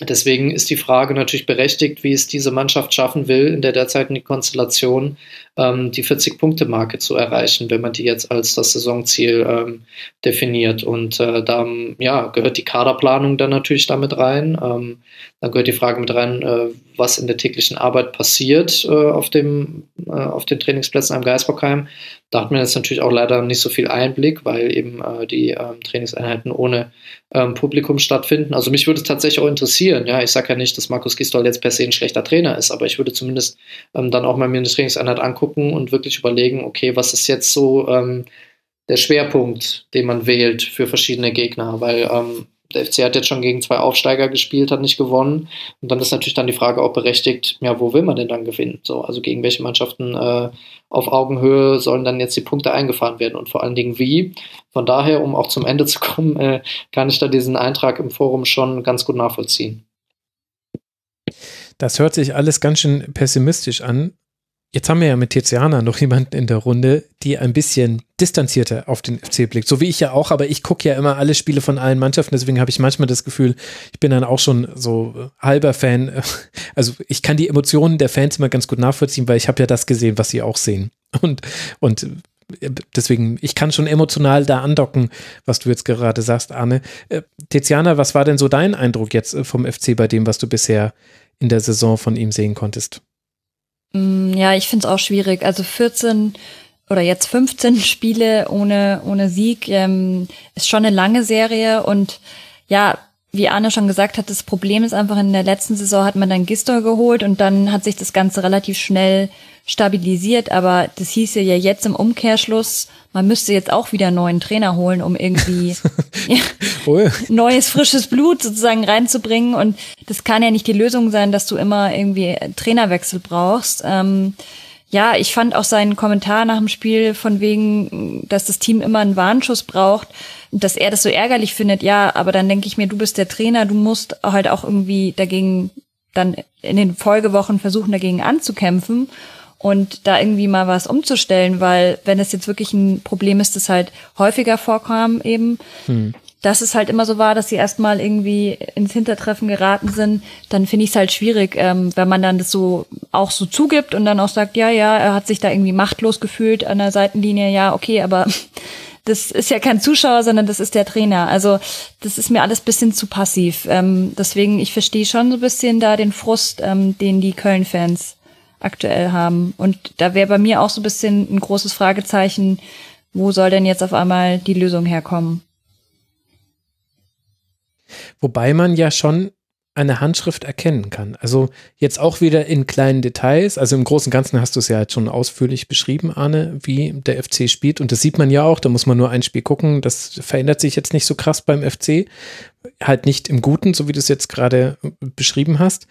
Deswegen ist die Frage natürlich berechtigt, wie es diese Mannschaft schaffen will, in der derzeitigen Konstellation ähm, die 40-Punkte-Marke zu erreichen, wenn man die jetzt als das Saisonziel ähm, definiert. Und äh, da ja, gehört die Kaderplanung dann natürlich damit rein. Ähm, dann gehört die Frage mit rein, äh, was in der täglichen Arbeit passiert äh, auf, dem, äh, auf den Trainingsplätzen am Geisbockheim. Da hat man jetzt natürlich auch leider nicht so viel Einblick, weil eben äh, die ähm, Trainingseinheiten ohne ähm, Publikum stattfinden. Also mich würde es tatsächlich auch interessieren. Ja, ich sage ja nicht, dass Markus Gistol jetzt per se ein schlechter Trainer ist, aber ich würde zumindest ähm, dann auch mal mir eine Trainingseinheit angucken und wirklich überlegen, okay, was ist jetzt so ähm, der Schwerpunkt, den man wählt für verschiedene Gegner, weil ähm, der FC hat jetzt schon gegen zwei Aufsteiger gespielt, hat nicht gewonnen. Und dann ist natürlich dann die Frage auch berechtigt, ja, wo will man denn dann gewinnen? So, also gegen welche Mannschaften äh, auf Augenhöhe sollen dann jetzt die Punkte eingefahren werden und vor allen Dingen wie? Von daher, um auch zum Ende [laughs] zu kommen, äh, kann ich da diesen Eintrag im Forum schon ganz gut nachvollziehen. Das hört sich alles ganz schön pessimistisch an. Jetzt haben wir ja mit Tiziana noch jemanden in der Runde, die ein bisschen distanzierter auf den FC blickt. So wie ich ja auch, aber ich gucke ja immer alle Spiele von allen Mannschaften, deswegen habe ich manchmal das Gefühl, ich bin dann auch schon so halber Fan. [laughs] Also ich kann die Emotionen der Fans immer ganz gut nachvollziehen, weil ich habe ja das gesehen, was sie auch sehen. [laughs] Und, und deswegen, ich kann schon emotional da andocken, was du jetzt gerade sagst, Arne. Äh, Tiziana, was war denn so dein Eindruck jetzt äh, vom FC bei dem, was du bisher in der Saison von ihm sehen konntest? Mm, ja, ich finde es auch schwierig. Also 14 oder jetzt 15 [laughs] Spiele ohne, ohne Sieg ähm, ist schon eine lange Serie und ja, wie Arne schon gesagt hat, das Problem ist einfach, in der letzten Saison hat man dann Gistor geholt und dann hat sich das Ganze relativ schnell stabilisiert, aber das hieße ja jetzt im Umkehrschluss, man müsste jetzt auch wieder einen neuen Trainer holen, um irgendwie [laughs] [laughs] ja, neues, frisches Blut sozusagen reinzubringen. Und das kann ja nicht die Lösung sein, dass du immer irgendwie Trainerwechsel brauchst. Ähm, ja, ich fand auch seinen Kommentar nach dem Spiel von wegen, dass das Team immer einen Warnschuss braucht, dass er das so ärgerlich findet. Ja, aber dann denke ich mir, du bist der Trainer, du musst halt auch irgendwie dagegen dann in den Folgewochen versuchen, dagegen anzukämpfen und da irgendwie mal was umzustellen, weil wenn es jetzt wirklich ein Problem ist, das halt häufiger vorkam eben, hm dass es halt immer so war, dass sie erstmal irgendwie ins Hintertreffen geraten sind, dann finde ich es halt schwierig, ähm, wenn man dann das so auch so zugibt und dann auch sagt, ja, ja, er hat sich da irgendwie machtlos gefühlt an der Seitenlinie, ja, okay, aber [laughs] das ist ja kein Zuschauer, sondern das ist der Trainer. Also das ist mir alles bisschen zu passiv. Ähm, deswegen, ich verstehe schon so ein bisschen da den Frust, ähm, den die Köln-Fans aktuell haben. Und da wäre bei mir auch so ein bisschen ein großes Fragezeichen, wo soll denn jetzt auf einmal die Lösung herkommen? Wobei man ja schon eine Handschrift erkennen kann. Also jetzt auch wieder in kleinen Details. Also im Großen und Ganzen hast du es ja jetzt schon ausführlich beschrieben, Arne, wie der FC spielt. Und das sieht man ja auch. Da muss man nur ein Spiel gucken. Das verändert sich jetzt nicht so krass beim FC halt nicht im Guten, so wie du es jetzt gerade beschrieben hast.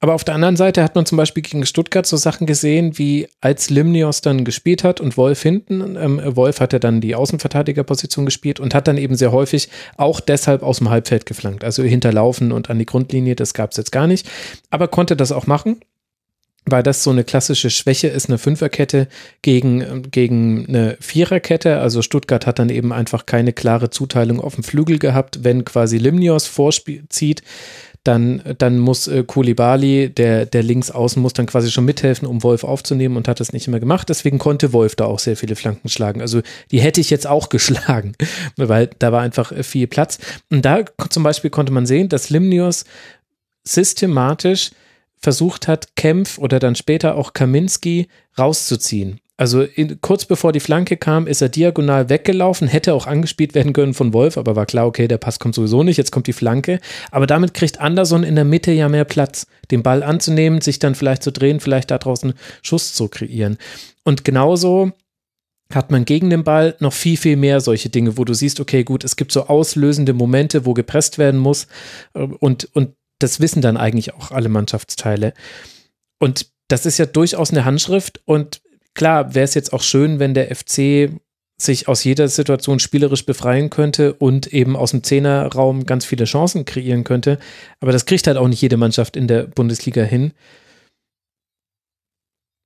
Aber auf der anderen Seite hat man zum Beispiel gegen Stuttgart so Sachen gesehen, wie als Limnios dann gespielt hat und Wolf hinten, ähm, Wolf hat ja dann die Außenverteidigerposition gespielt und hat dann eben sehr häufig auch deshalb aus dem Halbfeld geflankt. Also hinterlaufen und an die Grundlinie, das gab es jetzt gar nicht. Aber konnte das auch machen weil das so eine klassische Schwäche ist, eine Fünferkette gegen, gegen eine Viererkette. Also Stuttgart hat dann eben einfach keine klare Zuteilung auf dem Flügel gehabt. Wenn quasi Limnios vorzieht, dann, dann muss äh, Kulibali, der, der links außen, muss dann quasi schon mithelfen, um Wolf aufzunehmen und hat das nicht immer gemacht. Deswegen konnte Wolf da auch sehr viele Flanken schlagen. Also die hätte ich jetzt auch [laughs] geschlagen, weil da war einfach viel Platz. Und da zum Beispiel konnte man sehen, dass Limnios systematisch versucht hat, Kempf oder dann später auch Kaminski rauszuziehen. Also in, kurz bevor die Flanke kam, ist er diagonal weggelaufen, hätte auch angespielt werden können von Wolf, aber war klar, okay, der Pass kommt sowieso nicht, jetzt kommt die Flanke. Aber damit kriegt Anderson in der Mitte ja mehr Platz, den Ball anzunehmen, sich dann vielleicht zu drehen, vielleicht da draußen Schuss zu kreieren. Und genauso hat man gegen den Ball noch viel, viel mehr solche Dinge, wo du siehst, okay, gut, es gibt so auslösende Momente, wo gepresst werden muss und, und das wissen dann eigentlich auch alle Mannschaftsteile. Und das ist ja durchaus eine Handschrift. Und klar, wäre es jetzt auch schön, wenn der FC sich aus jeder Situation spielerisch befreien könnte und eben aus dem Zehnerraum ganz viele Chancen kreieren könnte. Aber das kriegt halt auch nicht jede Mannschaft in der Bundesliga hin.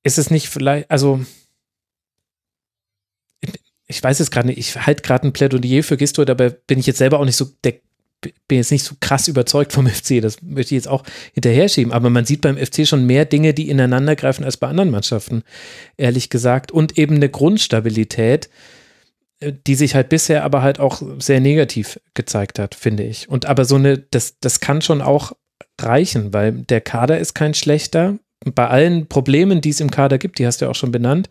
Ist es nicht vielleicht, also ich weiß es gerade nicht, ich halte gerade ein Plädoyer für Gisto, dabei bin ich jetzt selber auch nicht so der bin jetzt nicht so krass überzeugt vom [laughs] FC, das möchte ich jetzt auch hinterher schieben, aber man sieht beim FC schon mehr Dinge, die ineinander greifen als bei anderen Mannschaften, ehrlich gesagt, und eben eine Grundstabilität, äh, die sich halt bisher aber halt auch sehr negativ gezeigt hat, finde ich. Und aber so eine, das, das kann schon auch reichen, weil der Kader ist kein schlechter. Bei allen Problemen, die es im Kader gibt, die hast du ja auch schon benannt.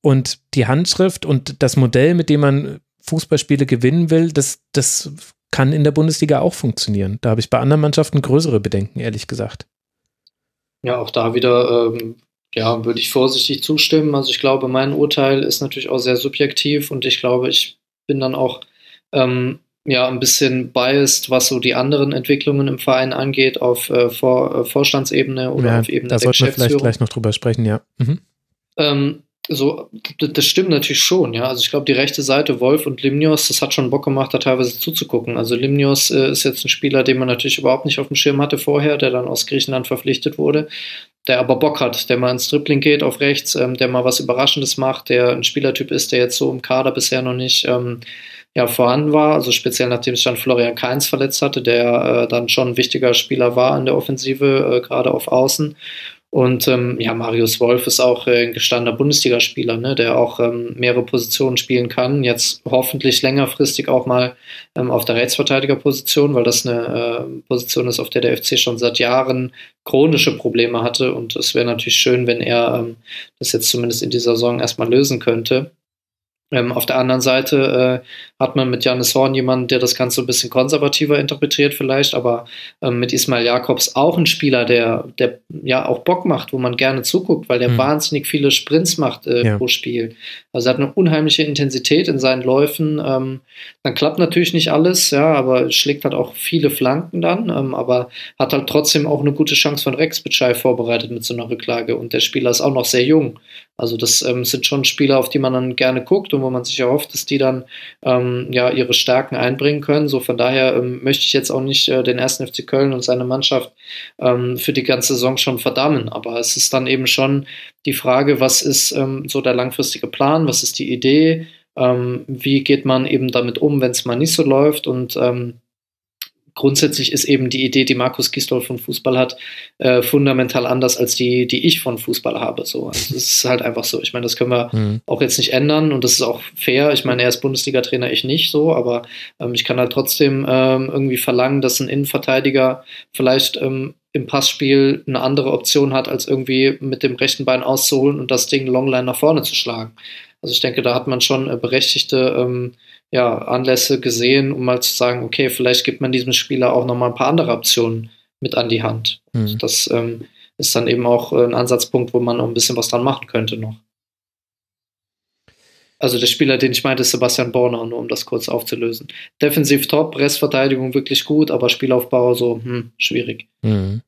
Und die Handschrift und das Modell, mit dem man Fußballspiele gewinnen will, das, das kann in der Bundesliga auch funktionieren. Da habe ich bei anderen Mannschaften größere Bedenken, ehrlich gesagt. Ja, auch da wieder, ähm, ja, würde ich vorsichtig zustimmen. Also ich glaube, mein Urteil ist natürlich auch sehr subjektiv und ich glaube, ich bin dann auch ähm, ja ein bisschen biased, was so die anderen Entwicklungen im Verein angeht, auf äh, Vor äh, Vorstandsebene oder ja, auf Ebene da der sollten wir vielleicht gleich noch drüber sprechen, ja. Mhm. Ähm, so, das stimmt natürlich schon, ja. Also ich glaube, die rechte Seite, Wolf und Limnios, das hat schon Bock gemacht, da teilweise zuzugucken. Also Limnios äh, ist jetzt ein Spieler, den man natürlich überhaupt nicht auf dem Schirm hatte vorher, der dann aus Griechenland verpflichtet wurde, der aber Bock hat, der mal ins Dribbling geht auf rechts, ähm, der mal was Überraschendes macht, der ein Spielertyp ist, der jetzt so im Kader bisher noch nicht ähm, ja, vorhanden war. Also speziell nachdem sich dann Florian Kainz verletzt hatte, der äh, dann schon ein wichtiger Spieler war in der Offensive, äh, gerade auf Außen. Und ähm, ja, Marius Wolf ist auch äh, ein gestandener Bundesligaspieler, ne, der auch ähm, mehrere Positionen spielen kann. Jetzt hoffentlich längerfristig auch mal ähm, auf der Rechtsverteidigerposition, weil das eine äh, Position ist, auf der der FC schon seit Jahren chronische Probleme hatte. Und es wäre natürlich schön, wenn er ähm, das jetzt zumindest in dieser Saison erstmal lösen könnte. Ähm, auf der anderen Seite äh, hat man mit Janis Horn jemanden, der das Ganze ein bisschen konservativer interpretiert vielleicht, aber ähm, mit Ismail Jakobs auch ein Spieler, der, der ja auch Bock macht, wo man gerne zuguckt, weil der mhm. wahnsinnig viele Sprints macht äh, ja. pro Spiel. Also er hat eine unheimliche Intensität in seinen Läufen. Ähm, dann klappt natürlich nicht alles, ja, aber schlägt halt auch viele Flanken dann, ähm, aber hat halt trotzdem auch eine gute Chance von Rex Bitschei vorbereitet mit so einer Rücklage und der Spieler ist auch noch sehr jung. Also das ähm, sind schon Spieler, auf die man dann gerne guckt und wo man sich erhofft, dass die dann ähm, ja ihre Stärken einbringen können. So von daher ähm, möchte ich jetzt auch nicht äh, den ersten FC Köln und seine Mannschaft ähm, für die ganze Saison schon verdammen. Aber es ist dann eben schon die Frage, was ist ähm, so der langfristige Plan, was ist die Idee, ähm, wie geht man eben damit um, wenn es mal nicht so läuft und grundsätzlich ist eben die Idee, die Markus Gistol von Fußball hat, äh, fundamental anders als die, die ich von Fußball habe. So, also das ist halt einfach so. Ich meine, das können wir mhm. auch jetzt nicht ändern und das ist auch fair. Ich meine, er ist Bundesliga-Trainer, ich nicht so, aber ähm, ich kann halt trotzdem ähm, irgendwie verlangen, dass ein Innenverteidiger vielleicht ähm, im Passspiel eine andere Option hat, als irgendwie mit dem rechten Bein auszuholen und das Ding Longline nach vorne zu schlagen. Also ich denke, da hat man schon äh, berechtigte ähm, ja, Anlässe gesehen, um mal zu sagen, okay, vielleicht gibt man diesem Spieler auch nochmal ein paar andere Optionen mit an die Hand. Mhm. Also das ähm, ist dann eben auch äh, ein Ansatzpunkt, wo man noch ein bisschen was dran machen könnte noch. Also der Spieler, den ich meinte, ist Sebastian Borner, nur um das kurz aufzulösen. Defensiv top, Restverteidigung wirklich gut, aber Spielaufbau so hm, schwierig. Mhm.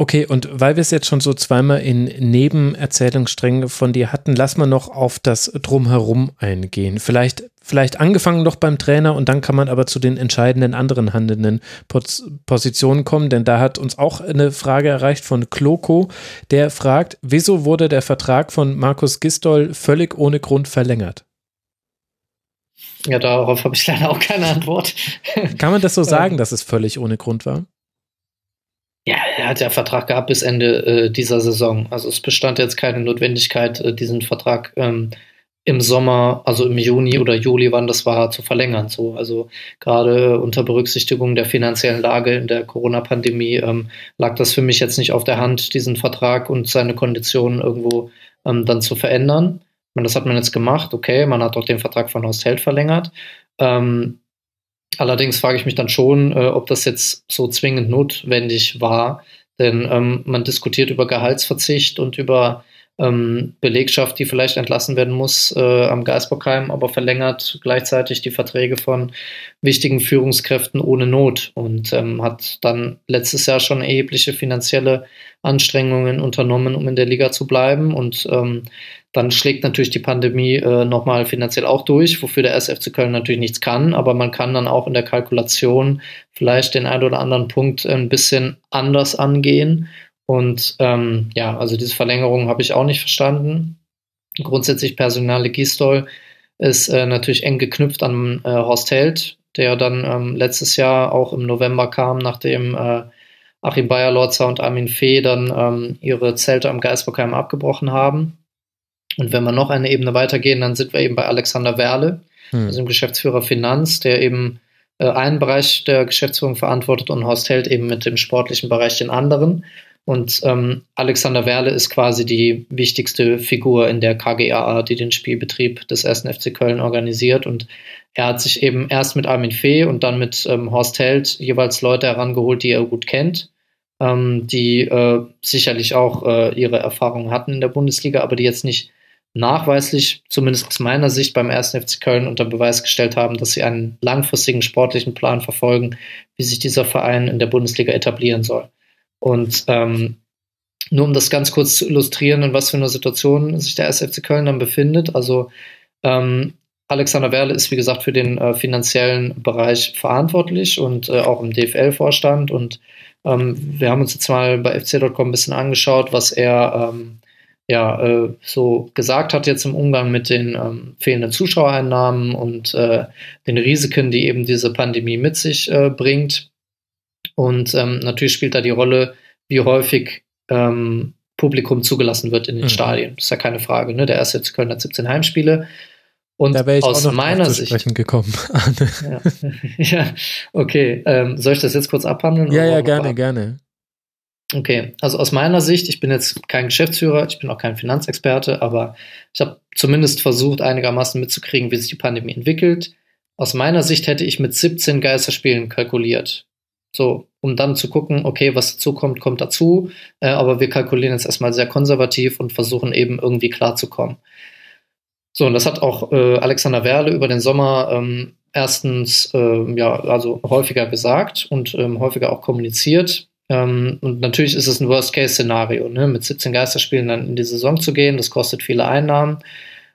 Okay, und weil wir es jetzt schon so zweimal in Nebenerzählungssträngen von dir hatten, lass mal noch auf das Drumherum eingehen. Vielleicht, vielleicht angefangen noch beim Trainer und dann kann man aber zu den entscheidenden anderen handelnden Positionen kommen, denn da hat uns auch eine Frage erreicht von Kloko, der fragt, wieso wurde der Vertrag von Markus Gistol völlig ohne Grund verlängert? Ja, darauf habe ich leider auch keine Antwort. Kann man das so [laughs] sagen, dass es völlig ohne Grund war? Ja, er hat ja Vertrag gehabt bis Ende äh, dieser Saison. Also es bestand jetzt keine Notwendigkeit, äh, diesen Vertrag ähm, im Sommer, also im Juni oder Juli, wann das war, zu verlängern. So, also gerade unter Berücksichtigung der finanziellen Lage in der Corona-Pandemie ähm, lag das für mich jetzt nicht auf der Hand, diesen Vertrag und seine Konditionen irgendwo ähm, dann zu verändern. Ich meine, das hat man jetzt gemacht, okay, man hat auch den Vertrag von Horst Held verlängert. Ähm, Allerdings frage ich mich dann schon, äh, ob das jetzt so zwingend notwendig war, denn ähm, man diskutiert über Gehaltsverzicht und über ähm, Belegschaft, die vielleicht entlassen werden muss äh, am Geisbockheim, aber verlängert gleichzeitig die Verträge von wichtigen Führungskräften ohne Not und ähm, hat dann letztes Jahr schon erhebliche finanzielle Anstrengungen unternommen, um in der Liga zu bleiben und ähm, dann schlägt natürlich die Pandemie äh, nochmal finanziell auch durch, wofür der SFC Köln natürlich nichts kann, aber man kann dann auch in der Kalkulation vielleicht den einen oder anderen Punkt ein bisschen anders angehen. Und ähm, ja, also diese Verlängerung habe ich auch nicht verstanden. Grundsätzlich Personale Gistol ist äh, natürlich eng geknüpft an äh, Horst Held, der dann ähm, letztes Jahr auch im November kam, nachdem äh, Achim Bayerlotzer und Armin Fee dann ähm, ihre Zelte am Geisbockheim abgebrochen haben. Und wenn wir noch eine Ebene weitergehen, dann sind wir eben bei Alexander Werle, hm. also dem Geschäftsführer Finanz, der eben äh, einen Bereich der Geschäftsführung verantwortet und Horst Held eben mit dem sportlichen Bereich den anderen. Und ähm, Alexander Werle ist quasi die wichtigste Figur in der KGAA, die den Spielbetrieb des 1. FC Köln organisiert. Und er hat sich eben erst mit Armin Fee und dann mit ähm, Horst Held jeweils Leute herangeholt, die er gut kennt, ähm, die äh, sicherlich auch äh, ihre Erfahrungen hatten in der Bundesliga, aber die jetzt nicht nachweislich, zumindest aus meiner Sicht, beim 1. FC Köln unter Beweis gestellt haben, dass sie einen langfristigen sportlichen Plan verfolgen, wie sich dieser Verein in der Bundesliga etablieren soll. Und ähm, nur um das ganz kurz zu illustrieren, in was für einer Situation sich der 1. FC Köln dann befindet. Also ähm, Alexander Werle ist, wie gesagt, für den äh, finanziellen Bereich verantwortlich und äh, auch im DFL-Vorstand. Und ähm, wir haben uns jetzt mal bei fc.com ein bisschen angeschaut, was er ähm, ja, äh, so gesagt hat jetzt im Umgang mit den ähm, fehlenden Zuschauereinnahmen und äh, den Risiken, die eben diese Pandemie mit sich äh, bringt. Und ähm, natürlich spielt da die Rolle, wie häufig ähm, Publikum zugelassen wird in den mhm. Stadien. Das ist ja keine Frage. Ne? Der erste FC Köln hat 17 Heimspiele. Und da wäre ich aus auch noch meiner Sicht gekommen. [laughs] ja. [laughs] ja, okay. Ähm, soll ich das jetzt kurz abhandeln? Ja, ja, gerne, gerne. Okay, also aus meiner Sicht, ich bin jetzt kein Geschäftsführer, ich bin auch kein Finanzexperte, aber ich habe zumindest versucht, einigermaßen mitzukriegen, wie sich die Pandemie entwickelt. Aus meiner Sicht hätte ich mit 17 Geisterspielen kalkuliert. So, um dann zu gucken, okay, was dazu kommt, kommt dazu. Äh, aber wir kalkulieren jetzt erstmal sehr konservativ und versuchen eben irgendwie klarzukommen. So, und das hat auch äh, Alexander Werle über den Sommer ähm, erstens äh, ja, also häufiger gesagt und ähm, häufiger auch kommuniziert Ähm, und natürlich ist es ein Worst-Case-Szenario, ne? mit 17 Geisterspielen dann in die Saison zu gehen. Das kostet viele Einnahmen.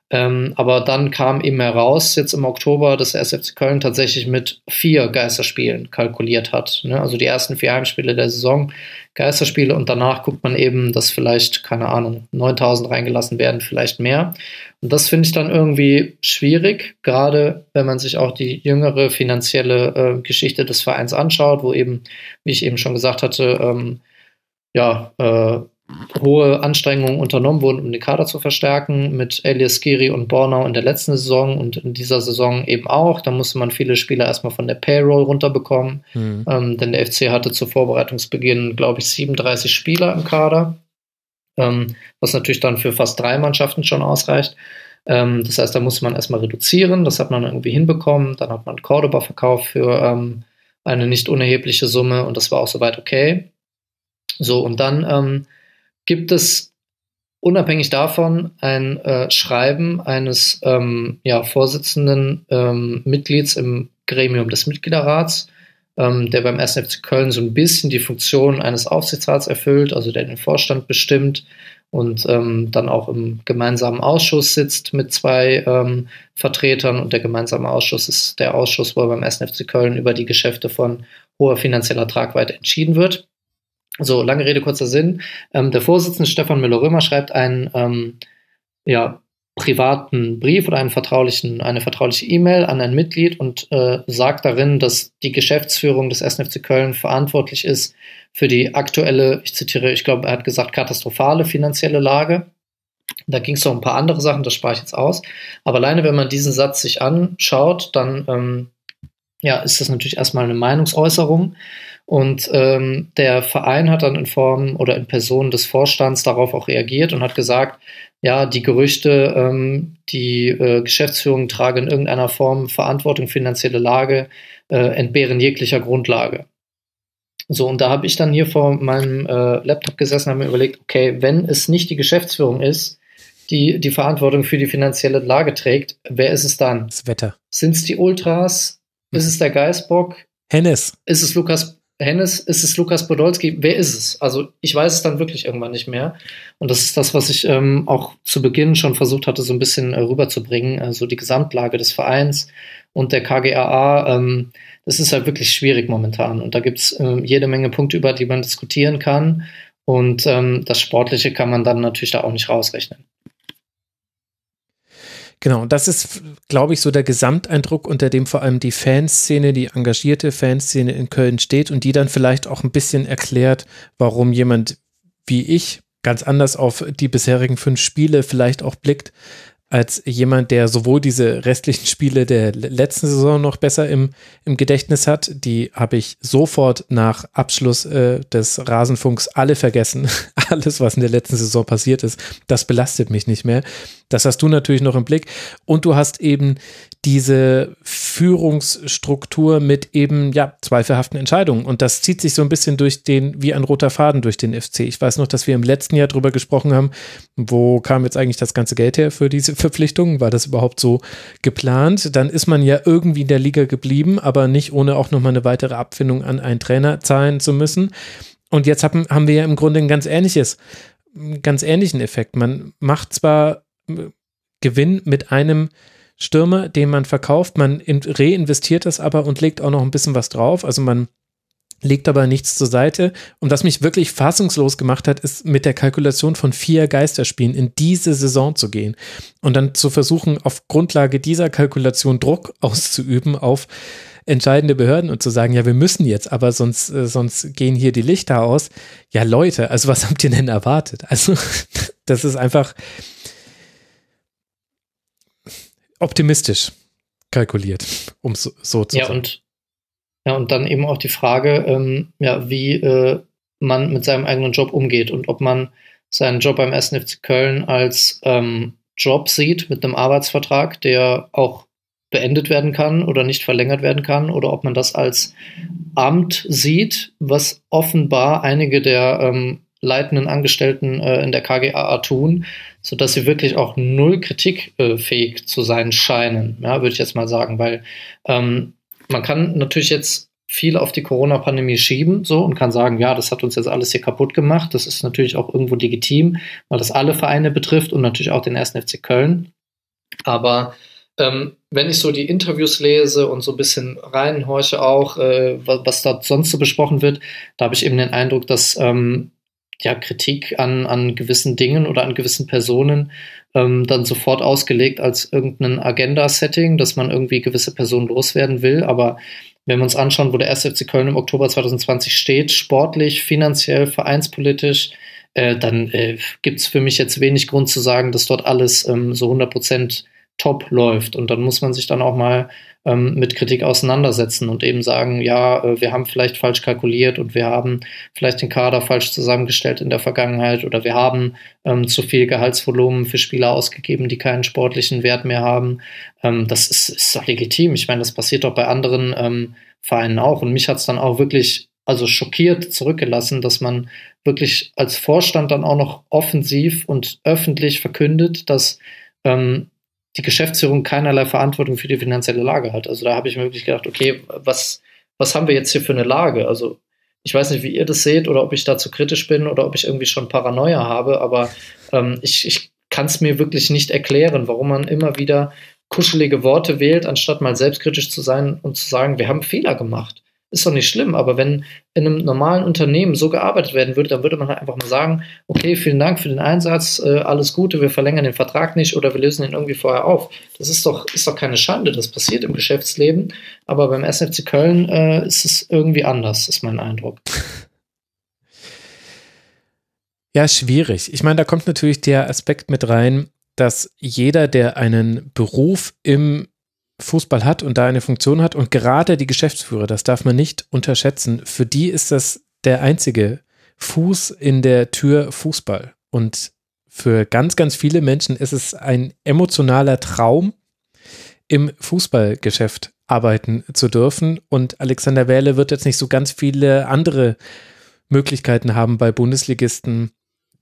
Ähm, aber dann kam eben heraus, jetzt im Oktober, dass der SFC Köln tatsächlich mit vier Geisterspielen kalkuliert hat. Ne? Also die ersten vier Heimspiele der Saison Geisterspiele und danach guckt man eben, dass vielleicht, keine Ahnung, 9000 reingelassen werden, vielleicht mehr. Und das finde ich dann irgendwie schwierig, gerade wenn man sich auch die jüngere finanzielle äh, Geschichte des Vereins anschaut, wo eben, wie ich eben schon gesagt hatte, ähm, ja, äh, hohe Anstrengungen unternommen wurden, um den Kader zu verstärken, mit Elias Giri und Bornau in der letzten Saison und in dieser Saison eben auch. Da musste man viele Spieler erstmal von der Payroll runterbekommen, mhm. ähm, denn der FC hatte zu Vorbereitungsbeginn, glaube ich, 37 Spieler im Kader, ähm, was natürlich dann für fast drei Mannschaften schon ausreicht. Ähm, das heißt, da musste man erstmal reduzieren, das hat man irgendwie hinbekommen. Dann hat man Cordoba verkauft für ähm, eine nicht unerhebliche Summe und das war auch soweit okay. So, und dann ähm, gibt es unabhängig davon ein äh, Schreiben eines ähm, ja, Vorsitzenden ähm, Mitglieds im Gremium des Mitgliederrats, ähm, der beim 1. FC Köln so ein bisschen die Funktion eines Aufsichtsrats erfüllt, also der den Vorstand bestimmt und ähm, dann auch im gemeinsamen Ausschuss sitzt mit zwei ähm, Vertretern. Und der gemeinsame Ausschuss ist der Ausschuss, wo beim 1. FC Köln über die Geschäfte von hoher finanzieller Tragweite entschieden wird. So, lange Rede, kurzer Sinn. Ähm, der Vorsitzende Stefan Müller-Römer schreibt einen ähm, ja, privaten Brief oder einen vertraulichen, eine vertrauliche E-Mail an ein Mitglied und äh, sagt darin, dass die Geschäftsführung des SNFC Köln verantwortlich ist für die aktuelle, ich zitiere, ich glaube, er hat gesagt, katastrophale finanzielle Lage. Da ging es noch ein paar andere Sachen, das spare ich jetzt aus. Aber alleine, wenn man diesen Satz sich anschaut, dann ähm, ja, ist das natürlich erstmal eine Meinungsäußerung. Und ähm, der Verein hat dann in Form oder in Person des Vorstands darauf auch reagiert und hat gesagt, ja, die Gerüchte, ähm, die äh, Geschäftsführung trage in irgendeiner Form Verantwortung, finanzielle Lage, äh, entbehren jeglicher Grundlage. So, und da habe ich dann hier vor meinem äh, Laptop gesessen und habe mir überlegt, okay, wenn es nicht die Geschäftsführung ist, die die Verantwortung für die finanzielle Lage trägt, wer ist es dann? Das Wetter. Sind es die Ultras? Ist es der Geißbock? Hennes. Ist es Lukas Hennes, ist es Lukas Podolski? Wer ist es? Also ich weiß es dann wirklich irgendwann nicht mehr. Und das ist das, was ich ähm, auch zu Beginn schon versucht hatte, so ein bisschen äh, rüberzubringen. Also die Gesamtlage des Vereins und der KGAA. Ähm, das ist halt wirklich schwierig momentan. Und da gibt es äh, jede Menge Punkte, über die man diskutieren kann. Und ähm, das Sportliche kann man dann natürlich da auch nicht rausrechnen. Genau, das ist, glaube ich, so der Gesamteindruck, unter dem vor allem die Fanszene, die engagierte Fanszene in Köln steht und die dann vielleicht auch ein bisschen erklärt, warum jemand wie ich ganz anders auf die bisherigen fünf Spiele vielleicht auch blickt, als jemand, der sowohl diese restlichen Spiele der letzten Saison noch besser im, im Gedächtnis hat. Die habe ich sofort nach Abschluss äh, des Rasenfunks alle vergessen. [laughs] Alles, was in der letzten Saison passiert ist, das belastet mich nicht mehr. Das hast du natürlich noch im Blick. Und du hast eben diese Führungsstruktur mit eben, ja, zweifelhaften Entscheidungen. Und das zieht sich so ein bisschen durch den, wie ein roter Faden durch den FC. Ich weiß noch, dass wir im letzten Jahr drüber gesprochen haben, wo kam jetzt eigentlich das ganze Geld her für diese Verpflichtungen? War das überhaupt so geplant? Dann ist man ja irgendwie in der Liga geblieben, aber nicht ohne auch nochmal eine weitere Abfindung an einen Trainer zahlen zu müssen. Und jetzt haben, haben wir ja im Grunde ein ganz ähnliches, ganz ähnlichen Effekt. Man macht zwar Gewinn mit einem Stürmer, den man verkauft. Man reinvestiert das aber und legt auch noch ein bisschen was drauf. Also man legt aber nichts zur Seite. Und was mich wirklich fassungslos gemacht hat, ist mit der Kalkulation von vier Geisterspielen in diese Saison zu gehen und dann zu versuchen, auf Grundlage dieser Kalkulation Druck [laughs] auszuüben auf entscheidende Behörden und zu sagen, ja, wir müssen jetzt, aber sonst, äh, sonst gehen hier die Lichter aus. Ja, Leute, also was habt ihr denn erwartet? Also, [laughs] das ist einfach, optimistisch kalkuliert, um so, so zu ja, sagen. Und, ja, und dann eben auch die Frage, ähm, ja, wie äh, man mit seinem eigenen Job umgeht und ob man seinen Job beim 1. FC Köln als ähm, Job sieht mit einem Arbeitsvertrag, der auch beendet werden kann oder nicht verlängert werden kann, oder ob man das als Amt sieht, was offenbar einige der ähm, leitenden Angestellten äh, in der KGAA tun, so dass sie wirklich auch null kritikfähig zu sein scheinen, ja, würde ich jetzt mal sagen, weil ähm, man kann natürlich jetzt viel auf die Corona-Pandemie schieben so und kann sagen, ja, das hat uns jetzt alles hier kaputt gemacht. Das ist natürlich auch irgendwo legitim, weil das alle Vereine betrifft und natürlich auch den 1. FC Köln. Aber ähm, wenn ich so die Interviews lese und so ein bisschen reinhorche auch, äh, was, was da sonst so besprochen wird, da habe ich eben den Eindruck, dass ähm, ja, Kritik an, an gewissen Dingen oder an gewissen Personen ähm, dann sofort ausgelegt als irgendein Agenda-Setting, dass man irgendwie gewisse Personen loswerden will. Aber wenn wir uns anschauen, wo der 1. FC Köln im Oktober 2020 steht, sportlich, finanziell, vereinspolitisch, äh, dann äh, gibt es für mich jetzt wenig Grund zu sagen, dass dort alles ähm, so 100 Prozent top läuft. Und dann muss man sich dann auch mal ähm, mit Kritik auseinandersetzen und eben sagen, ja, äh, wir haben vielleicht falsch kalkuliert und wir haben vielleicht den Kader falsch zusammengestellt in der Vergangenheit oder wir haben ähm, zu viel Gehaltsvolumen für Spieler ausgegeben, die keinen sportlichen Wert mehr haben. Ähm, das ist, ist doch legitim. Ich meine, das passiert doch bei anderen ähm, Vereinen auch. Und mich hat es dann auch wirklich also schockiert zurückgelassen, dass man wirklich als Vorstand dann auch noch offensiv und öffentlich verkündet, dass ähm, die Geschäftsführung keinerlei Verantwortung für die finanzielle Lage hat. Also da habe ich mir wirklich gedacht, okay, was, was haben wir jetzt hier für eine Lage? Also ich weiß nicht, wie ihr das seht oder ob ich dazu kritisch bin oder ob ich irgendwie schon Paranoia habe, aber ähm, ich, ich kann es mir wirklich nicht erklären, warum man immer wieder kuschelige Worte wählt, anstatt mal selbstkritisch zu sein und zu sagen, wir haben Fehler gemacht ist doch nicht schlimm, aber wenn in einem normalen Unternehmen so gearbeitet werden würde, dann würde man halt einfach mal sagen, okay, vielen Dank für den Einsatz, äh, alles Gute, wir verlängern den Vertrag nicht oder wir lösen ihn irgendwie vorher auf. Das ist doch, ist doch keine Schande, das passiert im Geschäftsleben, aber beim SFC Köln äh, ist es irgendwie anders, ist mein Eindruck. Ja, schwierig. Ich meine, da kommt natürlich der Aspekt mit rein, dass jeder, der einen Beruf im Fußball hat und da eine Funktion hat und gerade die Geschäftsführer, das darf man nicht unterschätzen, für die ist das der einzige Fuß in der Tür Fußball. Und für ganz, ganz viele Menschen ist es ein emotionaler Traum, im Fußballgeschäft arbeiten zu dürfen. Und Alexander Wähle wird jetzt nicht so ganz viele andere Möglichkeiten haben bei Bundesligisten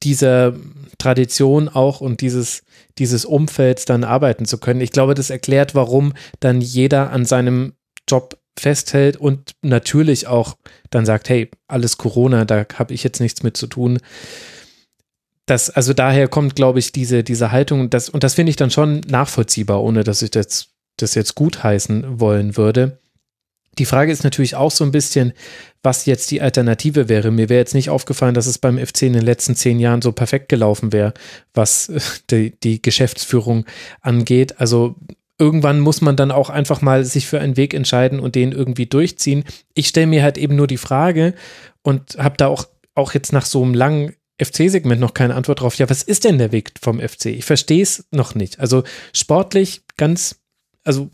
dieser Tradition auch und dieses, dieses Umfelds dann arbeiten zu können. Ich glaube, das erklärt, warum dann jeder an seinem Job festhält und natürlich auch dann sagt, hey, alles Corona, da habe ich jetzt nichts mit zu tun. Das, also daher kommt, glaube ich, diese, diese Haltung, das, und das finde ich dann schon nachvollziehbar, ohne dass ich das, das jetzt gutheißen wollen würde. Die Frage ist natürlich auch so ein bisschen, was jetzt die Alternative wäre. Mir wäre jetzt nicht aufgefallen, dass es beim FC in den letzten zehn Jahren so perfekt gelaufen wäre, was äh, die, die Geschäftsführung angeht. Also irgendwann muss man dann auch einfach mal sich für einen Weg entscheiden und den irgendwie durchziehen. Ich stelle mir halt eben nur die Frage und habe da auch, auch jetzt nach so einem langen FC-Segment noch keine Antwort drauf. Ja, was ist denn der Weg vom FC? Ich verstehe es noch nicht. Also sportlich ganz, also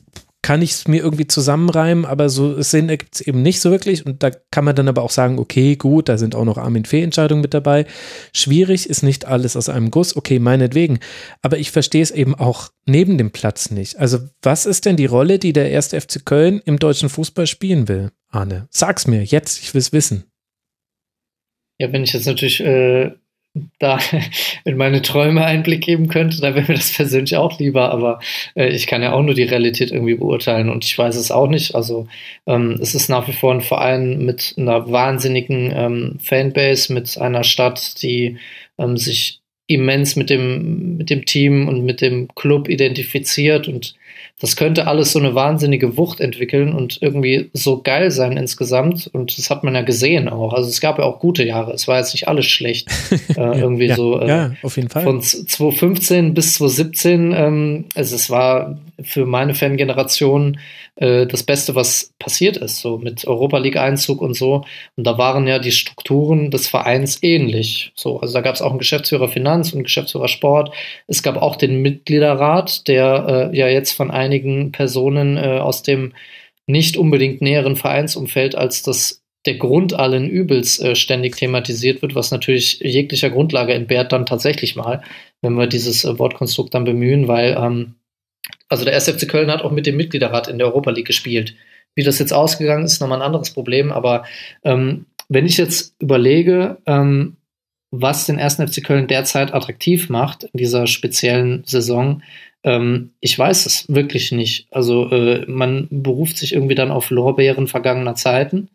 kann ich es mir irgendwie zusammenreimen, aber so Sinn ergibt es eben nicht so wirklich. Und da kann man dann aber auch sagen, okay, gut, da sind auch noch Armin Fee-Entscheidungen mit dabei. Schwierig ist nicht alles aus einem Guss, okay, meinetwegen. Aber ich verstehe es eben auch neben dem Platz nicht. Also, was ist denn die Rolle, die der erste FC Köln im deutschen Fußball spielen will, Arne? Sag's mir jetzt, ich will es wissen. Ja, wenn ich jetzt natürlich äh, da [laughs] in meine Träume Einblick geben könnte, dann wäre mir das persönlich auch lieber, aber äh, ich kann ja auch nur die Realität irgendwie beurteilen und ich weiß es auch nicht. Also ähm, es ist nach wie vor ein Verein mit einer wahnsinnigen ähm, Fanbase, mit einer Stadt, die ähm, sich immens mit dem, mit dem Team und mit dem Club identifiziert und das könnte alles so eine wahnsinnige Wucht entwickeln und irgendwie so geil sein insgesamt. Und das hat man ja gesehen auch. Also es gab ja auch gute Jahre. Es war jetzt nicht alles schlecht. [laughs] äh, irgendwie ja, so äh, ja, auf jeden Fall. von 2015 bis 2017. Ähm, also es war für meine Fangeneration äh, das Beste, was passiert ist, so mit Europa League Einzug und so. Und da waren ja die Strukturen des Vereins ähnlich. So, also da gab es auch einen Geschäftsführer Finanz und einen Geschäftsführer Sport. Es gab auch den Mitgliederrat, der äh, ja jetzt von einigen Personen äh, aus dem nicht unbedingt näheren Vereinsumfeld als das der Grund allen Übels äh, ständig thematisiert wird, was natürlich jeglicher Grundlage entbehrt dann tatsächlich mal, wenn wir dieses äh, Wortkonstrukt dann bemühen, weil ähm, also der SFC Köln hat auch mit dem Mitgliederrat in der Europa League gespielt. Wie das jetzt ausgegangen ist, ist nochmal ein anderes Problem. Aber ähm, wenn ich jetzt überlege, ähm, was den ersten FC Köln derzeit attraktiv macht in dieser speziellen Saison, Ähm, ich weiß es wirklich nicht. Also äh, man beruft sich irgendwie dann auf Lorbeeren vergangener Zeiten.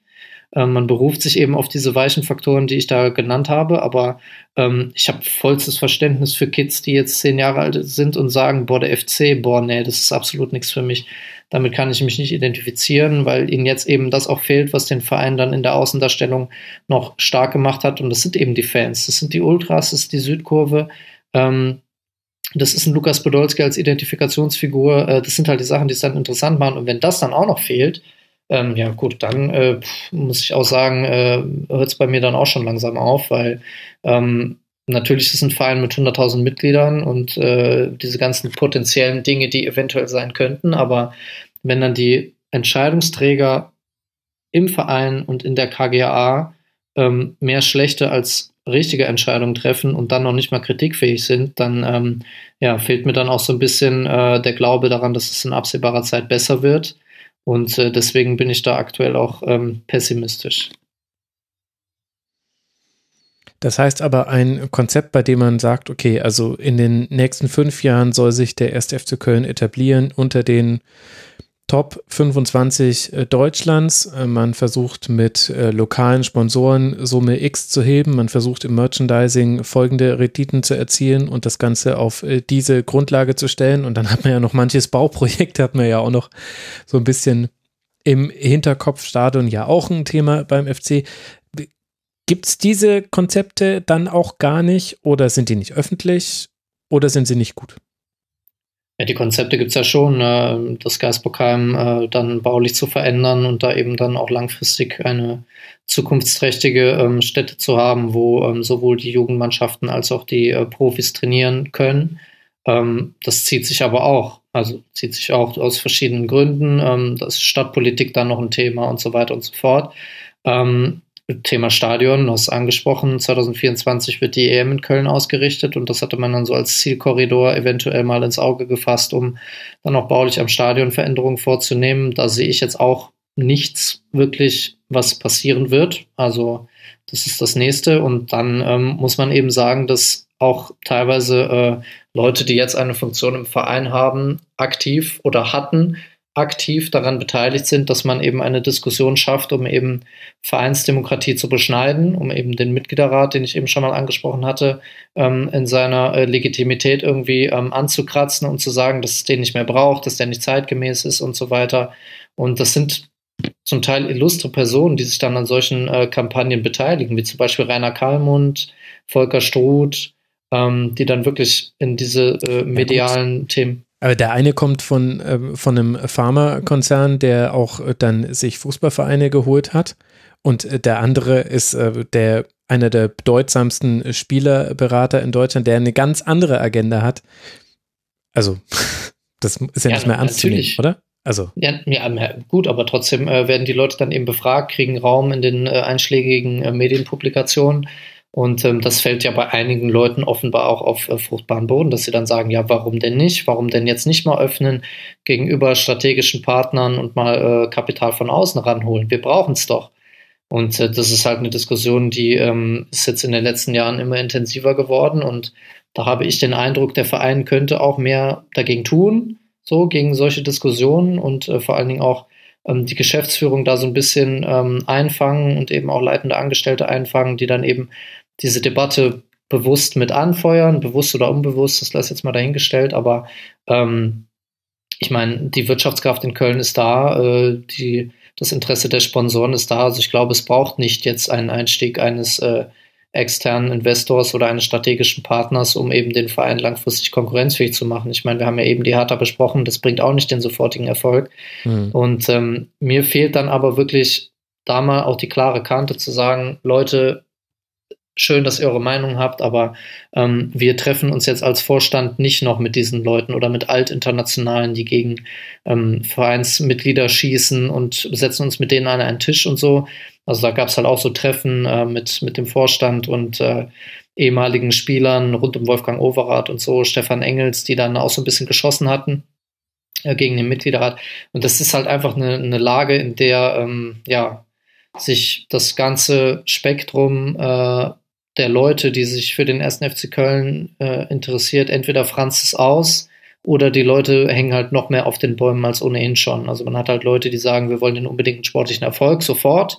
Ähm, man beruft sich eben auf diese weichen Faktoren, die ich da genannt habe, aber ähm, ich habe vollstes Verständnis für Kids, die jetzt zehn Jahre alt sind und sagen, boah, der FC, boah, nee, das ist absolut nichts für mich. Damit kann ich mich nicht identifizieren, weil ihnen jetzt eben das auch fehlt, was den Verein dann in der Außendarstellung noch stark gemacht hat. Und das sind eben die Fans, das sind die Ultras, das ist die Südkurve. Ähm, das ist ein Lukas Podolski als Identifikationsfigur. Äh, das sind halt die Sachen, die es dann interessant machen. Und wenn das dann auch noch fehlt, ähm, ja gut, dann äh, muss ich auch sagen, äh, hört es bei mir dann auch schon langsam auf, weil ähm, natürlich ist es ein Verein mit 100.000 Mitgliedern und äh, diese ganzen potenziellen Dinge, die eventuell sein könnten, aber wenn dann die Entscheidungsträger im Verein und in der KGA ähm, mehr schlechte als richtige Entscheidungen treffen und dann noch nicht mal kritikfähig sind, dann ähm, ja, fehlt mir dann auch so ein bisschen äh, der Glaube daran, dass es in absehbarer Zeit besser wird. Und äh, deswegen bin ich da aktuell auch ähm, pessimistisch. Das heißt aber ein Konzept, bei dem man sagt, okay, also in den nächsten fünf Jahren soll sich der 1. FC Köln etablieren unter den Top 25 äh, Deutschlands. Äh, man versucht mit äh, lokalen Sponsoren Summe X zu heben. Man versucht im Merchandising folgende Renditen zu erzielen und das Ganze auf diese Grundlage zu stellen. Und dann hat man ja noch manches Bauprojekt, [laughs] hat man ja auch noch so ein bisschen im Hinterkopf. Stadion ja auch ein Thema beim FC. Gibt es diese Konzepte dann auch gar nicht oder sind die nicht öffentlich oder sind sie nicht gut? Ja, die Konzepte gibt es ja schon, äh, das Geisbockheim äh, dann baulich zu verändern und da eben dann auch langfristig eine zukunftsträchtige ähm, Stätte zu haben, wo ähm, sowohl die Jugendmannschaften als auch die äh, Profis trainieren können. Ähm, das zieht sich aber auch, also zieht sich auch aus verschiedenen Gründen. Ähm, das ist Stadtpolitik dann noch ein Thema und so weiter und so fort. Ähm, Thema Stadion, du hast angesprochen, 2024 wird die EM in Köln ausgerichtet und das hatte man dann so als Zielkorridor eventuell mal ins Auge gefasst, um dann auch baulich am Stadion Veränderungen vorzunehmen. Da sehe ich jetzt auch nichts wirklich, was passieren wird. Also das ist das nächste und dann ähm, muss man eben sagen, dass auch teilweise äh, Leute, die jetzt eine Funktion im Verein haben, aktiv oder hatten, aktiv daran beteiligt sind, dass man eben eine Diskussion schafft, um eben Vereinsdemokratie zu beschneiden, um eben den Mitgliederrat, den ich eben schon mal angesprochen hatte, ähm, in seiner äh, Legitimität irgendwie ähm, anzukratzen und zu sagen, dass es den nicht mehr braucht, dass der nicht zeitgemäß ist und so weiter. Und das sind zum Teil illustre Personen, die sich dann an solchen äh, Kampagnen beteiligen, wie zum Beispiel Rainer Kallmund, Volker Struth, ähm, die dann wirklich in diese äh, medialen ja, Themen aber der eine kommt von, äh, von einem Pharmakonzern, der auch äh, dann sich Fußballvereine geholt hat. Und äh, der andere ist äh, der, einer der bedeutsamsten Spielerberater in Deutschland, der eine ganz andere Agenda hat. Also, [laughs] das ist ja, ja nicht mehr ernst natürlich. zu nehmen, oder? Also. Ja, ja, gut, aber trotzdem werden die Leute dann eben befragt, kriegen Raum in den einschlägigen Medienpublikationen und ähm, das fällt ja bei einigen Leuten offenbar auch auf äh, fruchtbaren Boden, dass sie dann sagen, ja, warum denn nicht? Warum denn jetzt nicht mal öffnen gegenüber strategischen Partnern und mal äh, Kapital von außen ranholen? Wir brauchen es doch. Und äh, das ist halt eine Diskussion, die ähm, ist jetzt in den letzten Jahren immer intensiver geworden. Und da habe ich den Eindruck, der Verein könnte auch mehr dagegen tun, so gegen solche Diskussionen und äh, vor allen Dingen auch ähm, die Geschäftsführung da so ein bisschen ähm, einfangen und eben auch leitende Angestellte einfangen, die dann eben diese Debatte bewusst mit anfeuern, bewusst oder unbewusst, das lasse ich jetzt mal dahingestellt, aber ähm, ich meine, die Wirtschaftskraft in Köln ist da, äh, die, das Interesse der Sponsoren ist da. Also ich glaube, es braucht nicht jetzt einen Einstieg eines äh, externen Investors oder eines strategischen Partners, um eben den Verein langfristig konkurrenzfähig zu machen. Ich meine, wir haben ja eben die Hertha besprochen, das bringt auch nicht den sofortigen Erfolg. Mhm. Und ähm, mir fehlt dann aber wirklich da mal auch die klare Kante zu sagen, Leute, schön, dass ihr eure Meinung habt, aber ähm, wir treffen uns jetzt als Vorstand nicht noch mit diesen Leuten oder mit Altinternationalen, die gegen ähm, Vereinsmitglieder schießen und setzen uns mit denen an einen Tisch und so. Also da gab es halt auch so Treffen äh, mit, mit dem Vorstand und äh, ehemaligen Spielern rund um Wolfgang Overath und so, Stefan Engels, die dann auch so ein bisschen geschossen hatten äh, gegen den Mitgliederrat. Und das ist halt einfach eine, eine Lage, in der ähm, ja sich das ganze Spektrum äh, der Leute, die sich für den 1. FC Köln äh, interessiert, entweder Franzis aus oder die Leute hängen halt noch mehr auf den Bäumen als ohnehin schon. Also man hat halt Leute, die sagen, wir wollen den unbedingten sportlichen Erfolg sofort.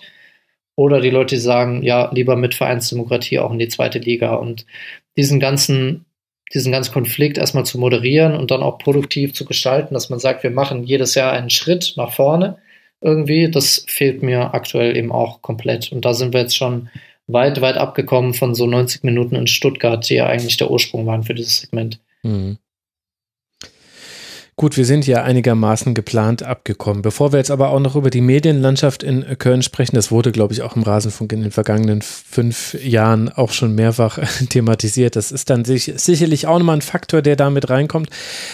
Oder die Leute, die sagen, ja, lieber mit Vereinsdemokratie auch in die zweite Liga. Und diesen ganzen, diesen ganzen Konflikt erstmal zu moderieren und dann auch produktiv zu gestalten, dass man sagt, wir machen jedes Jahr einen Schritt nach vorne irgendwie, das fehlt mir aktuell eben auch komplett. Und da sind wir jetzt schon weit, weit abgekommen von so 90 Minuten in Stuttgart, die ja eigentlich der Ursprung waren für dieses Segment. Mhm. Gut, wir sind ja einigermaßen geplant abgekommen. Bevor wir jetzt aber auch noch über die Medienlandschaft in Köln sprechen, das wurde, glaube ich, auch im Rasenfunk in den vergangenen fünf Jahren auch schon mehrfach [laughs] thematisiert. Das ist dann sich, sicherlich auch nochmal ein Faktor, der damit reinkommt,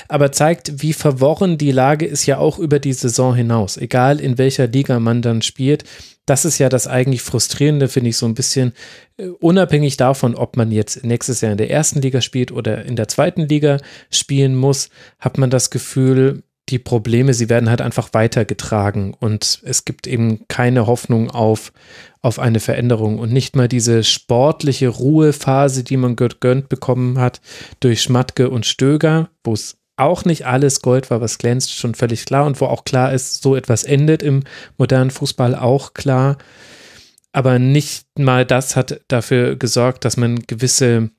aber zeigt, wie verworren die Lage ist ja auch über die Saison hinaus. Egal in welcher Liga man dann spielt, das ist ja das eigentlich Frustrierende, finde ich, so ein bisschen äh, unabhängig davon, ob man jetzt nächstes Jahr in der ersten Liga spielt oder in der zweiten Liga spielen muss, hat man das Gefühl, die Probleme, sie werden halt einfach weitergetragen. Und es gibt eben keine Hoffnung auf, auf eine Veränderung. Und nicht mal diese sportliche Ruhephase, die man gegönnt bekommen hat durch Schmatke und Stöger, wo es auch nicht alles Gold war, was glänzt, schon völlig klar. Und wo auch klar ist, so etwas endet im modernen Fußball auch klar. Aber nicht mal das hat dafür gesorgt, dass man gewisse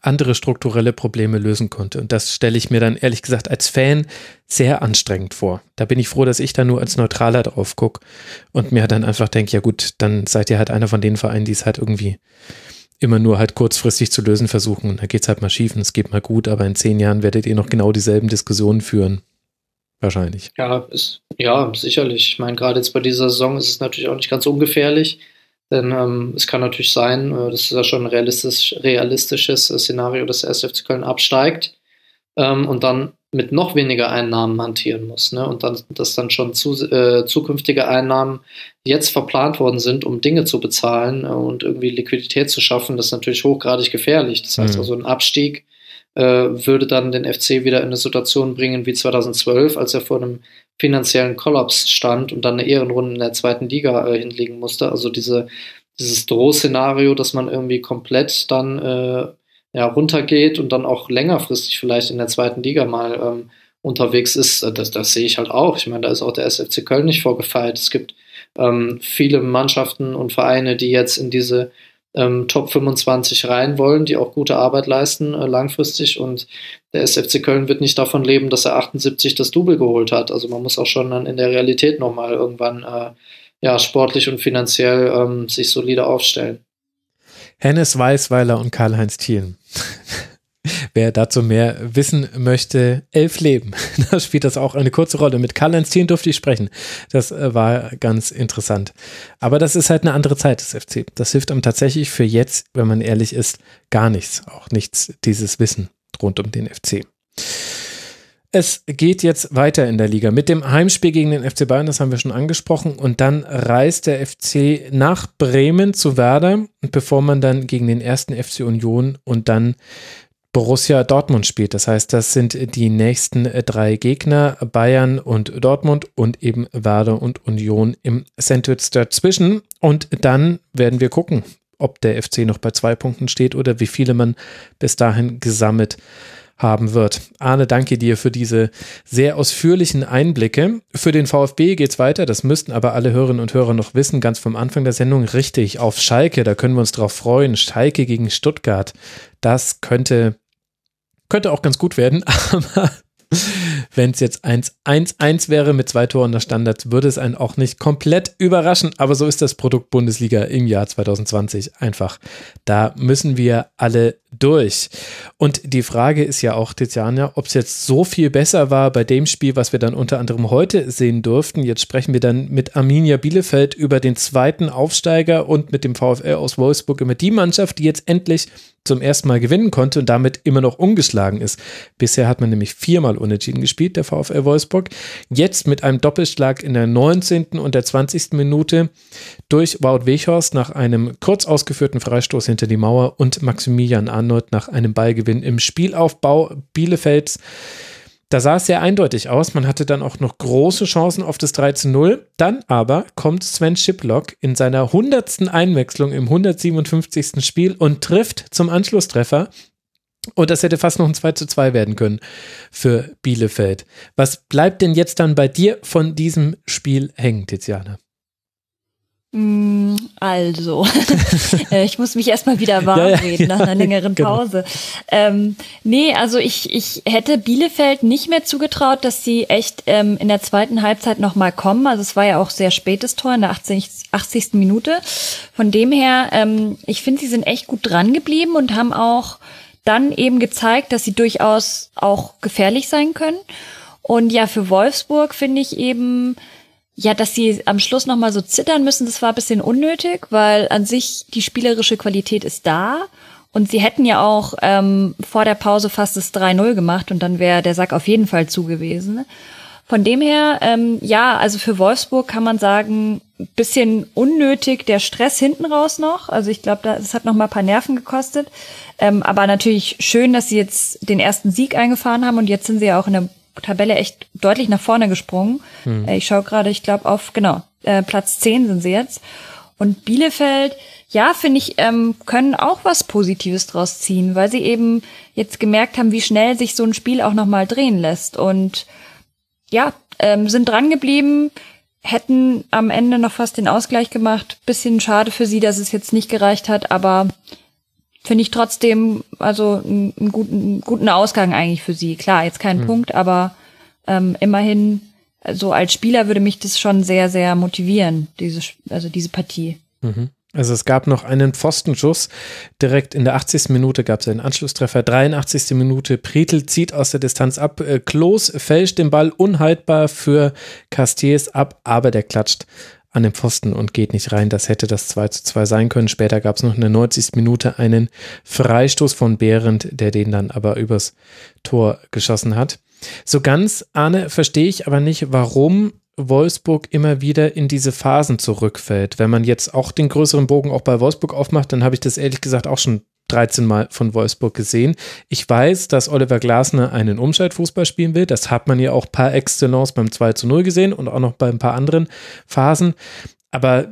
andere strukturelle Probleme lösen konnte. Und das stelle ich mir dann ehrlich gesagt als Fan sehr anstrengend vor. Da bin ich froh, dass ich da nur als Neutraler drauf gucke und mir dann einfach denke, ja gut, dann seid ihr halt einer von den Vereinen, die es halt irgendwie immer nur halt kurzfristig zu lösen versuchen. Und da geht es halt mal schief und es geht mal gut, aber in zehn Jahren werdet ihr noch genau dieselben Diskussionen führen. Wahrscheinlich. Ja, ist, ja, sicherlich. Ich meine, gerade jetzt bei dieser Saison ist es natürlich auch nicht ganz ungefährlich. Denn ähm, es kann natürlich sein, äh, das ist ja schon ein realistisch, realistisches Szenario, dass der SFC Köln absteigt ähm, und dann mit noch weniger Einnahmen hantieren muss. Ne? Und dann, dass dann schon zu, äh, zukünftige Einnahmen jetzt verplant worden sind, um Dinge zu bezahlen äh, und irgendwie Liquidität zu schaffen, das ist natürlich hochgradig gefährlich. Das heißt mhm. also, ein Abstieg äh, würde dann den FC wieder in eine Situation bringen wie 2012, als er vor einem finanziellen Kollaps stand und dann eine Ehrenrunde in der zweiten Liga äh, hinlegen musste. Also diese, dieses Drohszenario, dass man irgendwie komplett dann äh, ja, runtergeht und dann auch längerfristig vielleicht in der zweiten Liga mal ähm, unterwegs ist, äh, das, das sehe ich halt auch. Ich meine, da ist auch der SFC Köln nicht vorgefeilt. Es gibt ähm, viele Mannschaften und Vereine, die jetzt in diese ähm, Top 25 rein wollen, die auch gute Arbeit leisten äh, langfristig und der SFC Köln wird nicht davon leben, dass er 78 das Double geholt hat. Also man muss auch schon dann in der Realität nochmal irgendwann äh, ja, sportlich und finanziell ähm, sich solide aufstellen. Hennes Weißweiler und Karl-Heinz Thielen. [laughs] Wer dazu mehr wissen möchte, elf Leben. [laughs] Da spielt das auch eine kurze Rolle. Mit Karl-Heinz Thielen durfte ich sprechen. Das äh, war ganz interessant. Aber das ist halt eine andere Zeit des FC. Das hilft einem tatsächlich für jetzt, wenn man ehrlich ist, gar nichts. Auch nichts, dieses Wissen rund um den FC. Es geht jetzt weiter in der Liga mit dem Heimspiel gegen den FC Bayern, das haben wir schon angesprochen. Und dann reist der FC nach Bremen zu Werder, bevor man dann gegen den ersten FC Union und dann Borussia Dortmund spielt. Das heißt, das sind die nächsten drei Gegner, Bayern und Dortmund und eben Werder und Union im Sandwich dazwischen. Und dann werden wir gucken, ob der FC noch bei zwei Punkten steht oder wie viele man bis dahin gesammelt hat haben wird. Arne, danke dir für diese sehr ausführlichen Einblicke. Für den VfB geht's weiter. Das müssten aber alle Hörerinnen und Hörer noch wissen, ganz vom Anfang der Sendung richtig auf Schalke. Da können wir uns drauf freuen. Schalke gegen Stuttgart. Das könnte, könnte auch ganz gut werden, [laughs] aber wenn es jetzt 1-1-1 wäre mit zwei Toren nach Standards, würde es einen auch nicht komplett überraschen. Aber so ist das Produkt Bundesliga im Jahr 2020 einfach. Da müssen wir alle durch. Und die Frage ist ja auch, Tiziana, ob es jetzt so viel besser war bei dem Spiel, was wir dann unter anderem heute sehen durften. Jetzt sprechen wir dann mit Arminia Bielefeld über den zweiten Aufsteiger und mit dem VfL aus Wolfsburg über die Mannschaft, die jetzt endlich zum ersten Mal gewinnen konnte und damit immer noch ungeschlagen ist. Bisher hat man nämlich viermal unentschieden gespielt, der VfL Wolfsburg. Jetzt mit einem Doppelschlag in der 19. und der 20. Minute durch Wout Weghorst nach einem kurz ausgeführten Freistoß hinter die Mauer und Maximilian Arnold nach einem Ballgewinn im Spielaufbau Bielefelds. Da sah es sehr eindeutig aus. Man hatte dann auch noch große Chancen auf das 3 zu 0. Dann aber kommt Sven Schiplock in seiner 100. Einwechslung im 157. Spiel und trifft zum Anschlusstreffer. Und das hätte fast noch ein 2 zu 2 werden können für Bielefeld. Was bleibt denn jetzt dann bei dir von diesem Spiel hängen, Tiziana? Mm, also, [laughs] äh, ich muss mich erstmal wieder warm ja, ja, reden nach einer längeren genau. Pause. Ähm, nee, also ich, ich hätte Bielefeld nicht mehr zugetraut, dass sie echt ähm, in der zweiten Halbzeit nochmal kommen. Also es war ja auch sehr spätes Tor in der 80. 80. Minute. Von dem her, ähm, ich finde, sie sind echt gut dran geblieben und haben auch dann eben gezeigt, dass sie durchaus auch gefährlich sein können. Und ja, für Wolfsburg finde ich eben, ja, dass sie am Schluss nochmal so zittern müssen, das war ein bisschen unnötig, weil an sich die spielerische Qualität ist da. Und sie hätten ja auch ähm, vor der Pause fast das 3-0 gemacht und dann wäre der Sack auf jeden Fall zu gewesen. Von dem her, ähm, ja, also für Wolfsburg kann man sagen, bisschen unnötig der Stress hinten raus noch. Also ich glaube, das hat noch mal ein paar Nerven gekostet. Ähm, aber natürlich schön, dass sie jetzt den ersten Sieg eingefahren haben und jetzt sind sie ja auch in der Tabelle echt deutlich nach vorne gesprungen. Hm. Äh, ich schaue gerade, ich glaube auf, genau, äh, Platz 10 sind sie jetzt. Und Bielefeld, ja, finde ich, ähm, können auch was Positives draus ziehen, weil sie eben jetzt gemerkt haben, wie schnell sich so ein Spiel auch nochmal drehen lässt. Und ja, ähm, sind dran geblieben, hätten am Ende noch fast den Ausgleich gemacht. Bisschen schade für sie, dass es jetzt nicht gereicht hat, aber finde ich trotzdem also einen guten, guten Ausgang eigentlich für sie. Klar, jetzt kein mhm. Punkt, aber ähm, immerhin, so also als Spieler würde mich das schon sehr, sehr motivieren, diese, also diese Partie. Mhm. Also es gab noch einen Pfostenschuss. Direkt in der 80. Minute gab es einen Anschlusstreffer. 83. Minute. Pretel zieht aus der Distanz ab. Äh, Klos fälscht den Ball unhaltbar für Castiers ab, aber der klatscht an den Pfosten und geht nicht rein. Das hätte das 2 zu 2 sein können. Später gab es noch in der 90. Minute einen Freistoß von Behrendt, der den dann aber übers Tor geschossen hat. So ganz, Arne, verstehe ich aber nicht, warum Wolfsburg immer wieder in diese Phasen zurückfällt. Wenn man jetzt auch den größeren Bogen auch bei Wolfsburg aufmacht, dann habe ich das ehrlich gesagt auch schon 13 Mal von Wolfsburg gesehen. Ich weiß, dass Oliver Glasner einen Umschaltfußball spielen will. Das hat man ja auch par excellence beim 2 zu 0 gesehen und auch noch bei ein paar anderen Phasen. Aber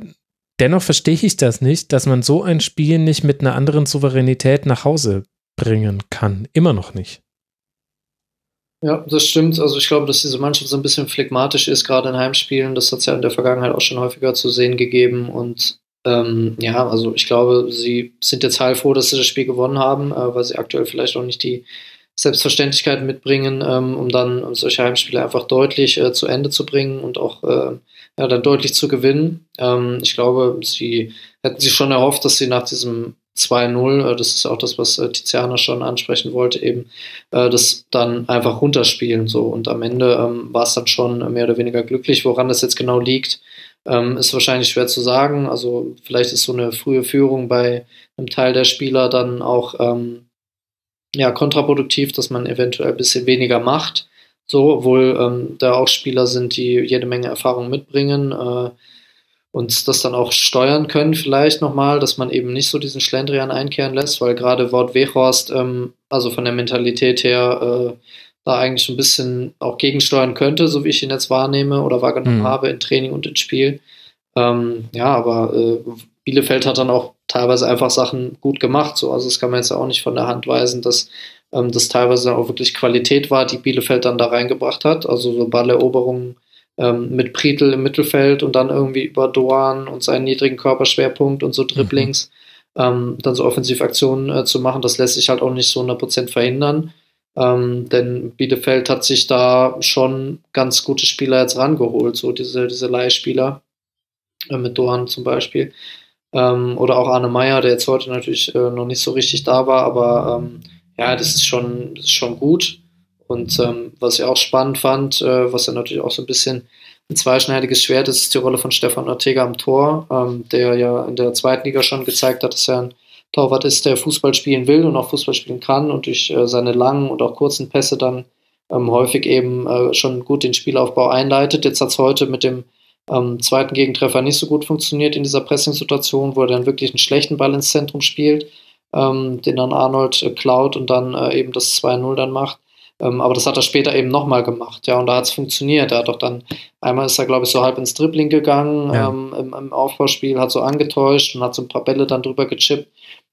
dennoch verstehe ich das nicht, dass man so ein Spiel nicht mit einer anderen Souveränität nach Hause bringen kann. Immer noch nicht. Ja, das stimmt. Also ich glaube, dass diese Mannschaft so ein bisschen phlegmatisch ist, gerade in Heimspielen. Das hat es ja in der Vergangenheit auch schon häufiger zu sehen gegeben. Und ähm, ja, also ich glaube, sie sind jetzt heilfroh, dass sie das Spiel gewonnen haben, äh, weil sie aktuell vielleicht auch nicht die Selbstverständlichkeit mitbringen, ähm, um dann um solche Heimspiele einfach deutlich äh, zu Ende zu bringen und auch äh, ja, dann deutlich zu gewinnen. Ähm, ich glaube, sie hätten sich schon erhofft, dass sie nach diesem 2-0, äh, das ist auch das, was äh, Tiziana schon ansprechen wollte, eben äh, das dann einfach runterspielen so und am Ende ähm, war es dann schon mehr oder weniger glücklich. Woran das jetzt genau liegt, ähm, ist wahrscheinlich schwer zu sagen. Also vielleicht ist so eine frühe Führung bei einem Teil der Spieler dann auch ähm, ja, kontraproduktiv, dass man eventuell ein bisschen weniger macht. So, obwohl ähm, da auch Spieler sind, die jede Menge Erfahrung mitbringen äh, und das dann auch steuern können, vielleicht nochmal, dass man eben nicht so diesen Schlendrian einkehren lässt, weil gerade Wort Wechhorst, ähm, also von der Mentalität her, äh, da eigentlich ein bisschen auch gegensteuern könnte, so wie ich ihn jetzt wahrnehme oder wahrgenommen mhm. habe in Training und in Spiel. Ähm, ja, aber äh, Bielefeld hat dann auch teilweise einfach Sachen gut gemacht. So. Also das kann man jetzt auch nicht von der Hand weisen, dass ähm, das teilweise auch wirklich Qualität war, die Bielefeld dann da reingebracht hat. Also so Balleroberungen ähm, mit Prietl im Mittelfeld und dann irgendwie über Doan und seinen niedrigen Körperschwerpunkt und so Dribblings mhm. ähm, dann so Offensivaktionen äh, zu machen, das lässt sich halt auch nicht so 100% verhindern. Ähm, denn Bielefeld hat sich da schon ganz gute Spieler jetzt rangeholt, so diese, diese Leihspieler, äh, mit Dohan zum Beispiel. Ähm, oder auch Arne Meyer, der jetzt heute natürlich äh, noch nicht so richtig da war, aber ähm, ja, das ist schon, das ist schon gut. Und ähm, was ich auch spannend fand, äh, was ja natürlich auch so ein bisschen ein zweischneidiges Schwert ist, ist die Rolle von Stefan Ortega am Tor, ähm, der ja in der zweiten Liga schon gezeigt hat, dass er ein Torwart ist, der Fußball spielen will und auch Fußball spielen kann und durch äh, seine langen und auch kurzen Pässe dann ähm, häufig eben äh, schon gut den Spielaufbau einleitet. Jetzt hat es heute mit dem ähm, zweiten Gegentreffer nicht so gut funktioniert in dieser Pressing-Situation, wo er dann wirklich einen schlechten Ball ins Zentrum spielt, ähm, den dann Arnold äh, klaut und dann äh, eben das 2-0 dann macht. Ähm, aber das hat er später eben nochmal gemacht, ja, und da hat es funktioniert. Er hat doch dann, einmal ist er, glaube ich, so halb ins Dribbling gegangen ja. ähm, im, im, Aufbauspiel, hat so angetäuscht und hat so ein paar Bälle dann drüber gechippt.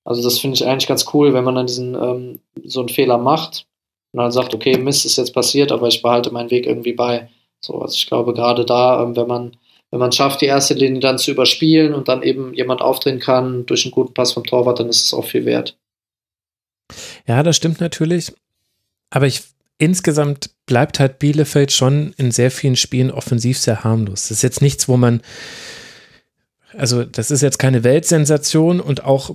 Also das finde ich eigentlich ganz cool, wenn man dann diesen ähm, so einen Fehler macht und dann sagt, okay, Mist ist jetzt passiert, aber ich behalte meinen Weg irgendwie bei. So, also ich glaube gerade da, ähm, wenn man wenn man schafft, die erste Linie dann zu überspielen und dann eben jemand aufdrehen kann durch einen guten Pass vom Torwart, dann ist es auch viel wert. Ja, das stimmt natürlich. Aber ich insgesamt bleibt halt Bielefeld schon in sehr vielen Spielen offensiv sehr harmlos. Das ist jetzt nichts, wo man, also das ist jetzt keine Weltsensation und auch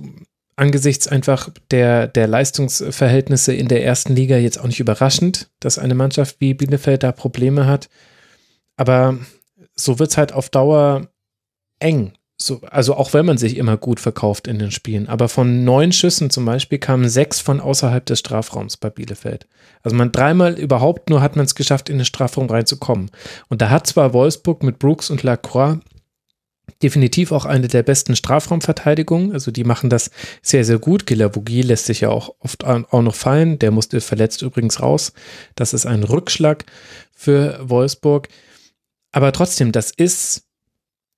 angesichts einfach der, der Leistungsverhältnisse in der ersten Liga jetzt auch nicht überraschend, dass eine Mannschaft wie Bielefeld da Probleme hat. Aber so wird es halt auf Dauer eng. So, also auch wenn man sich immer gut verkauft in den Spielen. Aber von neun Schüssen zum Beispiel kamen sechs von außerhalb des Strafraums bei Bielefeld. Also man dreimal überhaupt nur hat man es geschafft, in den Strafraum reinzukommen. Und da hat zwar Wolfsburg mit Brooks und Lacroix definitiv auch eine der besten Strafraumverteidigungen. Also die machen das sehr, sehr gut. Gilavogi lässt sich ja auch oft auch noch fallen. Der musste verletzt übrigens raus. Das ist ein Rückschlag für Wolfsburg. Aber trotzdem, das ist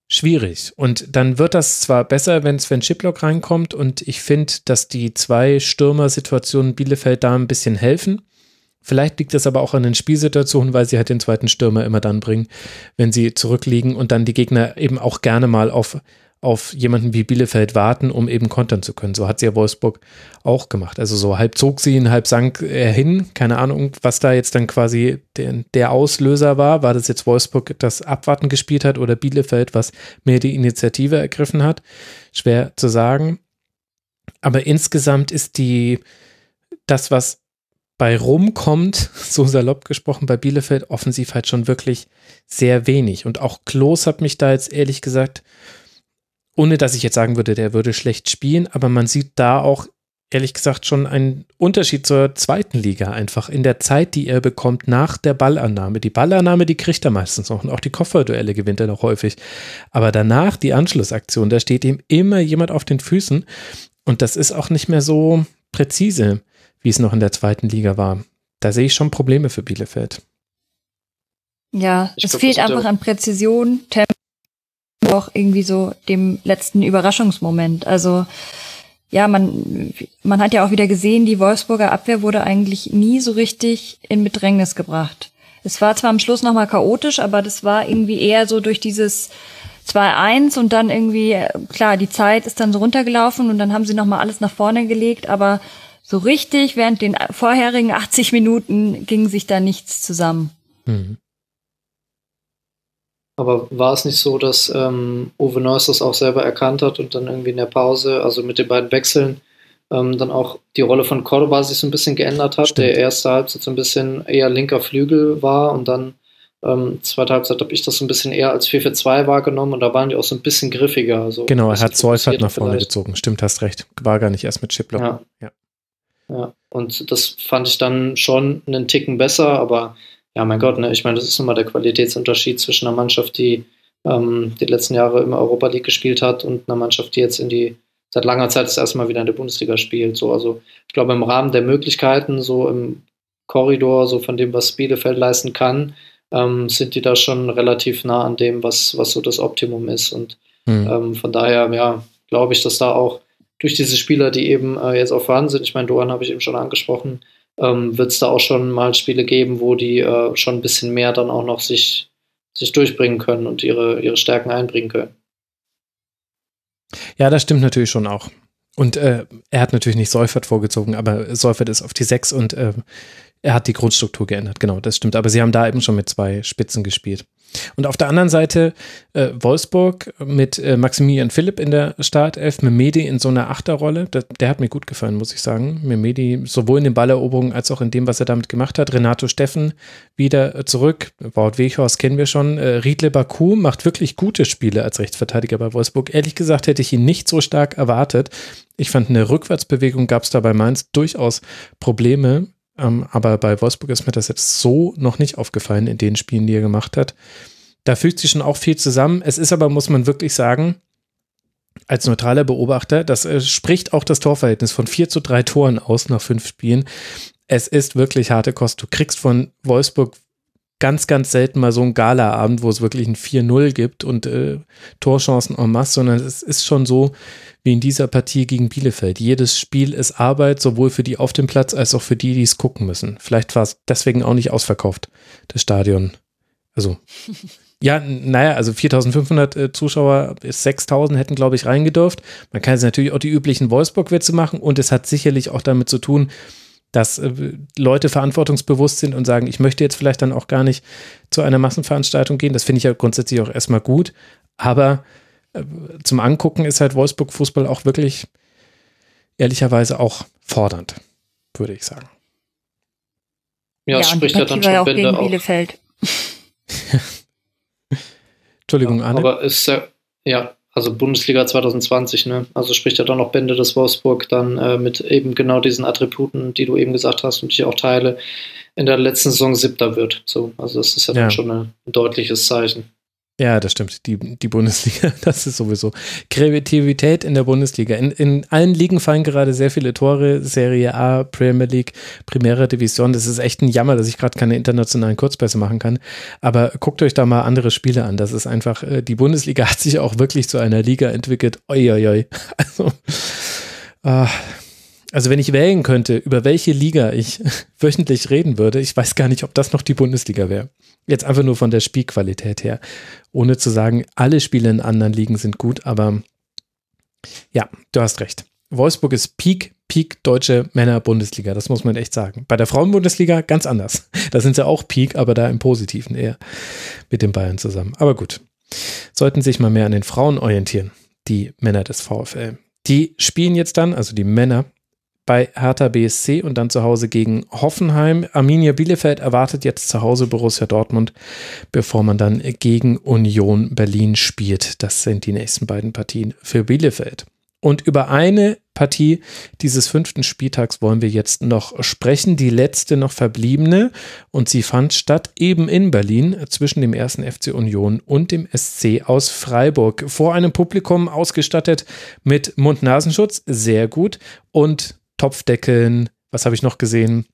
schwierig. Und dann wird das zwar besser, wenn Sven Schiplock reinkommt. Und ich finde, dass die zwei Stürmer-Situationen Bielefeld da ein bisschen helfen. Vielleicht liegt das aber auch an den Spielsituationen, weil sie halt den zweiten Stürmer immer dann bringen, wenn sie zurückliegen und dann die Gegner eben auch gerne mal auf auf jemanden wie Bielefeld warten, um eben kontern zu können. So hat sie ja Wolfsburg auch gemacht. Also so halb zog sie ihn, halb sank er hin. Keine Ahnung, was da jetzt dann quasi der, der Auslöser war. War das jetzt Wolfsburg, das Abwarten gespielt hat oder Bielefeld, was mehr die Initiative ergriffen hat? Schwer zu sagen. Aber insgesamt ist die, das, was bei rumkommt, [laughs] so salopp gesprochen, bei Bielefeld offensiv halt schon wirklich sehr wenig. Und auch Klos hat mich da jetzt ehrlich gesagt ohne dass ich jetzt sagen würde, der würde schlecht spielen, aber man sieht da auch ehrlich gesagt schon einen Unterschied zur zweiten Liga einfach in der Zeit, die er bekommt nach der Ballannahme. Die Ballannahme, die kriegt er meistens noch und auch die Kofferduelle gewinnt er noch häufig. Aber danach die Anschlussaktion, da steht ihm immer jemand auf den Füßen und das ist auch nicht mehr so präzise, wie es noch in der zweiten Liga war. Da sehe ich schon Probleme für Bielefeld. Ja, ich es glaub, fehlt einfach an Präzision, Tempo auch irgendwie so dem letzten Überraschungsmoment. Also ja, man, man hat ja auch wieder gesehen, die Wolfsburger Abwehr wurde eigentlich nie so richtig in Bedrängnis gebracht. Es war zwar am Schluss nochmal chaotisch, aber das war irgendwie eher so durch dieses 2-1 und dann irgendwie, klar, die Zeit ist dann so runtergelaufen und dann haben sie nochmal alles nach vorne gelegt, aber so richtig während den vorherigen 80 Minuten ging sich da nichts zusammen. Mhm. Aber war es nicht so, dass ähm, Uwe Neuss das auch selber erkannt hat und dann irgendwie in der Pause, also mit den beiden Wechseln, ähm, dann auch die Rolle von Cordoba sich so ein bisschen geändert hat, Stimmt. der erste Halbzeit so ein bisschen eher linker Flügel war und dann ähm, zweite Halbzeit habe ich das so ein bisschen eher als 4-4-2 wahrgenommen und da waren die auch so ein bisschen griffiger. Also genau, er hat Seufert nach vorne vielleicht. gezogen. Stimmt, hast recht. War gar nicht erst mit Chiplock. Ja. ja. Ja. Und das fand ich dann schon einen Ticken besser, aber ja, mein Gott, ne, ich meine, das ist nun mal der Qualitätsunterschied zwischen einer Mannschaft, die ähm, die letzten Jahre immer Europa League gespielt hat und einer Mannschaft, die jetzt in die seit langer Zeit das erste Mal wieder in der Bundesliga spielt. So, also ich glaube, im Rahmen der Möglichkeiten, so im Korridor, so von dem, was Bielefeld leisten kann, ähm, sind die da schon relativ nah an dem, was, was so das Optimum ist. Und mhm. ähm, von daher, ja, glaube ich, dass da auch durch diese Spieler, die eben äh, jetzt auch vorhanden sind, ich meine, Doan habe ich eben schon angesprochen, ähm, wird es da auch schon mal Spiele geben, wo die äh, schon ein bisschen mehr dann auch noch sich, sich durchbringen können und ihre, ihre Stärken einbringen können. Ja, das stimmt natürlich schon auch. Und äh, er hat natürlich nicht Seufert vorgezogen, aber Seufert ist auf die 6 und äh, er hat die Grundstruktur geändert. Genau, das stimmt. Aber sie haben da eben schon mit zwei Spitzen gespielt. Und auf der anderen Seite äh, Wolfsburg mit äh, Maximilian Philipp in der Startelf, Memedi in so einer Achterrolle. Der, der, hat mir gut gefallen, muss ich sagen. Memedi sowohl in den Balleroberungen als auch in dem, was er damit gemacht hat. Renato Steffen wieder äh, zurück. Wout Weghorst kennen wir schon. Äh, Riedle Baku macht wirklich gute Spiele als Rechtsverteidiger bei Wolfsburg. Ehrlich gesagt hätte ich ihn nicht so stark erwartet. Ich fand, eine Rückwärtsbewegung gab es da bei Mainz durchaus Probleme. Ähm, aber bei Wolfsburg ist mir das jetzt so noch nicht aufgefallen in den Spielen, die er gemacht hat. Da fügt sich schon auch viel zusammen. Es ist aber, muss man wirklich sagen, als neutraler Beobachter, das äh, spricht auch das Torverhältnis von 4 zu 3 Toren aus nach fünf Spielen. Es ist wirklich harte Kost. Du kriegst von Wolfsburg ganz, ganz selten mal so ein Gala-Abend, wo es wirklich ein 4-0 gibt und äh, Torchancen en masse, sondern es ist schon so wie in dieser Partie gegen Bielefeld. Jedes Spiel ist Arbeit, sowohl für die auf dem Platz als auch für die, die es gucken müssen. Vielleicht war es deswegen auch nicht ausverkauft, das Stadion. Also, [laughs] ja, naja, also 4500 äh, Zuschauer, 6000 hätten, glaube ich, reingedurft. Man kann jetzt natürlich auch die üblichen Wolfsburg-Witze machen und es hat sicherlich auch damit zu tun, dass äh, Leute verantwortungsbewusst sind und sagen, ich möchte jetzt vielleicht dann auch gar nicht zu einer Massenveranstaltung gehen. Das finde ich ja grundsätzlich auch erstmal gut. Aber äh, zum Angucken ist halt Wolfsburg Fußball auch wirklich ehrlicherweise auch fordernd, würde ich sagen. Ja, ja spricht ja dann schon [laughs] [laughs] ja auch Bände gegen Bielefeld. Entschuldigung, Anne. Aber ist ja, ja, also Bundesliga 2020, ne? Also spricht ja dann noch Bände des Wolfsburg dann äh, mit eben genau diesen Attributen, die du eben gesagt hast und die ich auch teile, in der letzten Saison siebter wird. So, also das ist ja, ja. dann schon ein deutliches Zeichen. Ja, das stimmt. Die, die Bundesliga, [laughs] das ist sowieso. Kreativität in der Bundesliga. In, in allen Ligen fallen gerade sehr viele Tore. Serie A, Premier League, Primera Division. Das ist echt ein Jammer, dass ich gerade keine internationalen Kurzpässe machen kann. Aber guckt euch da mal andere Spiele an. Das ist einfach, äh, die Bundesliga [laughs] hat sich auch wirklich zu einer Liga entwickelt. Oi, oi, oi. [laughs] Also, äh, also wenn ich wählen könnte, über welche Liga ich wöchentlich reden würde, ich weiß gar nicht, ob das noch die Bundesliga wäre. Jetzt einfach nur von der Spielqualität her. Ohne zu sagen, alle Spiele in anderen Ligen sind gut, aber ja, du hast recht. Wolfsburg ist Peak, Peak deutsche Männer-Bundesliga. Das muss man echt sagen. Bei der Frauen-Bundesliga ganz anders. [laughs] Da sind sie auch Peak, aber da im Positiven eher mit den Bayern zusammen. Aber gut. Sollten sich mal mehr an den Frauen orientieren, die Männer des VfL. Die spielen jetzt dann, also die Männer, bei Hertha BSC und dann zu Hause gegen Hoffenheim. Arminia Bielefeld erwartet jetzt zu Hause Borussia Dortmund, bevor man dann gegen Union Berlin spielt. Das sind die nächsten beiden Partien für Bielefeld. Und über eine Partie dieses fünften Spieltags wollen wir jetzt noch sprechen, die letzte noch verbliebene. Und sie fand statt eben in Berlin zwischen dem ersten FC Union und dem SC aus Freiburg. Vor einem Publikum ausgestattet mit Mund-Nasenschutz, sehr gut. Und Topfdeckeln, was habe ich noch gesehen?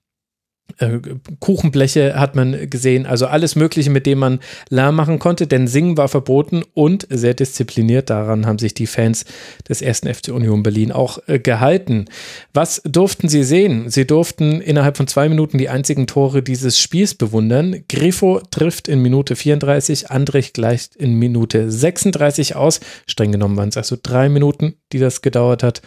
Äh, Kuchenbleche hat man gesehen, also alles Mögliche, mit dem man Lärm machen konnte, denn Singen war verboten und sehr diszipliniert daran haben sich die Fans des ersten FC Union Berlin auch äh, gehalten. Was durften sie sehen? Sie durften innerhalb von zwei Minuten die einzigen Tore dieses Spiels bewundern. Grifo trifft in Minute 34, Andrich gleicht in Minute 36 aus. Streng genommen waren es also drei Minuten, die das gedauert hat.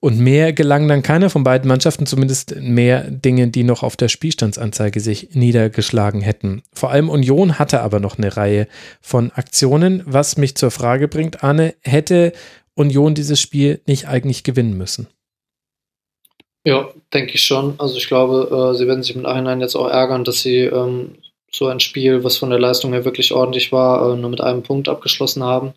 Und mehr gelang dann keiner von beiden Mannschaften, zumindest mehr Dinge, die noch auf der Spielstandsanzeige sich niedergeschlagen hätten. Vor allem Union hatte aber noch eine Reihe von Aktionen, was mich zur Frage bringt, Arne, hätte Union dieses Spiel nicht eigentlich gewinnen müssen? Ja, denke ich schon. Also ich glaube, äh, sie werden sich im Nachhinein jetzt auch ärgern, dass sie ähm, so ein Spiel, was von der Leistung her wirklich ordentlich war, äh, nur mit einem Punkt abgeschlossen haben.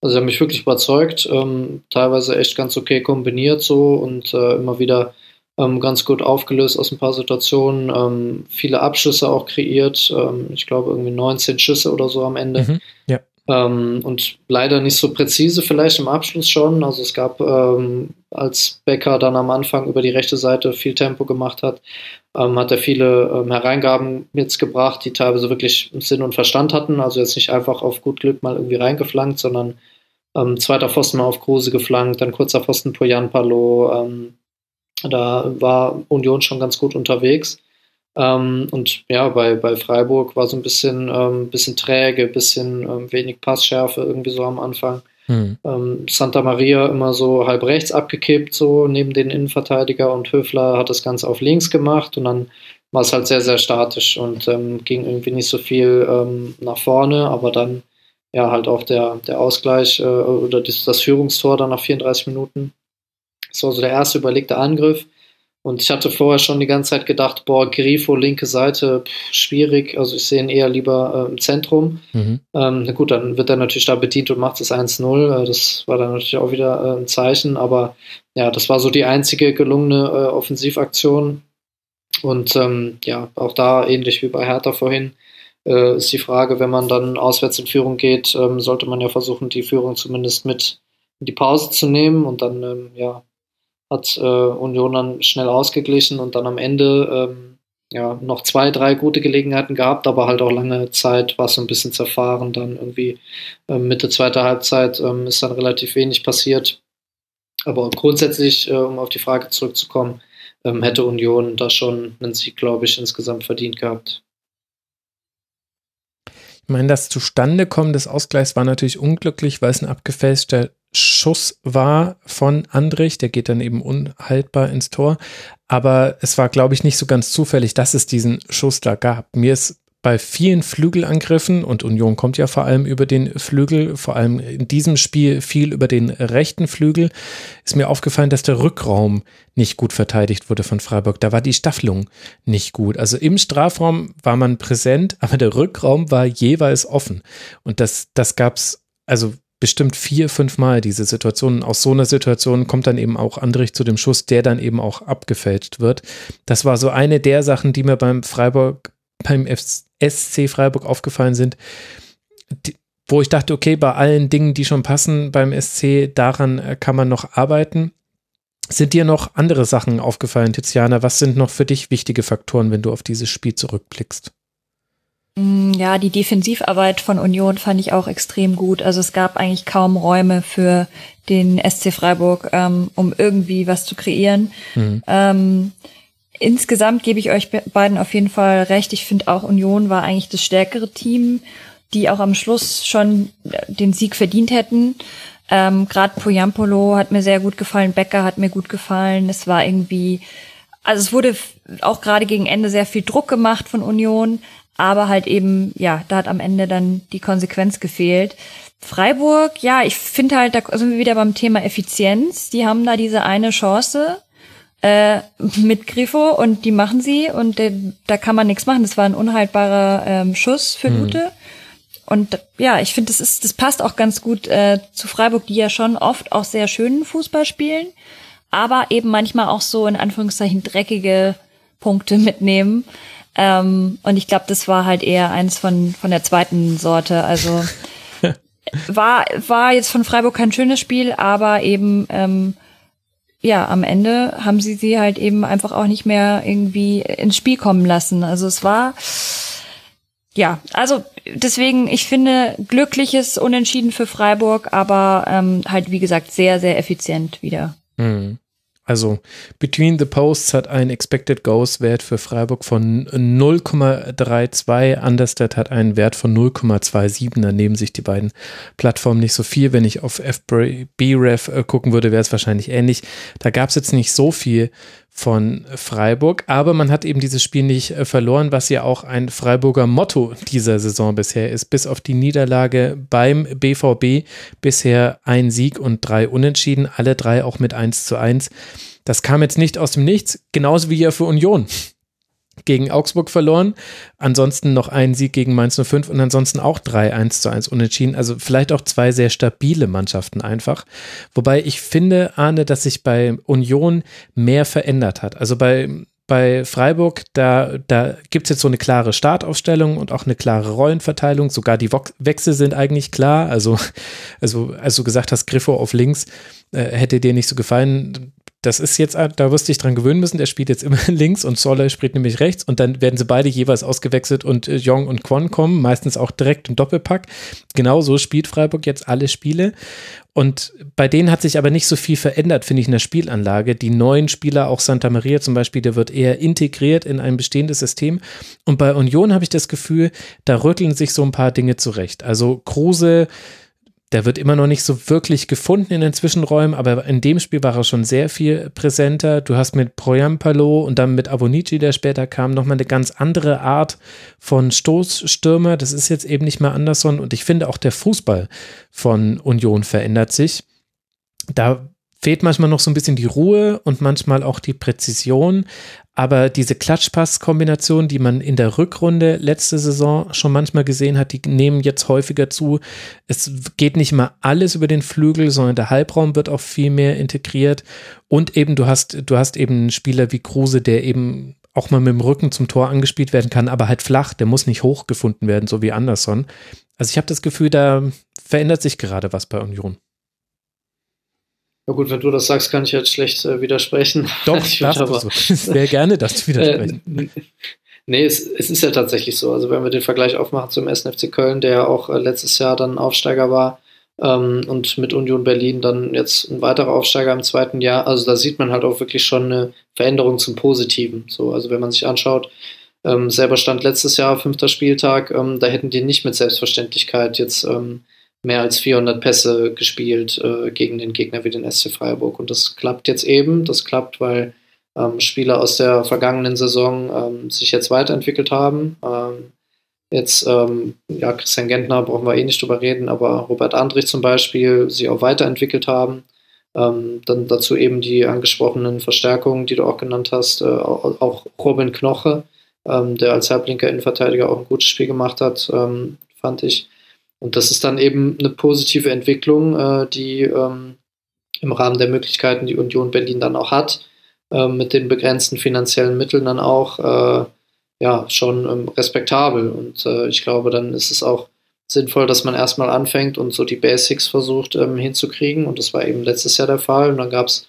Also sie haben mich wirklich überzeugt, ähm, teilweise echt ganz okay kombiniert so und äh, immer wieder ähm, ganz gut aufgelöst aus ein paar Situationen, ähm, viele Abschlüsse auch kreiert. Ähm, ich glaube, irgendwie 19 Schüsse oder so am Ende. Mhm, ja. Ähm, und leider nicht so präzise vielleicht im Abschluss schon. Also es gab, ähm, als Becker dann am Anfang über die rechte Seite viel Tempo gemacht hat, ähm, hat er viele Hereingaben jetzt gebracht, die teilweise wirklich Sinn und Verstand hatten. Also jetzt nicht einfach auf gut Glück mal irgendwie reingeflankt, sondern zweiter Pfosten mal auf Kruse geflankt, dann kurzer Pfosten por Jan Palo, da war Union schon ganz gut unterwegs. Ähm, und ja, bei, bei Freiburg war so ein bisschen, ähm, bisschen träge, bisschen ähm, wenig Passschärfe irgendwie so am Anfang. Mhm. Santa Maria immer so halb rechts abgekippt, so neben den Innenverteidiger und Höfler hat das Ganze auf links gemacht und dann war es halt sehr, sehr statisch und ähm, ging irgendwie nicht so viel ähm, nach vorne, aber dann ja halt auch der, der Ausgleich äh, oder das, das Führungstor dann nach 34 Minuten das war so der erste überlegte Angriff. Und ich hatte vorher schon die ganze Zeit gedacht, boah, Grifo, linke Seite, pff, schwierig. Also ich sehe ihn eher lieber äh, im Zentrum. Mhm. Ähm, na gut, dann wird er natürlich da bedient und macht es 1-0. Äh, das war dann natürlich auch wieder äh, ein Zeichen. Aber ja, das war so die einzige gelungene äh, Offensivaktion. Und ähm, ja, auch da, ähnlich wie bei Hertha vorhin, äh, ist die Frage, wenn man dann auswärts in Führung geht, ähm, sollte man ja versuchen, die Führung zumindest mit in die Pause zu nehmen und dann ähm, ja, hat äh, Union dann schnell ausgeglichen und dann am Ende ähm, ja, noch zwei, drei gute Gelegenheiten gehabt, aber halt auch lange Zeit war es ein bisschen zerfahren. Dann irgendwie ähm, Mitte zweiter Halbzeit ähm, ist dann relativ wenig passiert. Aber grundsätzlich, äh, um auf die Frage zurückzukommen, ähm, hätte Union da schon einen Sieg, glaube ich, insgesamt verdient gehabt. Ich meine, das Zustandekommen des Ausgleichs war natürlich unglücklich, weil es ein abgefälschter Schuss war von Andrich. Der geht dann eben unhaltbar ins Tor. Aber es war, glaube ich, nicht so ganz zufällig, dass es diesen Schuss da gab. Mir ist bei vielen Flügelangriffen, und Union kommt ja vor allem über den Flügel, vor allem in diesem Spiel viel über den rechten Flügel, ist mir aufgefallen, dass der Rückraum nicht gut verteidigt wurde von Freiburg. Da war die Staffelung nicht gut. Also im Strafraum war man präsent, aber der Rückraum war jeweils offen. Und das, das gab's, also bestimmt vier, fünf Mal diese Situation. Aus so einer Situation kommt dann eben auch Andrich zu dem Schuss, der dann eben auch abgefälscht wird. Das war so eine der Sachen, die mir beim Freiburg, beim SC Freiburg aufgefallen sind, die, wo ich dachte, okay, bei allen Dingen, die schon passen beim SC, daran äh, kann man noch arbeiten. Sind dir noch andere Sachen aufgefallen, Tiziana? Was sind noch für dich wichtige Faktoren, wenn du auf dieses Spiel zurückblickst? Mm, ja, die Defensivarbeit von Union fand ich auch extrem gut. Also es gab eigentlich kaum Räume für den SC Freiburg, ähm, um irgendwie was zu kreieren. Mhm. Ähm, insgesamt gebe ich euch beiden auf jeden Fall recht. Ich finde auch Union war eigentlich das stärkere Team, die auch am Schluss schon äh, den Sieg verdient hätten. Ähm, Gerade Poyampolo hat mir sehr gut gefallen, Becker hat mir gut gefallen. Es war irgendwie, also es wurde auch gerade gegen Ende sehr viel Druck gemacht von Union, aber halt eben, ja, da hat am Ende dann die Konsequenz gefehlt. Freiburg, ja, ich finde halt, da sind wir wieder beim Thema Effizienz. Die haben da diese eine Chance äh, mit Grifo und die machen sie und äh, da kann man nichts machen. Das war ein unhaltbarer ähm, Schuss für Lute. Mhm. Und ja, ich finde, das ist, das passt auch ganz gut äh, zu Freiburg, die ja schon oft auch sehr schönen Fußball spielen, aber eben manchmal auch so in Anführungszeichen dreckige Punkte [laughs] mitnehmen. Ähm, und ich glaube, das war halt eher eins von, von der zweiten Sorte. Also [laughs] war, war jetzt von Freiburg kein schönes Spiel, aber eben, ähm, ja, am Ende haben sie sie halt eben einfach auch nicht mehr irgendwie ins Spiel kommen lassen. Also es war, ja, also deswegen, ich finde, glückliches Unentschieden für Freiburg, aber ähm, halt, wie gesagt, sehr, sehr effizient wieder. Mhm. Also Between the Posts hat einen Expected Goals Wert für Freiburg von 0,32. Understat hat einen Wert von 0,27. Da nehmen sich die beiden Plattformen nicht so viel. Wenn ich auf FBref äh, gucken würde, wäre es wahrscheinlich ähnlich. Da gab es jetzt nicht so viel von Freiburg, aber man hat eben dieses Spiel nicht äh, verloren, was ja auch ein Freiburger Motto dieser Saison bisher ist. Bis auf die Niederlage beim BVB bisher ein Sieg und drei Unentschieden, alle drei auch mit 1 zu 1. Das kam jetzt nicht aus dem Nichts, genauso wie ja für Union gegen Augsburg verloren. Ansonsten noch ein Sieg gegen Mainz 05 und ansonsten auch drei 1 zu 1 unentschieden. Also vielleicht auch zwei sehr stabile Mannschaften einfach. Wobei ich finde, Arne, dass sich bei Union mehr verändert hat. Also bei, bei Freiburg, da, da gibt es jetzt so eine klare Startaufstellung und auch eine klare Rollenverteilung. Sogar die Wechsel sind eigentlich klar. Also, also als du gesagt hast, Griffo auf links, äh, hätte dir nicht so gefallen das ist jetzt, da wirst du dich dran gewöhnen müssen, der spielt jetzt immer [laughs] links und Solle spielt nämlich rechts und dann werden sie beide jeweils ausgewechselt und äh, Jong und Kwon kommen, meistens auch direkt im Doppelpack. Genau so spielt Freiburg jetzt alle Spiele. Und bei denen hat sich aber nicht so viel verändert, finde ich, in der Spielanlage. Die neuen Spieler, auch Santa Maria zum Beispiel, der wird eher integriert in ein bestehendes System. Und bei Union habe ich das Gefühl, da rütteln sich so ein paar Dinge zurecht. Also Kruse, der wird immer noch nicht so wirklich gefunden in den Zwischenräumen, aber in dem Spiel war er schon sehr viel präsenter. Du hast mit Proyampalo und dann mit Avonici, der später kam, nochmal eine ganz andere Art von Stoßstürmer. Das ist jetzt eben nicht mehr Anderson und ich finde auch der Fußball von Union verändert sich. Da fehlt manchmal noch so ein bisschen die Ruhe und manchmal auch die Präzision. Aber diese Klatschpass-Kombination, die man in der Rückrunde letzte Saison schon manchmal gesehen hat, die nehmen jetzt häufiger zu. Es geht nicht mal alles über den Flügel, sondern der Halbraum wird auch viel mehr integriert. Und eben, du hast, du hast eben einen Spieler wie Kruse, der eben auch mal mit dem Rücken zum Tor angespielt werden kann, aber halt flach, der muss nicht hoch gefunden werden, so wie Anderson. Also ich habe das Gefühl, da verändert sich gerade was bei Union. Ja gut, wenn du das sagst, kann ich jetzt schlecht äh, widersprechen. [laughs] Doch, [laughs] ich darfst aber, so. [laughs] sehr gerne das widersprechen. Äh, Nee, es, es, ist ja tatsächlich so. Also wenn wir den Vergleich aufmachen zum SNFC Köln, der ja auch äh, letztes Jahr dann Aufsteiger war ähm, und mit Union Berlin dann jetzt ein weiterer Aufsteiger im zweiten Jahr, also da sieht man halt auch wirklich schon eine Veränderung zum Positiven. So, also wenn man sich anschaut, ähm, selber stand letztes Jahr, fünfter Spieltag, ähm, da hätten die nicht mit Selbstverständlichkeit jetzt ähm, mehr als 400 Pässe gespielt äh, gegen den Gegner wie den SC Freiburg. Und das klappt jetzt eben. Das klappt, weil ähm, Spieler aus der vergangenen Saison ähm, sich jetzt weiterentwickelt haben. Ähm, jetzt, ähm, ja, Christian Gentner brauchen wir eh nicht drüber reden, aber Robert Andrich zum Beispiel sich auch weiterentwickelt haben. Ähm, dann dazu eben die angesprochenen Verstärkungen, die du auch genannt hast, äh, auch, Robin Knoche, ähm, der als halblinker Innenverteidiger auch ein gutes Spiel gemacht hat, fand ich. Und das ist dann eben eine positive Entwicklung, äh, die im Rahmen der Möglichkeiten, die Union Berlin dann auch hat, äh, mit den begrenzten finanziellen Mitteln dann auch äh, ja schon ähm, respektabel. Und äh, ich glaube, dann ist es auch sinnvoll, dass man erstmal anfängt und so die Basics versucht ähm, hinzukriegen. Und das war eben letztes Jahr der Fall. Und dann gab es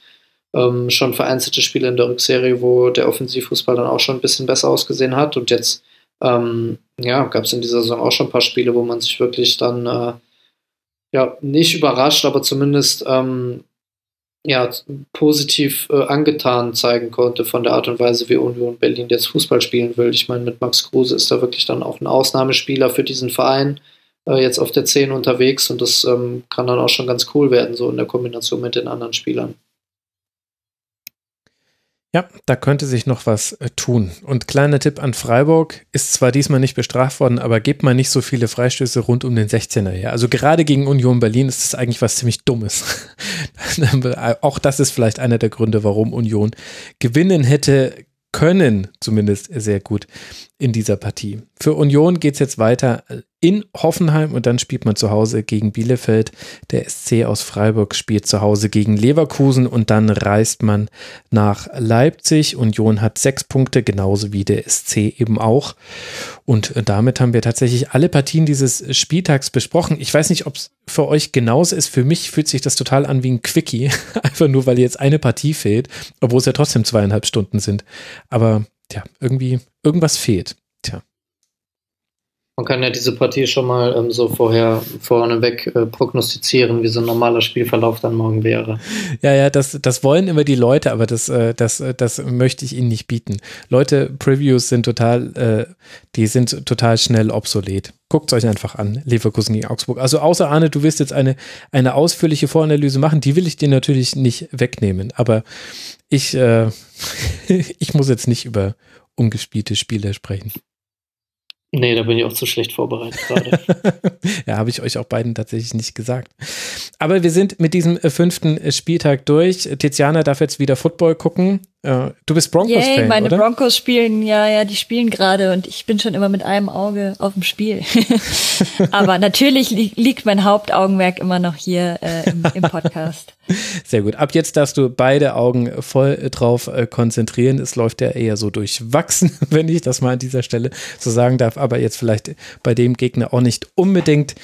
ähm, schon vereinzelte Spiele in der Rückserie, wo der Offensivfußball dann auch schon ein bisschen besser ausgesehen hat. Und jetzt ähm, ja, gab es in dieser Saison auch schon ein paar Spiele, wo man sich wirklich dann äh, ja nicht überrascht, aber zumindest ähm, ja, positiv äh, angetan zeigen konnte von der Art und Weise, wie Union Berlin jetzt Fußball spielen will. Ich meine, mit Max Kruse ist da wirklich dann auch ein Ausnahmespieler für diesen Verein äh, jetzt auf der 10 unterwegs und das ähm, kann dann auch schon ganz cool werden, so in der Kombination mit den anderen Spielern. Ja, da könnte sich noch was äh, tun. Und kleiner Tipp an Freiburg, ist zwar diesmal nicht bestraft worden, aber gebt mal nicht so viele Freistöße rund um den 16er her. Also gerade gegen Union Berlin ist das eigentlich was ziemlich Dummes. [laughs] Auch das ist vielleicht einer der Gründe, warum Union gewinnen hätte können, zumindest sehr gut in dieser Partie. Für Union geht es jetzt weiter in Hoffenheim und dann spielt man zu Hause gegen Bielefeld. Der SC aus Freiburg spielt zu Hause gegen Leverkusen und dann reist man nach Leipzig. Union hat sechs Punkte, genauso wie der SC eben auch. Und damit haben wir tatsächlich alle Partien dieses Spieltags besprochen. Ich weiß nicht, ob es für euch genauso ist. Für mich fühlt sich das total an wie ein Quickie, [laughs] einfach nur weil jetzt eine Partie fehlt, obwohl es ja trotzdem zweieinhalb Stunden sind. Aber ja, irgendwie, irgendwas fehlt. Man kann ja diese Partie schon mal ähm, so vorher vorneweg äh, prognostizieren, wie so ein normaler Spielverlauf dann morgen wäre. Ja, ja, das, das wollen immer die Leute, aber das, äh, das, äh, das möchte ich ihnen nicht bieten. Leute, Previews sind total, äh, die sind total schnell obsolet. Guckt es euch einfach an, Leverkusen gegen Augsburg. Also außer Arne, du wirst jetzt eine, eine ausführliche Voranalyse machen, die will ich dir natürlich nicht wegnehmen, aber ich, äh, [laughs] ich muss jetzt nicht über ungespielte Spiele sprechen. Nee, da bin ich auch zu schlecht vorbereitet gerade. [laughs] ja, habe ich euch auch beiden tatsächlich nicht gesagt. Aber wir sind mit diesem äh, fünften äh, Spieltag durch. Tiziana darf jetzt wieder Football gucken. Äh, du bist Broncos-Fan, Yay, meine oder? Broncos spielen, ja, ja, die spielen gerade und ich bin schon immer mit einem Auge auf dem Spiel. [laughs] Aber natürlich li liegt mein Hauptaugenmerk immer noch hier äh, im, im, Podcast. [laughs] Sehr gut. Ab jetzt darfst du beide Augen voll drauf äh, konzentrieren. Es läuft ja eher so durchwachsen, [laughs] wenn ich das mal an dieser Stelle so sagen darf. Aber jetzt vielleicht bei dem Gegner auch nicht unbedingt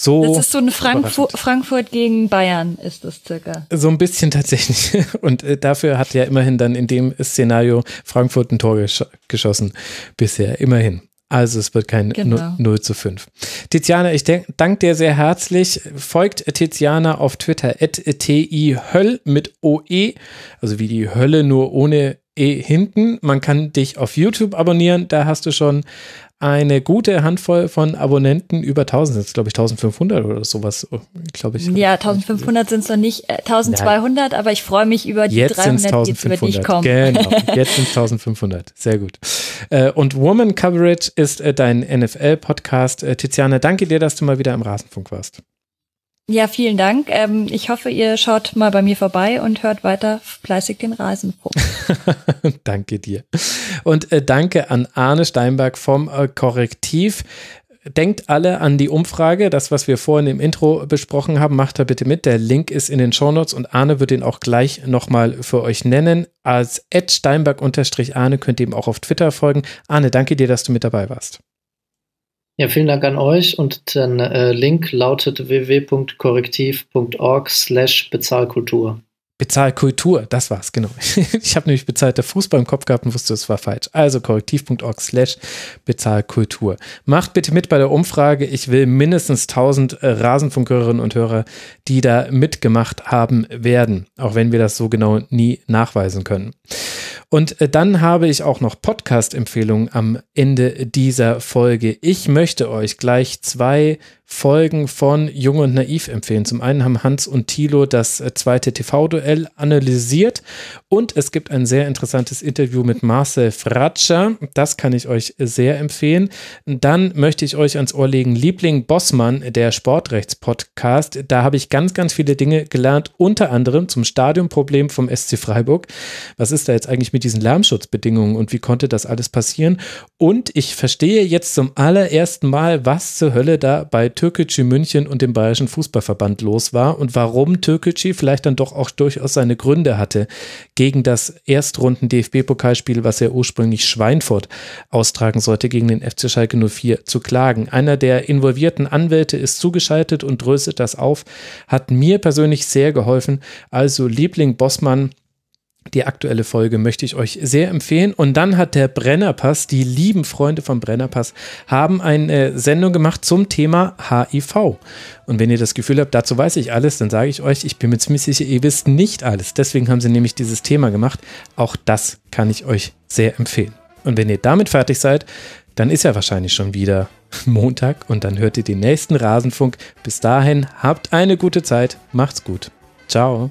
so. Das ist so ein Frankfurt, Frankfurt gegen Bayern, ist das circa. So ein bisschen tatsächlich. [laughs] Und äh, dafür hat ja immerhin dann in dem Szenario Frankfurt ein Tor gesch geschossen bisher. Immerhin. Also es wird kein genau. 0 zu 5. Tiziana, ich danke dir sehr herzlich. Folgt Tiziana auf Twitter at tihöll mit OE, also wie die Hölle nur ohne E hinten. Man kann dich auf YouTube abonnieren, da hast du schon eine gute Handvoll von Abonnenten, über 1000 sind es, glaube ich, 1500 oder sowas, glaube ich. Ja, 1500 sind es noch nicht, äh, 1200, ja. aber ich freue mich über die jetzt 300, die jetzt über dich kommen. Genau, [laughs] jetzt sind es 1500, sehr gut. Äh, und Woman Coverage ist äh, dein NFL-Podcast. Tiziane, danke dir, dass du mal wieder im Rasenfunk warst. Ja, vielen Dank. Ähm, ich hoffe, ihr schaut mal bei mir vorbei und hört weiter fleißig den Rasenfunk. [laughs] danke dir. Und äh, danke an Arne Steinberg vom äh, Korrektiv. Denkt alle an die Umfrage, das, was wir vorhin im Intro besprochen haben, macht da bitte mit. Der Link ist in den Shownotes und Arne wird ihn auch gleich nochmal für euch nennen. Als Ed Steinberg-Arne könnt ihr ihm auch auf Twitter folgen. Arne, danke dir, dass du mit dabei warst. Ja, vielen Dank an euch und der äh, Link lautet www.korrektiv.org slash Bezahlkultur. Bezahlkultur, das war's, genau. [laughs] Ich habe nämlich bezahlter Fußball im Kopf gehabt und wusste, es war falsch. Also korrektiv.org slash Bezahlkultur. Macht bitte mit bei der Umfrage. Ich will mindestens 1000 äh, Rasenfunkhörerinnen und Hörer, die da mitgemacht haben werden, auch wenn wir das so genau nie nachweisen können. Und äh, dann habe ich auch noch Podcast-Empfehlungen am Ende dieser Folge. Ich möchte euch gleich zwei Folgen von Jung und Naiv empfehlen. Zum einen haben Hans und Thilo das äh, zweite TV-Duell analysiert und es gibt ein sehr interessantes Interview mit Marcel Fratscher. Das kann ich euch sehr empfehlen. Dann möchte ich euch ans Ohr legen Liebling Bossmann, der Sportrechts-Podcast. Da habe ich ganz, ganz viele Dinge gelernt, unter anderem zum Stadionproblem vom SC Freiburg. Was ist da jetzt eigentlich mit diesen Lärmschutzbedingungen und wie konnte das alles passieren? Und ich verstehe jetzt zum allerersten Mal, was zur Hölle da bei Türkgücü München und dem Bayerischen Fußballverband los war und warum Türkgücü vielleicht dann doch auch durchaus seine Gründe hatte, gegen das Erstrunden-DFB-Pokalspiel, was er ursprünglich Schweinfurt austragen sollte, gegen den FC Schalke 04 zu klagen. Einer der involvierten Anwälte ist zugeschaltet und dröselt das auf, hat mir persönlich sehr geholfen. Also Liebling Bossmann, die aktuelle Folge möchte ich euch sehr empfehlen. Und dann hat der Brennerpass, die lieben Freunde vom Brennerpass, haben eine Sendung gemacht zum Thema HIV. Und wenn ihr das Gefühl habt, dazu weiß ich alles, dann sage ich euch, ich bin mir ziemlich sicher, ihr wisst nicht alles. Deswegen haben sie nämlich dieses Thema gemacht. Auch das kann ich euch sehr empfehlen. Und wenn ihr damit fertig seid, dann ist ja wahrscheinlich schon wieder [laughs] Montag und dann hört ihr den nächsten Rasenfunk. Bis dahin, habt eine gute Zeit, macht's gut. Ciao.